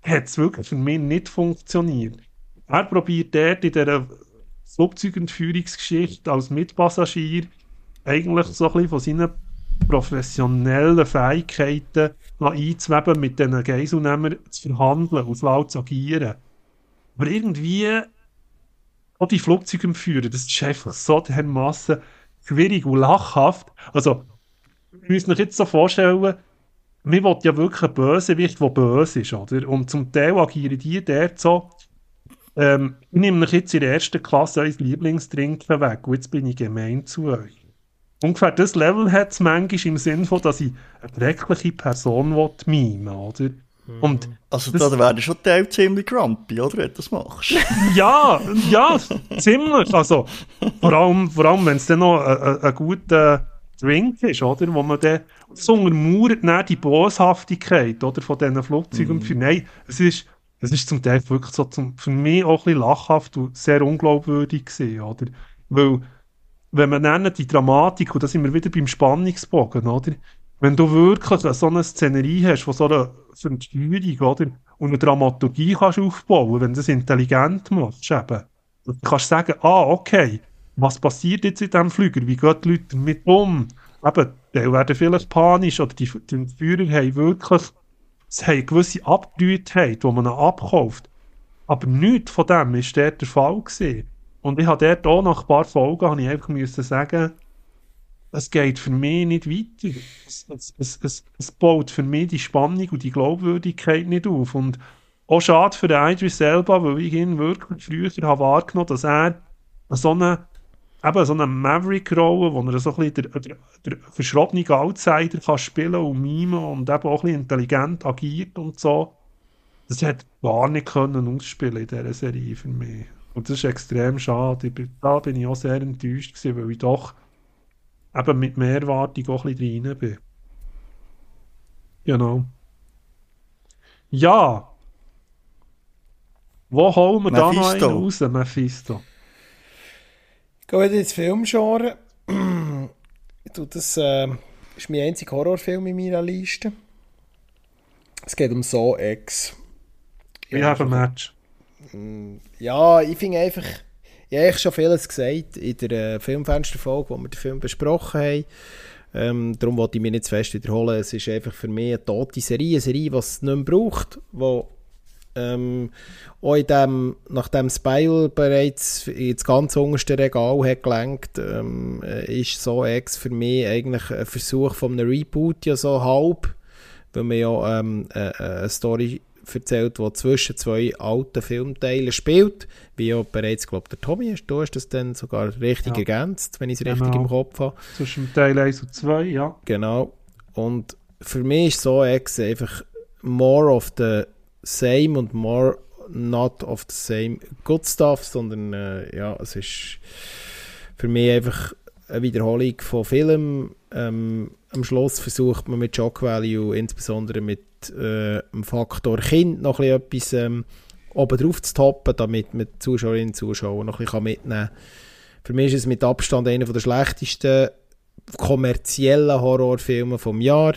hat es wirklich für mich nicht funktioniert. Er probiert dort in dieser Flugzeugentführungsgeschichte als Mitpassagier eigentlich so ein bisschen von seinen professionellen Fähigkeiten einzuweben, mit diesen Geiselnehmern zu verhandeln und laut zu agieren. Aber irgendwie auch die Flugzeugentführer, das ist einfach so dermassen schwierig und lachhaft. Also, wir müssen uns jetzt so vorstellen, wir wollen ja wirklich einen Bösewicht, der böse ist, oder? Und zum Teil agieren die dort so, ähm, ich nehme euch jetzt in der ersten Klasse euer Lieblingstrinken weg und jetzt bin ich gemein zu euch. Ungefähr das Level hat es manchmal im Sinn von, dass ich eine dreckliche Person mimen oder? Und also das, da werden schon Teil ziemlich grumpy, oder, wenn du das machst. ja, ja, ziemlich. Also, vor allem, vor allem wenn es dann noch ein guter Drink ist, oder, wo man dann, so untermauert dann die Boshaftigkeit, oder, von diesen Flugzeugen. Für, nein, es ist, es ist zum Teil wirklich so zum, für mich auch ein bisschen lachhaft und sehr unglaubwürdig gewesen, oder? Weil, wenn man dann die Dramatik, und da sind wir wieder beim Spannungsbogen, oder? Wenn du wirklich so eine Szenerie hast, von so einer Versteuerung, oder? Und eine Dramaturgie kannst aufbauen, wenn du das intelligent machst, eben. Du kannst sagen, ah, okay, was passiert jetzt in diesem Flüger? Wie gehen die Leute damit um? Eben, die werden vielleicht panisch, oder die, die Führer haben wirklich, sie haben gewisse Abgebrühtheit, die man abkauft. Aber nichts von dem war dort der Fall gewesen. Und ich habe dort auch nach ein paar Folgen, habe ich einfach müssen sagen, es geht für mich nicht weiter. Es, es, es, es, baut für mich die Spannung und die Glaubwürdigkeit nicht auf. Und auch schade für den Idris Elba, weil ich ihn wirklich früher habe wahrgenommen dass er so eine, eben so eine Maverick-Rolle, wo er so ein bisschen der, der, der verschrobene Outsider kann spielen und mimen und eben auch ein bisschen intelligent agiert und so. Das hat gar nicht können ausspielen in dieser Serie für mich. Und das ist extrem schade. Da bin ich auch sehr enttäuscht gewesen, weil ich doch eben mit mehr Erwartung auch ein bisschen rein bin. Genau. Ja. Wo holen wir Mephisto. da noch einen raus, Mephisto? Gehen wir ins Filmgenre. das äh, ist mein einziger Horrorfilm in meiner Liste. Es geht um So X. Wir haben ein Match. Mm, ja, ich finde einfach ich habe schon vieles gesagt in der äh, Filmfensterfolge, wo wir den Film besprochen haben. Ähm, darum wollte ich mich nicht zu fest wiederholen. Es ist einfach für mich eine tote Serie, eine Serie, die es nicht mehr braucht, wo ähm, auch in dem, nachdem Spile bereits ins ganz unterste Regal hat gelenkt, ähm, ist so Ex für mich eigentlich ein Versuch von einem Reboot ja so halb, weil man ja ähm, äh, eine Story erzählt, die zwischen zwei alten Filmteilen spielt, wie ja bereits, glaube der Tommy ist, du hast das dann sogar richtig ja. ergänzt, wenn ich es genau. richtig im Kopf habe. Zwischen Teil 1 und 2, ja. Genau. Und für mich ist so Ex einfach more of the same und more not of the same good stuff, sondern äh, ja, es ist für mich einfach eine Wiederholung von Filmen. Ähm, am Schluss versucht man mit Shock Value, insbesondere mit äh, dem Faktor Kind, noch ein etwas ähm, oben drauf zu toppen, damit man Zuschauerinnen und Zuschauer noch ein bisschen mitnehmen kann. Für mich ist es mit Abstand einer der schlechtesten kommerziellen Horrorfilme vom Jahr.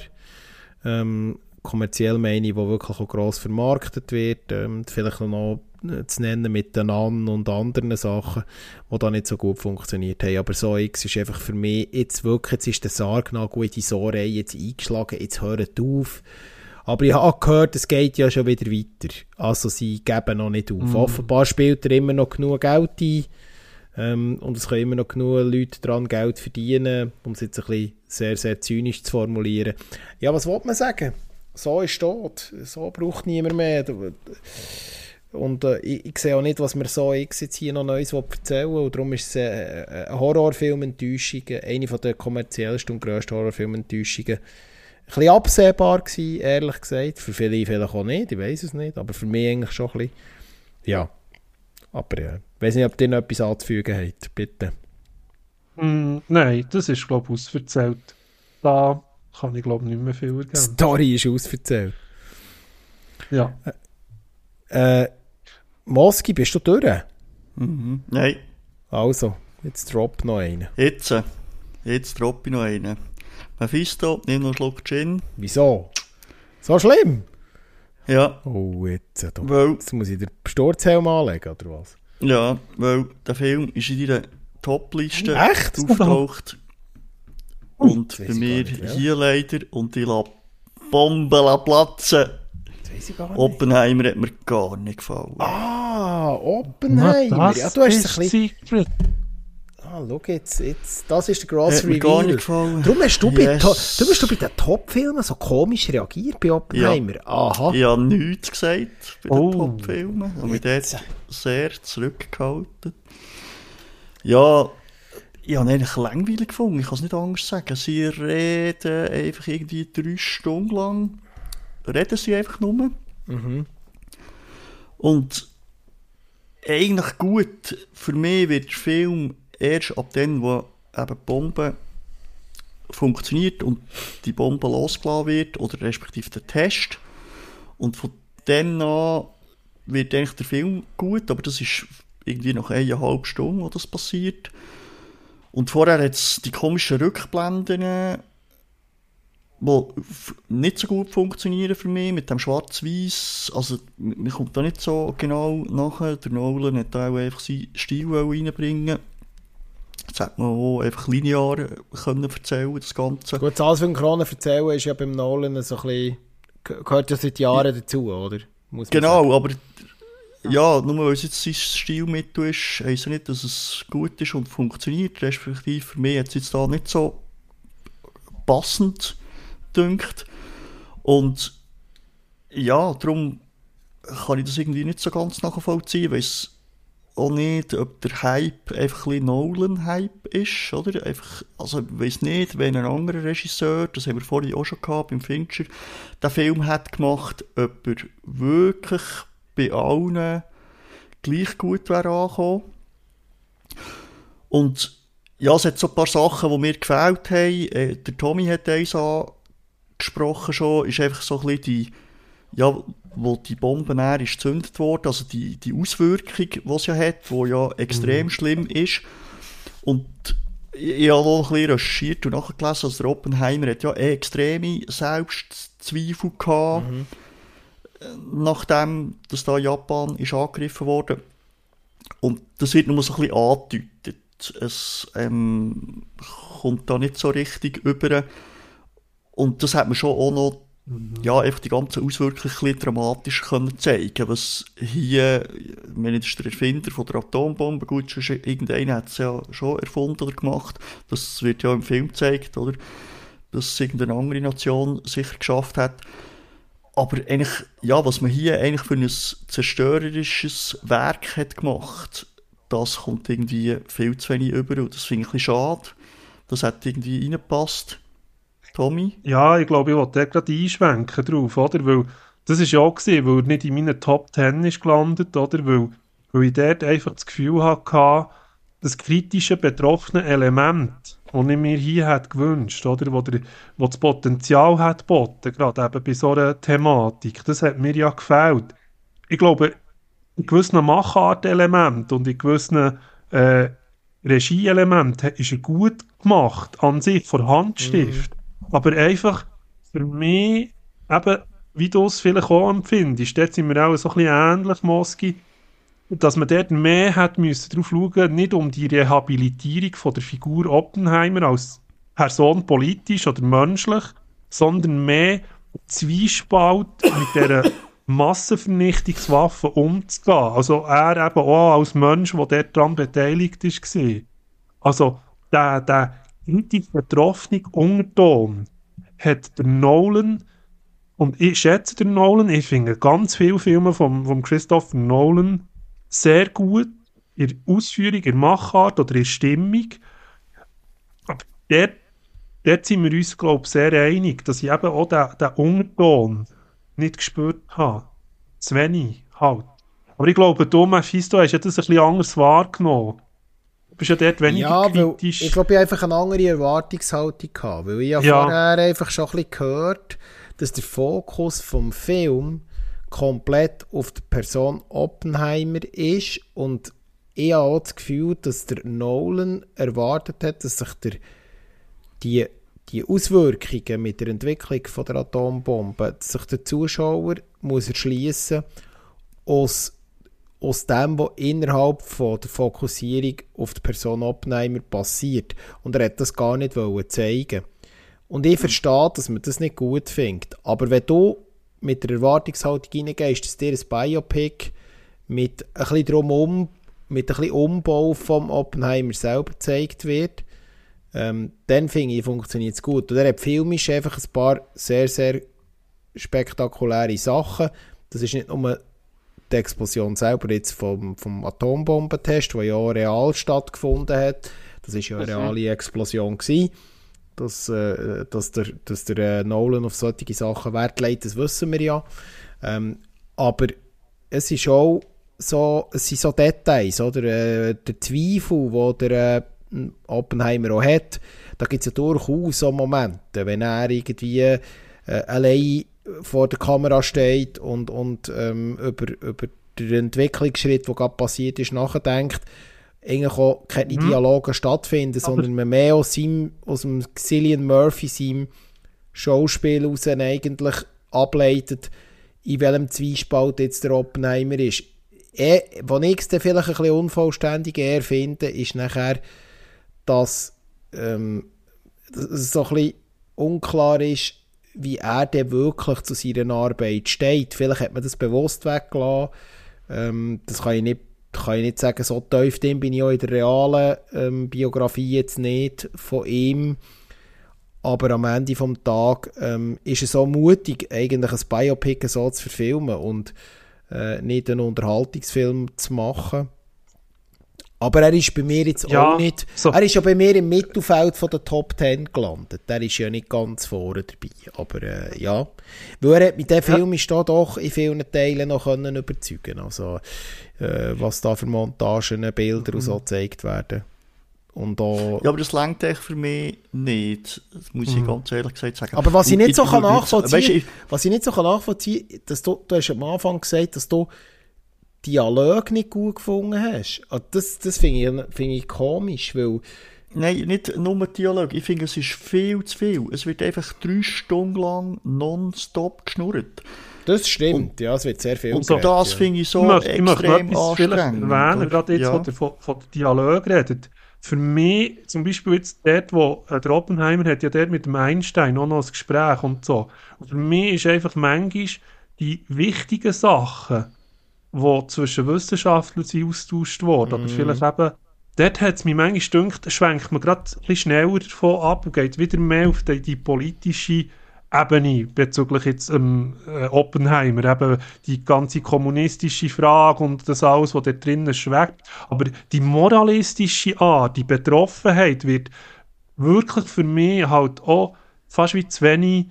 Ähm, kommerziell meine ich, wo wirklich auch gross vermarktet wird, ähm, vielleicht noch äh, zu nennen mit den An und anderen Sachen, die da nicht so gut funktioniert haben. Aber so X ist einfach für mich jetzt wirklich, jetzt ist der Sarg noch gut in die Sorei jetzt eingeschlagen, jetzt hört auf. Aber ich habe gehört, es geht ja schon wieder weiter. Also sie geben noch nicht auf. Mm. Offenbar spielt er immer noch genug Geld ein. Ähm, und es können immer noch genug Leute daran Geld verdienen, um es jetzt ein bisschen sehr, sehr zynisch zu formulieren. Ja, was wollte man sagen? So ist tot. So braucht niemand mehr. Und äh, ich, ich, sehe auch nicht, was mir so X jetzt hier noch Neues erzählen will. Und darum ist es äh, eine Horrorfilm-Enttäuschung, eine der kommerziellsten und grössten Horrorfilm-Enttäuschungen. Ein bisschen absehbar gewesen, ehrlich gesagt. Für viele vielleicht auch nicht, ich weiß es nicht. Aber für mich eigentlich schon ein bisschen. Ja. Aber ja, ich weiß nicht, ob ihr noch etwas anzufügen habt. Bitte. Mm, nein, das ist, glaube ich, ausverzählt. Da kann ich glaube nicht mehr viel ergeben. Die Story ist ausverzählt. Ja. Äh, äh, Moski, bist du durch? Mhm. Nein. Also, jetzt drop noch einen. Jetzt, äh, jetzt drop ich noch einen. Mephisto, nimm noch einen Schluck Gin. Wieso? So schlimm? Ja. Oh, jetzt, äh, weil, jetzt muss ich den Sturzhelm anlegen, oder was? Ja, weil der Film ist in deiner Top-Liste aufgetaucht. Und bei mir hier leider und die la Bombe platzen. Oppenheimer hat mir gar nicht gefallen. Ah, Oppenheimer. Ja, du hast ein bisschen... Ah, schau jetzt, jetzt, das ist der grosse Reveal. gar nicht gefallen. Darum hast du, yes. bei, du bist du bei den Top-Filmen so komisch reagiert bei Oppenheimer. Ja. Aha. Ich habe nichts gesagt bei oh. den Top-Filmen. Ich habe mich dort sehr zurückgehalten. Ja, ich habe eigentlich langweilig gefunden, ich kann es nicht anders sagen. Sie reden einfach irgendwie drei Stunden lang, reden sie einfach nur. Mhm. Und eigentlich gut, für mich wird der Film erst ab dem, wo eben die Bombe funktioniert und die Bombe losgelassen wird, oder respektive der Test. Und von dann an wird eigentlich der Film gut, aber das ist irgendwie nach eineinhalb Stunden, wo das passiert. Und vorher hat es die komischen Rückblenden, die nicht so gut funktionieren für mich, mit dem Schwarz-Weiß. Also, man kommt da nicht so genau nachher. Der Nolan hat da auch einfach seinen Stil reinbringen Jetzt hat man auch einfach linear können erzählen, das Ganze. Gut, das alles Synchronen erzählen ist ja beim Nolan so ein bisschen, gehört ja seit Jahren dazu, oder? genau, aber ja, nur weil es jetzt sein Stilmittel ist, heisst ja nicht, dass es gut ist und funktioniert. Respektive für mich hat es jetzt da nicht so passend dünkt. Und ja, darum kann ich das irgendwie nicht so ganz nachvollziehen, weil es auch nicht, ob der Hype einfach ein Nolan-Hype ist, oder? Einfach, also, ich weiss nicht, wenn ein anderer Regisseur, das haben wir vorhin auch schon gehabt, beim Fincher, den Film hat gemacht, ob er wirklich bei allen gleich gut wäre angekommen. Und ja, es hat so ein paar Sachen, die mir gefällt haben. Äh, der Tommy hat eins angesprochen schon, ist einfach so ein bisschen die, ja, wo die Bombe näher ist gezündet worden, also die, die Auswirkung, die es ja hat, die ja extrem mhm. schlimm ist. Und ich habe auch ein bisschen recherchiert und nachgelesen, also der Oppenheimer hat ja extreme Selbstzweifel gehabt. Mhm nachdem dass da Japan ist angegriffen wurde. Und das wird nur so ein bisschen angedeutet. es ähm, kommt da nicht so richtig über. Und das hat man schon auch noch Mhm. ja, einfach die ganzen Auswirkungen ein dramatisch können zeigen was hier, das ist der Erfinder von der Atombombe, gut, schon, irgendeiner hat es ja schon erfunden oder gemacht, das wird ja im Film gezeigt, oder, dass es irgendeine andere Nation sicher geschafft hat, aber eigentlich, ja, was man hier eigentlich für ein zerstörerisches Werk hat gemacht, das kommt irgendwie viel zu wenig über und das finde ich ein schade, das hat irgendwie reingepasst Tommy? Ja, ich glaube, ich wollte gerade einschwenken drauf, oder? Weil das war ja auch gewesen, weil er nicht in meinen Top 10 ist gelandet, oder? Weil, weil ich dort einfach das Gefühl hatte, das kritische, betroffene Element, das ich mir hier hätte gewünscht, oder? Wo, der, wo das Potenzial hat geboten, gerade eben bei so einer Thematik, das hat mir ja gefällt. Ich glaube, in gewissen Machartelementen und in gewissen äh, Regieelementen ist er gut gemacht, an sich, vor Handstift. Mhm. Aber einfach für mich, eben, wie du es vielleicht auch empfindest, dort sind wir auch so ein bisschen ähnlich, Moski, dass man dort mehr hat müssen darauf schauen, nicht um die Rehabilitierung von der Figur Oppenheimer als Person politisch oder menschlich, sondern mehr Zwiespalt mit dieser Massenvernichtungswaffe umzugehen. Also er eben auch als Mensch, der dort daran beteiligt war. Also der, der kritisch betroffene Unterton hat der Nolan, und ich schätze den Nolan, ich finde ganz viele Filme von Christopher Nolan sehr gut in der Ausführung, in der Machart oder in der Stimmung. Aber dort, dort sind wir uns, glaube ich, sehr einig, dass ich eben auch den, den Unterton nicht gespürt habe. Zu wenig halt. Aber ich glaube, du, Mephisto, hast ja das ein bisschen anders wahrgenommen. Du bist ja dort weniger ja, kritisch. Ich glaube, ich einfach eine andere Erwartungshaltung gehabt, weil ich ja, ja. vorher einfach schon ein bisschen gehört, dass der Fokus vom Film komplett auf die Person Oppenheimer ist und ich habe auch das Gefühl, dass der Nolan erwartet hat, dass sich der, die, die Auswirkungen mit der Entwicklung von der Atombombe, dass sich der Zuschauer muss erschließen aus aus dem, was innerhalb von der Fokussierung auf die Person Oppenheimer passiert. Und er hat das gar nicht zeigen Und ich verstehe, dass man das nicht gut findet. Aber wenn du mit der Erwartungshaltung reingehst, dass dir ein Biopic mit ein bisschen drumherum, mit ein bisschen Umbau vom Oppenheimer selber gezeigt wird, ähm, dann finde ich, funktioniert es gut. Und er hat filmisch einfach ein paar sehr, sehr spektakuläre Sachen. Das ist nicht nur die Explosion selber jetzt vom, vom Atombombentest, der ja real stattgefunden hat. Das ist ja eine reale Explosion gewesen. Dass, äh, dass der, dass der äh, Nolan auf solche Sachen Wert legt, das wissen wir ja. Ähm, aber es ist auch so, es sind so Details, oder? Äh, der Zweifel, wo der äh, Oppenheimer auch hat, da gibt es ja durchaus so Momente, wenn er irgendwie äh, allein vor der Kamera steht und, und ähm, über, über den Entwicklungsschritt, der gerade passiert ist, nachdenkt, eigentlich auch keine mhm. Dialoge stattfinden, Aber sondern man mehr aus, seinem, aus dem Cillian Murphy, seinem Schauspiel heraus eigentlich ableitet, in welchem Zwiespalt jetzt der Oppenheimer ist. Er, was ich es vielleicht ein bisschen unvollständig eher finde, ist nachher, dass, ähm, dass es so ein bisschen unklar ist, wie er denn wirklich zu seiner Arbeit steht. Vielleicht hat man das bewusst weggelassen. Ähm, das kann ich, nicht, kann ich nicht sagen, so tief bin ich auch in der realen ähm, Biografie jetzt nicht von ihm. Aber am Ende des Tages ähm, ist es so mutig, eigentlich ein Biopic so zu verfilmen und äh, nicht einen Unterhaltungsfilm zu machen. Aber er ist bei mir jetzt ja, auch nicht. So. Er ist ja bei mir im Mittelfeld von der Top 10 gelandet. Der ist ja nicht ganz vorne dabei. Aber äh, ja. Weil er hat mit dem Film ist da doch in vielen Teilen noch können überzeugen Also, äh, was da für Montagen, Bilder mhm. und so gezeigt werden. Und da, ja, aber das längt echt für mich nicht. Das muss ich mhm. ganz ehrlich gesagt sagen. Aber was ich nicht so kann nachvollziehen kann, weißt, was ich nicht so kann nachvollziehen kann, dass du, du hast am Anfang gesagt, dass du Dialog nicht gut gefunden hast. Also das das finde ich, find ich komisch, weil... Nein, nicht nur Dialog. Ich finde, es ist viel zu viel. Es wird einfach drei Stunden lang nonstop geschnurrt. Das stimmt, und, ja, es wird sehr viel Und geredet, das ja. finde ich so ich möchte, extrem ich möchte anstrengend. erwähnen, gerade jetzt, ja. wo ihr von, von Dialog redet. für mich, zum Beispiel jetzt dort, wo äh, der Oppenheimer hat ja dort mit dem Einstein auch noch ein Gespräch und so. Und für mich ist einfach manchmal die wichtigen Sachen, die zwischen Wissenschaftlern sind austauscht worden, mhm. aber vielleicht eben, dort hat es mich manchmal gedacht, schwenkt man gerade ein bisschen schneller davon ab und geht wieder mehr auf die, die politische Ebene bezüglich jetzt ähm, äh, Oppenheimer, eben die ganze kommunistische Frage und das alles, was da drinnen schweckt. Aber die moralistische Art, die Betroffenheit wird wirklich für mich halt auch fast wie zu wenig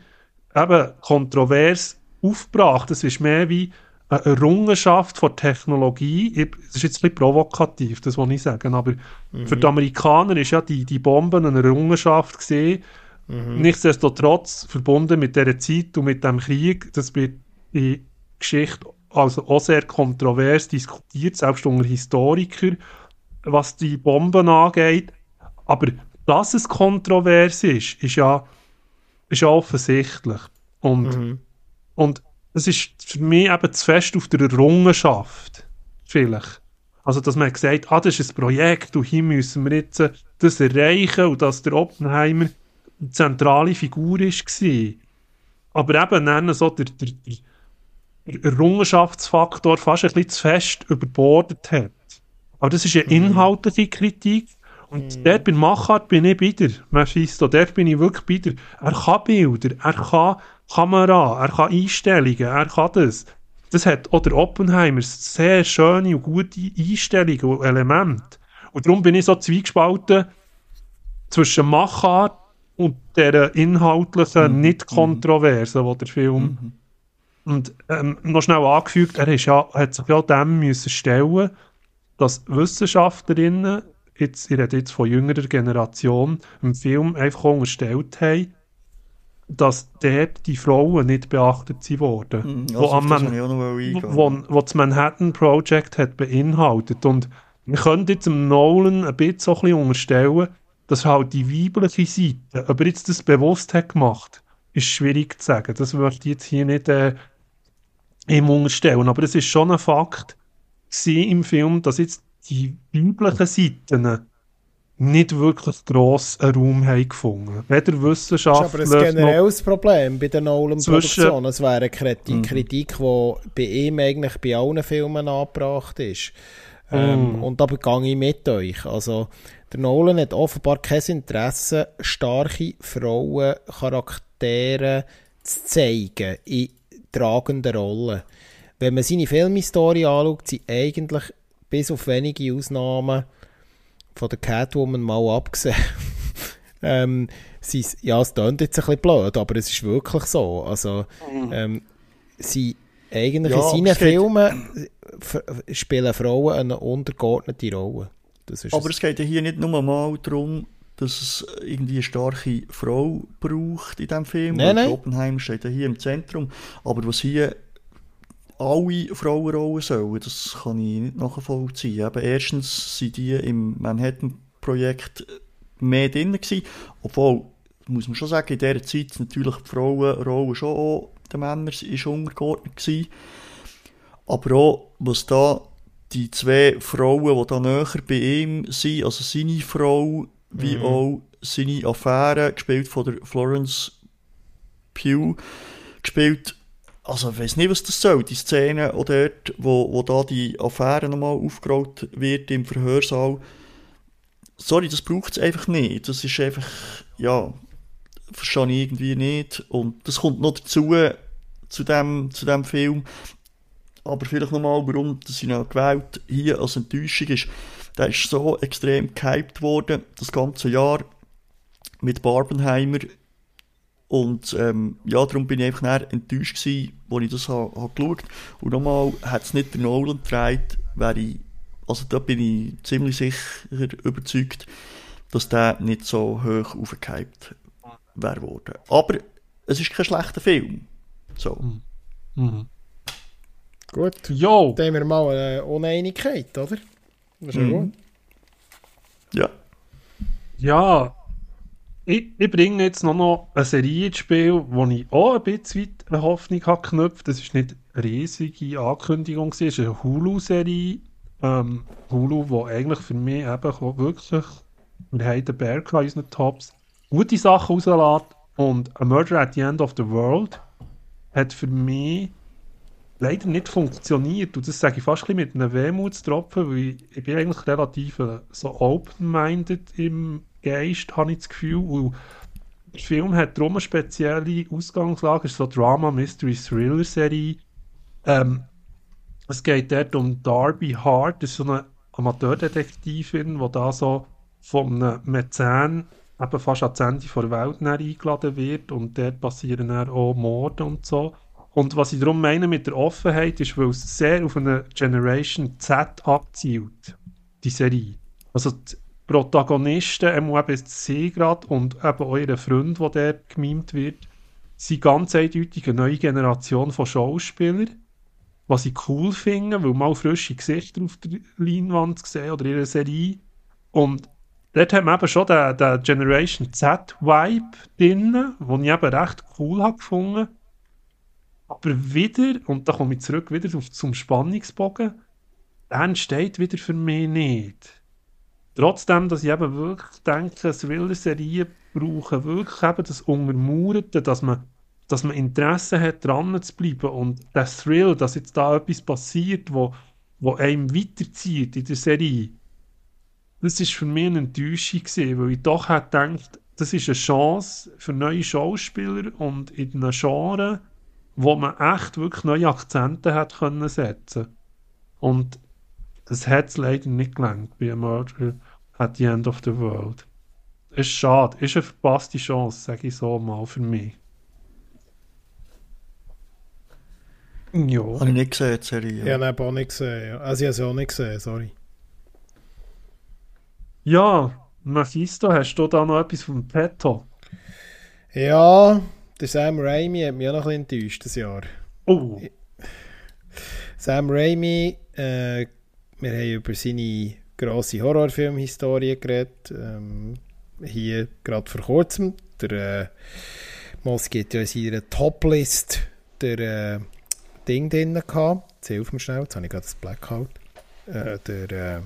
eben kontrovers aufgebracht. Das ist mehr wie eine Errungenschaft von Technologie. Das ist jetzt ein bisschen provokativ, das was ich sagen, aber mhm. für die Amerikaner ist ja die, die Bomben eine Errungenschaft gesehen, Mhm. Nichtsdestotrotz verbunden mit dieser Zeit und mit dem Krieg, das wird in Geschichte also auch sehr kontrovers diskutiert, selbst unter Historikern, was die Bomben angeht. Aber dass es kontrovers ist, ist ja, ist ja offensichtlich. Und, mhm. und es ist für mich eben zu fest auf der Errungenschaft. Vielleicht. Also, dass man gesagt ah, das ist ein Projekt und hier müssen wir jetzt das erreichen und dass der Oppenheimer eine zentrale Figur war. Aber eben dann so der, der, der Errungenschaftsfaktor fast ein bisschen zu fest überbordet hat. Aber das ist eine mhm. inhaltliche Kritik. Und mhm. dort bei Machart bin ich wieder, Mephisto, dort bin ich wirklich wieder. Er kann Bilder, er kann Kamera, er kann Einstellungen, er kann das. Das hat auch der Oppenheimer sehr schöne und gute Einstellungen und Elemente. Und darum bin ich so zweigespalten zwischen Machart und der inhaltlichen, mhm. nicht kontroversen, wo der Film. Mhm. Und ähm, noch schnell angefügt, er ist ja, hat sich ja dem müssen stellen, dass Wissenschaftlerinnen, jetzt, ich rede jetzt von jüngerer Generation, im Film einfach unterstellt haben, dass dort die Frauen nicht beachtet sie worden. Mhm, also wo, Man, wo, wo, das Manhattan Project hat beinhaltet. Und wir können jetzt dem Nolan ein bisschen, so ein bisschen unterstellen, dass halt die weibliche Seite, ob er jetzt das bewusst hat gemacht, ist schwierig zu sagen. Das würde ich jetzt hier nicht äh, ihm unterstellen. Aber es ist schon ein Fakt im Film, dass jetzt die weiblichen Seiten nicht wirklich gross einen Raum haben gefunden. Weder Wissenschaftler Das ist aber ein generelles Problem bei den Nolan-Produktionen. Es wäre eine Kritik, mhm. Kritik, die bei ihm eigentlich bei allen Filmen angebracht ist. Ähm, mm. Und da gehe ich mit euch. Also, der Nolan hat offenbar kein Interesse, starke Frauencharaktere zu zeigen in tragenden Rollen. Wenn man seine Filmhistorie anschaut, sind eigentlich bis auf wenige Ausnahmen von der Catwoman mal abgesehen. ähm, sie, ja, es klingt jetzt ein bisschen blöd, aber es ist wirklich so. Also, mhm. ähm, sie eigentlich ja, in seinen Filmen spielen Frauen eine untergeordnete Rolle. Aber es. es geht ja hier nicht nur mal darum, dass es irgendwie eine starke Frau braucht in diesem Film. Nein, nein. Oppenheim steht ja hier im Zentrum. Aber was hier alle Frauenrollen sollen, das kann ich nicht nachvollziehen. Eben erstens sind die im Manhattan-Projekt mehr drin gewesen, obwohl, muss man schon sagen, in dieser Zeit natürlich die Frauenrollen schon auch den Männern ist untergeordnet gewesen. Aber auch, was da die zwei Frauen, die da näher bei ihm sind, also seine Frau, wie mhm. auch seine Affäre, gespielt von der Florence Pugh, gespielt, also ich weiß nicht, was das soll, die Szene oder dort, wo, wo da die Affäre nochmal aufgerollt wird im Verhörsaal. Sorry, das braucht es einfach nicht. Das ist einfach, ja, verstehe ich irgendwie nicht. Und das kommt noch dazu, zu dem, zu dem Film. Aber vielleicht nochmal, warum das noch gewählt hier als Enttäuschung ist. Der ist so extrem gehypt worden, das ganze Jahr, mit Barbenheimer. Und ähm, ja, darum bin ich einfach enttäuscht gewesen, als ich das habe, habe geschaut Und nochmal, hat es nicht der Nolan getragen, wäre ich, also da bin ich ziemlich sicher überzeugt, dass der nicht so hoch aufgehypt wäre worden. Aber es ist kein schlechter Film. So. Mhm. Mhm. Gut. Jo. Dann haben wir mal eine Uneinigkeit, oder? Das ist ja mhm. gut. Ja. Ja. Ich, ich bringe jetzt noch, noch eine Serie ins Spiel, wo ich auch ein bisschen eine Hoffnung habe geknüpft. Das ist nicht eine riesige Ankündigung, es ist eine Hulu-Serie. Ähm, Hulu, wo eigentlich für mich eben wirklich wir haben den Berg an unseren Tops, gute Sachen rauslässt und A Murder at the End of the World hat für mich leider nicht funktioniert. Und das sage ich fast ein mit einem Wehmutstropfen, weil ich, ich bin eigentlich relativ äh, so open-minded im Geist, habe ich das Gefühl. Und der Film hat darum eine spezielle Ausgangslage, ist so Drama, Mystery, Thriller-Serie. Ähm, es geht dort um Darby Hart, das ist so eine Amateurdetektivin, die da so von einem Mäzen eben fast ans Ende der Welt eingeladen wird und dort passieren dann auch Morde und so. Und was ich darum meine mit der Offenheit ist, weil es sehr auf eine Generation Z abzielt, die Serie. Also die Protagonisten, eben sie gerade und eben eure Freund, der dort gemimt wird, sind ganz eindeutig eine neue Generation von Schauspielern, was ich cool finde, weil mal frische Gesichter auf der Leinwand sehen oder in einer Serie. Und dort haben wir eben schon den, den Generation Z-Vibe drin, den ich eben recht cool habe gefunden aber wieder, und da komme ich zurück wieder zum Spannungsbogen, entsteht wieder für mich nicht. Trotzdem, dass ich eben wirklich denke, Thriller-Serien brauchen wirklich eben das Untermauerte, dass man, dass man Interesse hat, dran zu bleiben. Und der Thrill, dass jetzt da etwas passiert, wo, wo einem weiterzieht in der Serie, das ist für mich eine Enttäuschung gewesen, weil ich doch hätte gedacht, das ist eine Chance für neue Schauspieler und in einem Genre, wo man echt wirklich neue Akzente hat können setzen. Und das hat es leider nicht gelangt bei Murder at the End of the World. Ist schade, ist eine verpasste Chance, sage ich so mal für mich. Ja. Habe ich nicht gesehen, die Serie. Ja, nein, auch nicht gesehen. Also ich habe sie auch nicht gesehen, sorry. Ja, Mephisto, hast du da noch etwas vom Petto? Ja, der Sam Raimi hat mich auch noch ein bisschen enttäuscht das Jahr. Oh. Sam Raimi, äh, wir haben über seine grosse Horrorfilmhistorie geredet. Ähm, hier gerade vor kurzem. Der äh, Moss geht ja in seiner Toplist der äh, Ding drin gehabt. Jetzt hilf mir schnell, jetzt habe ich gerade das Blackout. Äh, der, äh,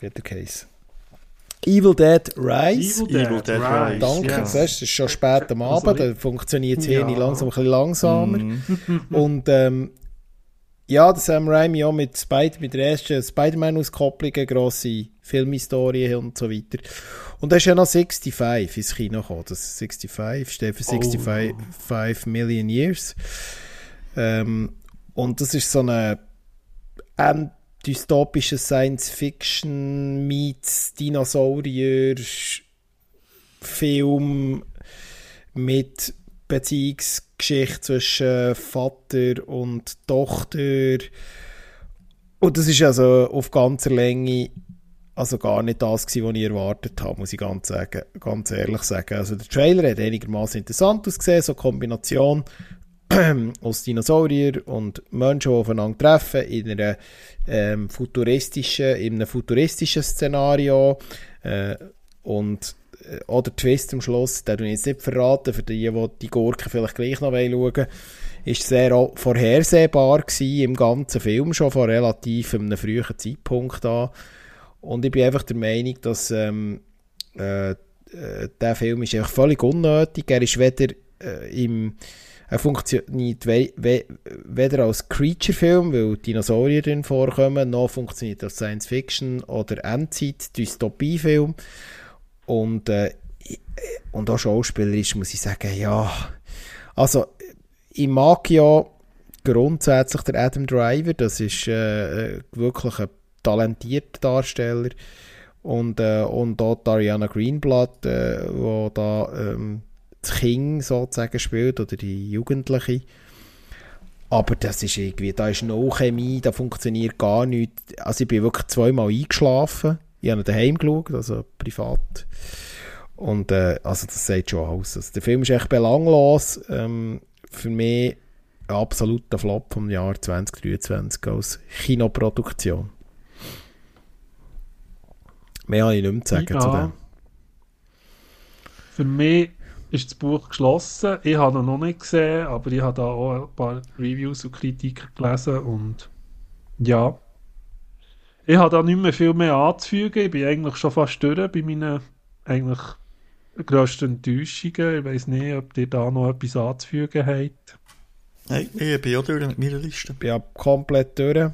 wie der Case? Evil Dead Rise. Evil Dead, Evil Dead Rise. Danke, yes. es ist schon spät am Abend, also, da funktioniert es ja. langsam ein bisschen langsamer. Mm. Und ähm, ja, der Sam Raimi auch mit, Spider mit der ersten Spider-Man-Auskopplung, grosse Filmhistorie und so weiter. Und da ist ja noch 65 ins Kino gekommen. Das 65 steht für 65 oh. Million Years. Ähm, und das ist so eine End dystopische Science-Fiction meets Dinosaurier Film mit Beziehungsgeschichte zwischen Vater und Tochter. Und das ist also auf ganzer Länge also gar nicht das gewesen, was ich erwartet habe, muss ich ganz, sagen, ganz ehrlich sagen. Also der Trailer hat einigermaßen interessant ausgesehen, so eine Kombination aus Dinosaurier und Menschen, die aufeinander treffen, in, einer, ähm, futuristischen, in einem futuristischen Szenario. Äh, und oder Twist am Schluss, den ich jetzt nicht verraten, für die, die die Gurken vielleicht gleich noch schauen wollen, ist sehr vorhersehbar gewesen, im ganzen Film schon von relativ einem frühen Zeitpunkt an. Und ich bin einfach der Meinung, dass ähm, äh, äh der Film ist einfach völlig unnötig. Er ist weder äh, im er funktioniert we we weder als Creature-Film, weil Dinosaurier drin vorkommen, noch funktioniert als Science-Fiction- oder Endzeit-Dystopie-Film. Und, äh, und auch schauspielerisch muss ich sagen, ja. Also, ich mag ja grundsätzlich der Adam Driver, das ist äh, wirklich ein talentierter Darsteller. Und, äh, und auch Ariana Greenblatt, äh, wo da ähm, das Kind sozusagen spielt oder die Jugendliche. Aber das ist irgendwie, da ist no Chemie, da funktioniert gar nichts. Also ich bin wirklich zweimal eingeschlafen. Ich habe daheim geschaut, also privat. Und äh, also das sagt schon aus. Also der Film ist echt belanglos. Ähm, für mich ein absoluter Flop vom Jahr 2023 als Kinoproduktion. Mehr habe ich nicht mehr zu sagen ja. zu dem. Für mich ist das Buch geschlossen. Ich habe noch nicht gesehen, aber ich habe da auch ein paar Reviews und Kritiken gelesen und ja. Ich habe da nicht mehr viel mehr anzufügen. Ich bin eigentlich schon fast durch bei meinen eigentlich grösste Enttäuschungen. Ich weiß nicht, ob ihr da noch etwas anzufügen habt. Nein, ich bin auch durch mit meiner Liste. Ich bin ja komplett durch.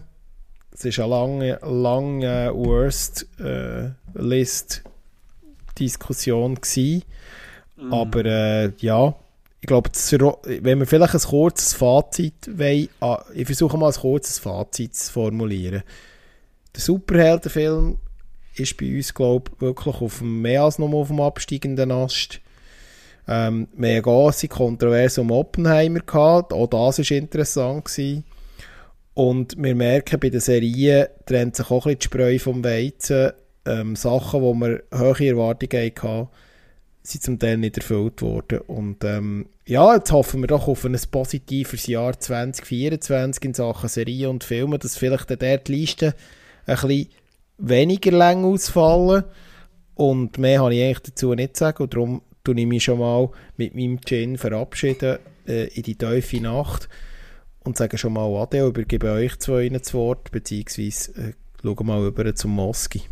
Es ist eine lange, lange Worst-List-Diskussion äh, mm. Aber äh, ja, ich glaube, wenn wir vielleicht ein kurzes Fazit wollen, ah, ich versuche mal ein kurzes Fazit zu formulieren. Der Superheldenfilm ist bei uns, glaube ich, wirklich auf dem, mehr als nur auf dem absteigenden Ast. Ähm, wir hatten grosse Kontroverse um Oppenheimer gehabt, auch das war interessant. Gewesen. Und wir merken, bei den Serien trennt sich auch ein bisschen die Spreu vom Weizen. Ähm, Sachen, wo wir hohe Erwartungen hatten, sind zum Teil nicht erfüllt worden. Und ähm, ja, jetzt hoffen wir doch auf ein positives Jahr 2024 in Sachen Serien und Filme, dass vielleicht der die Liste ein bisschen weniger lang ausfallen. Und mehr habe ich eigentlich dazu nicht zu sagen. Und darum tue ich mich schon mal mit meinem Gin verabschieden äh, in die tiefe Nacht und sage schon mal Ade, übergebe euch zwei das Wort, beziehungsweise äh, schaue mal über zum Moski.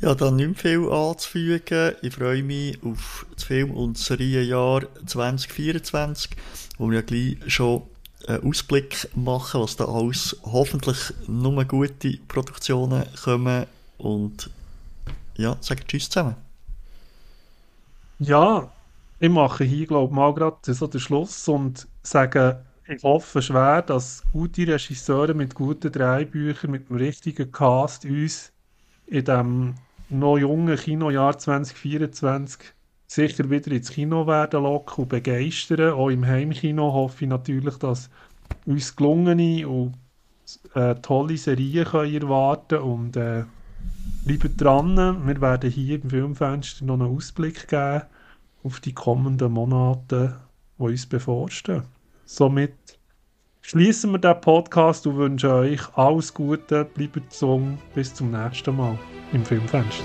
Ja, dann nicht mehr viel anzufügen. Ich freue mich auf das Film- und Serienjahr 2024, wo wir ja gleich schon einen Ausblick machen, was da alles hoffentlich nur gute Produktionen kommen. Und ja, sage Tschüss zusammen. Ja, ich mache hier, glaube ich, mal gerade so den Schluss und sage, ich hoffe schwer, dass gute Regisseure mit guten Drehbüchern, mit dem richtigen Cast uns in dem noch jungen Kinojahr 2024 sicher wieder ins Kino werden locken und begeistern. Auch im Heimkino hoffe ich natürlich, dass uns gelungene und äh, tolle Serien können erwarten und äh, bleibt dran. Wir werden hier im Filmfenster noch einen Ausblick geben auf die kommenden Monate, die uns bevorstehen. Somit schließen wir den Podcast und wünschen euch alles Gute, bleibt gesund, bis zum nächsten Mal im Filmfenster.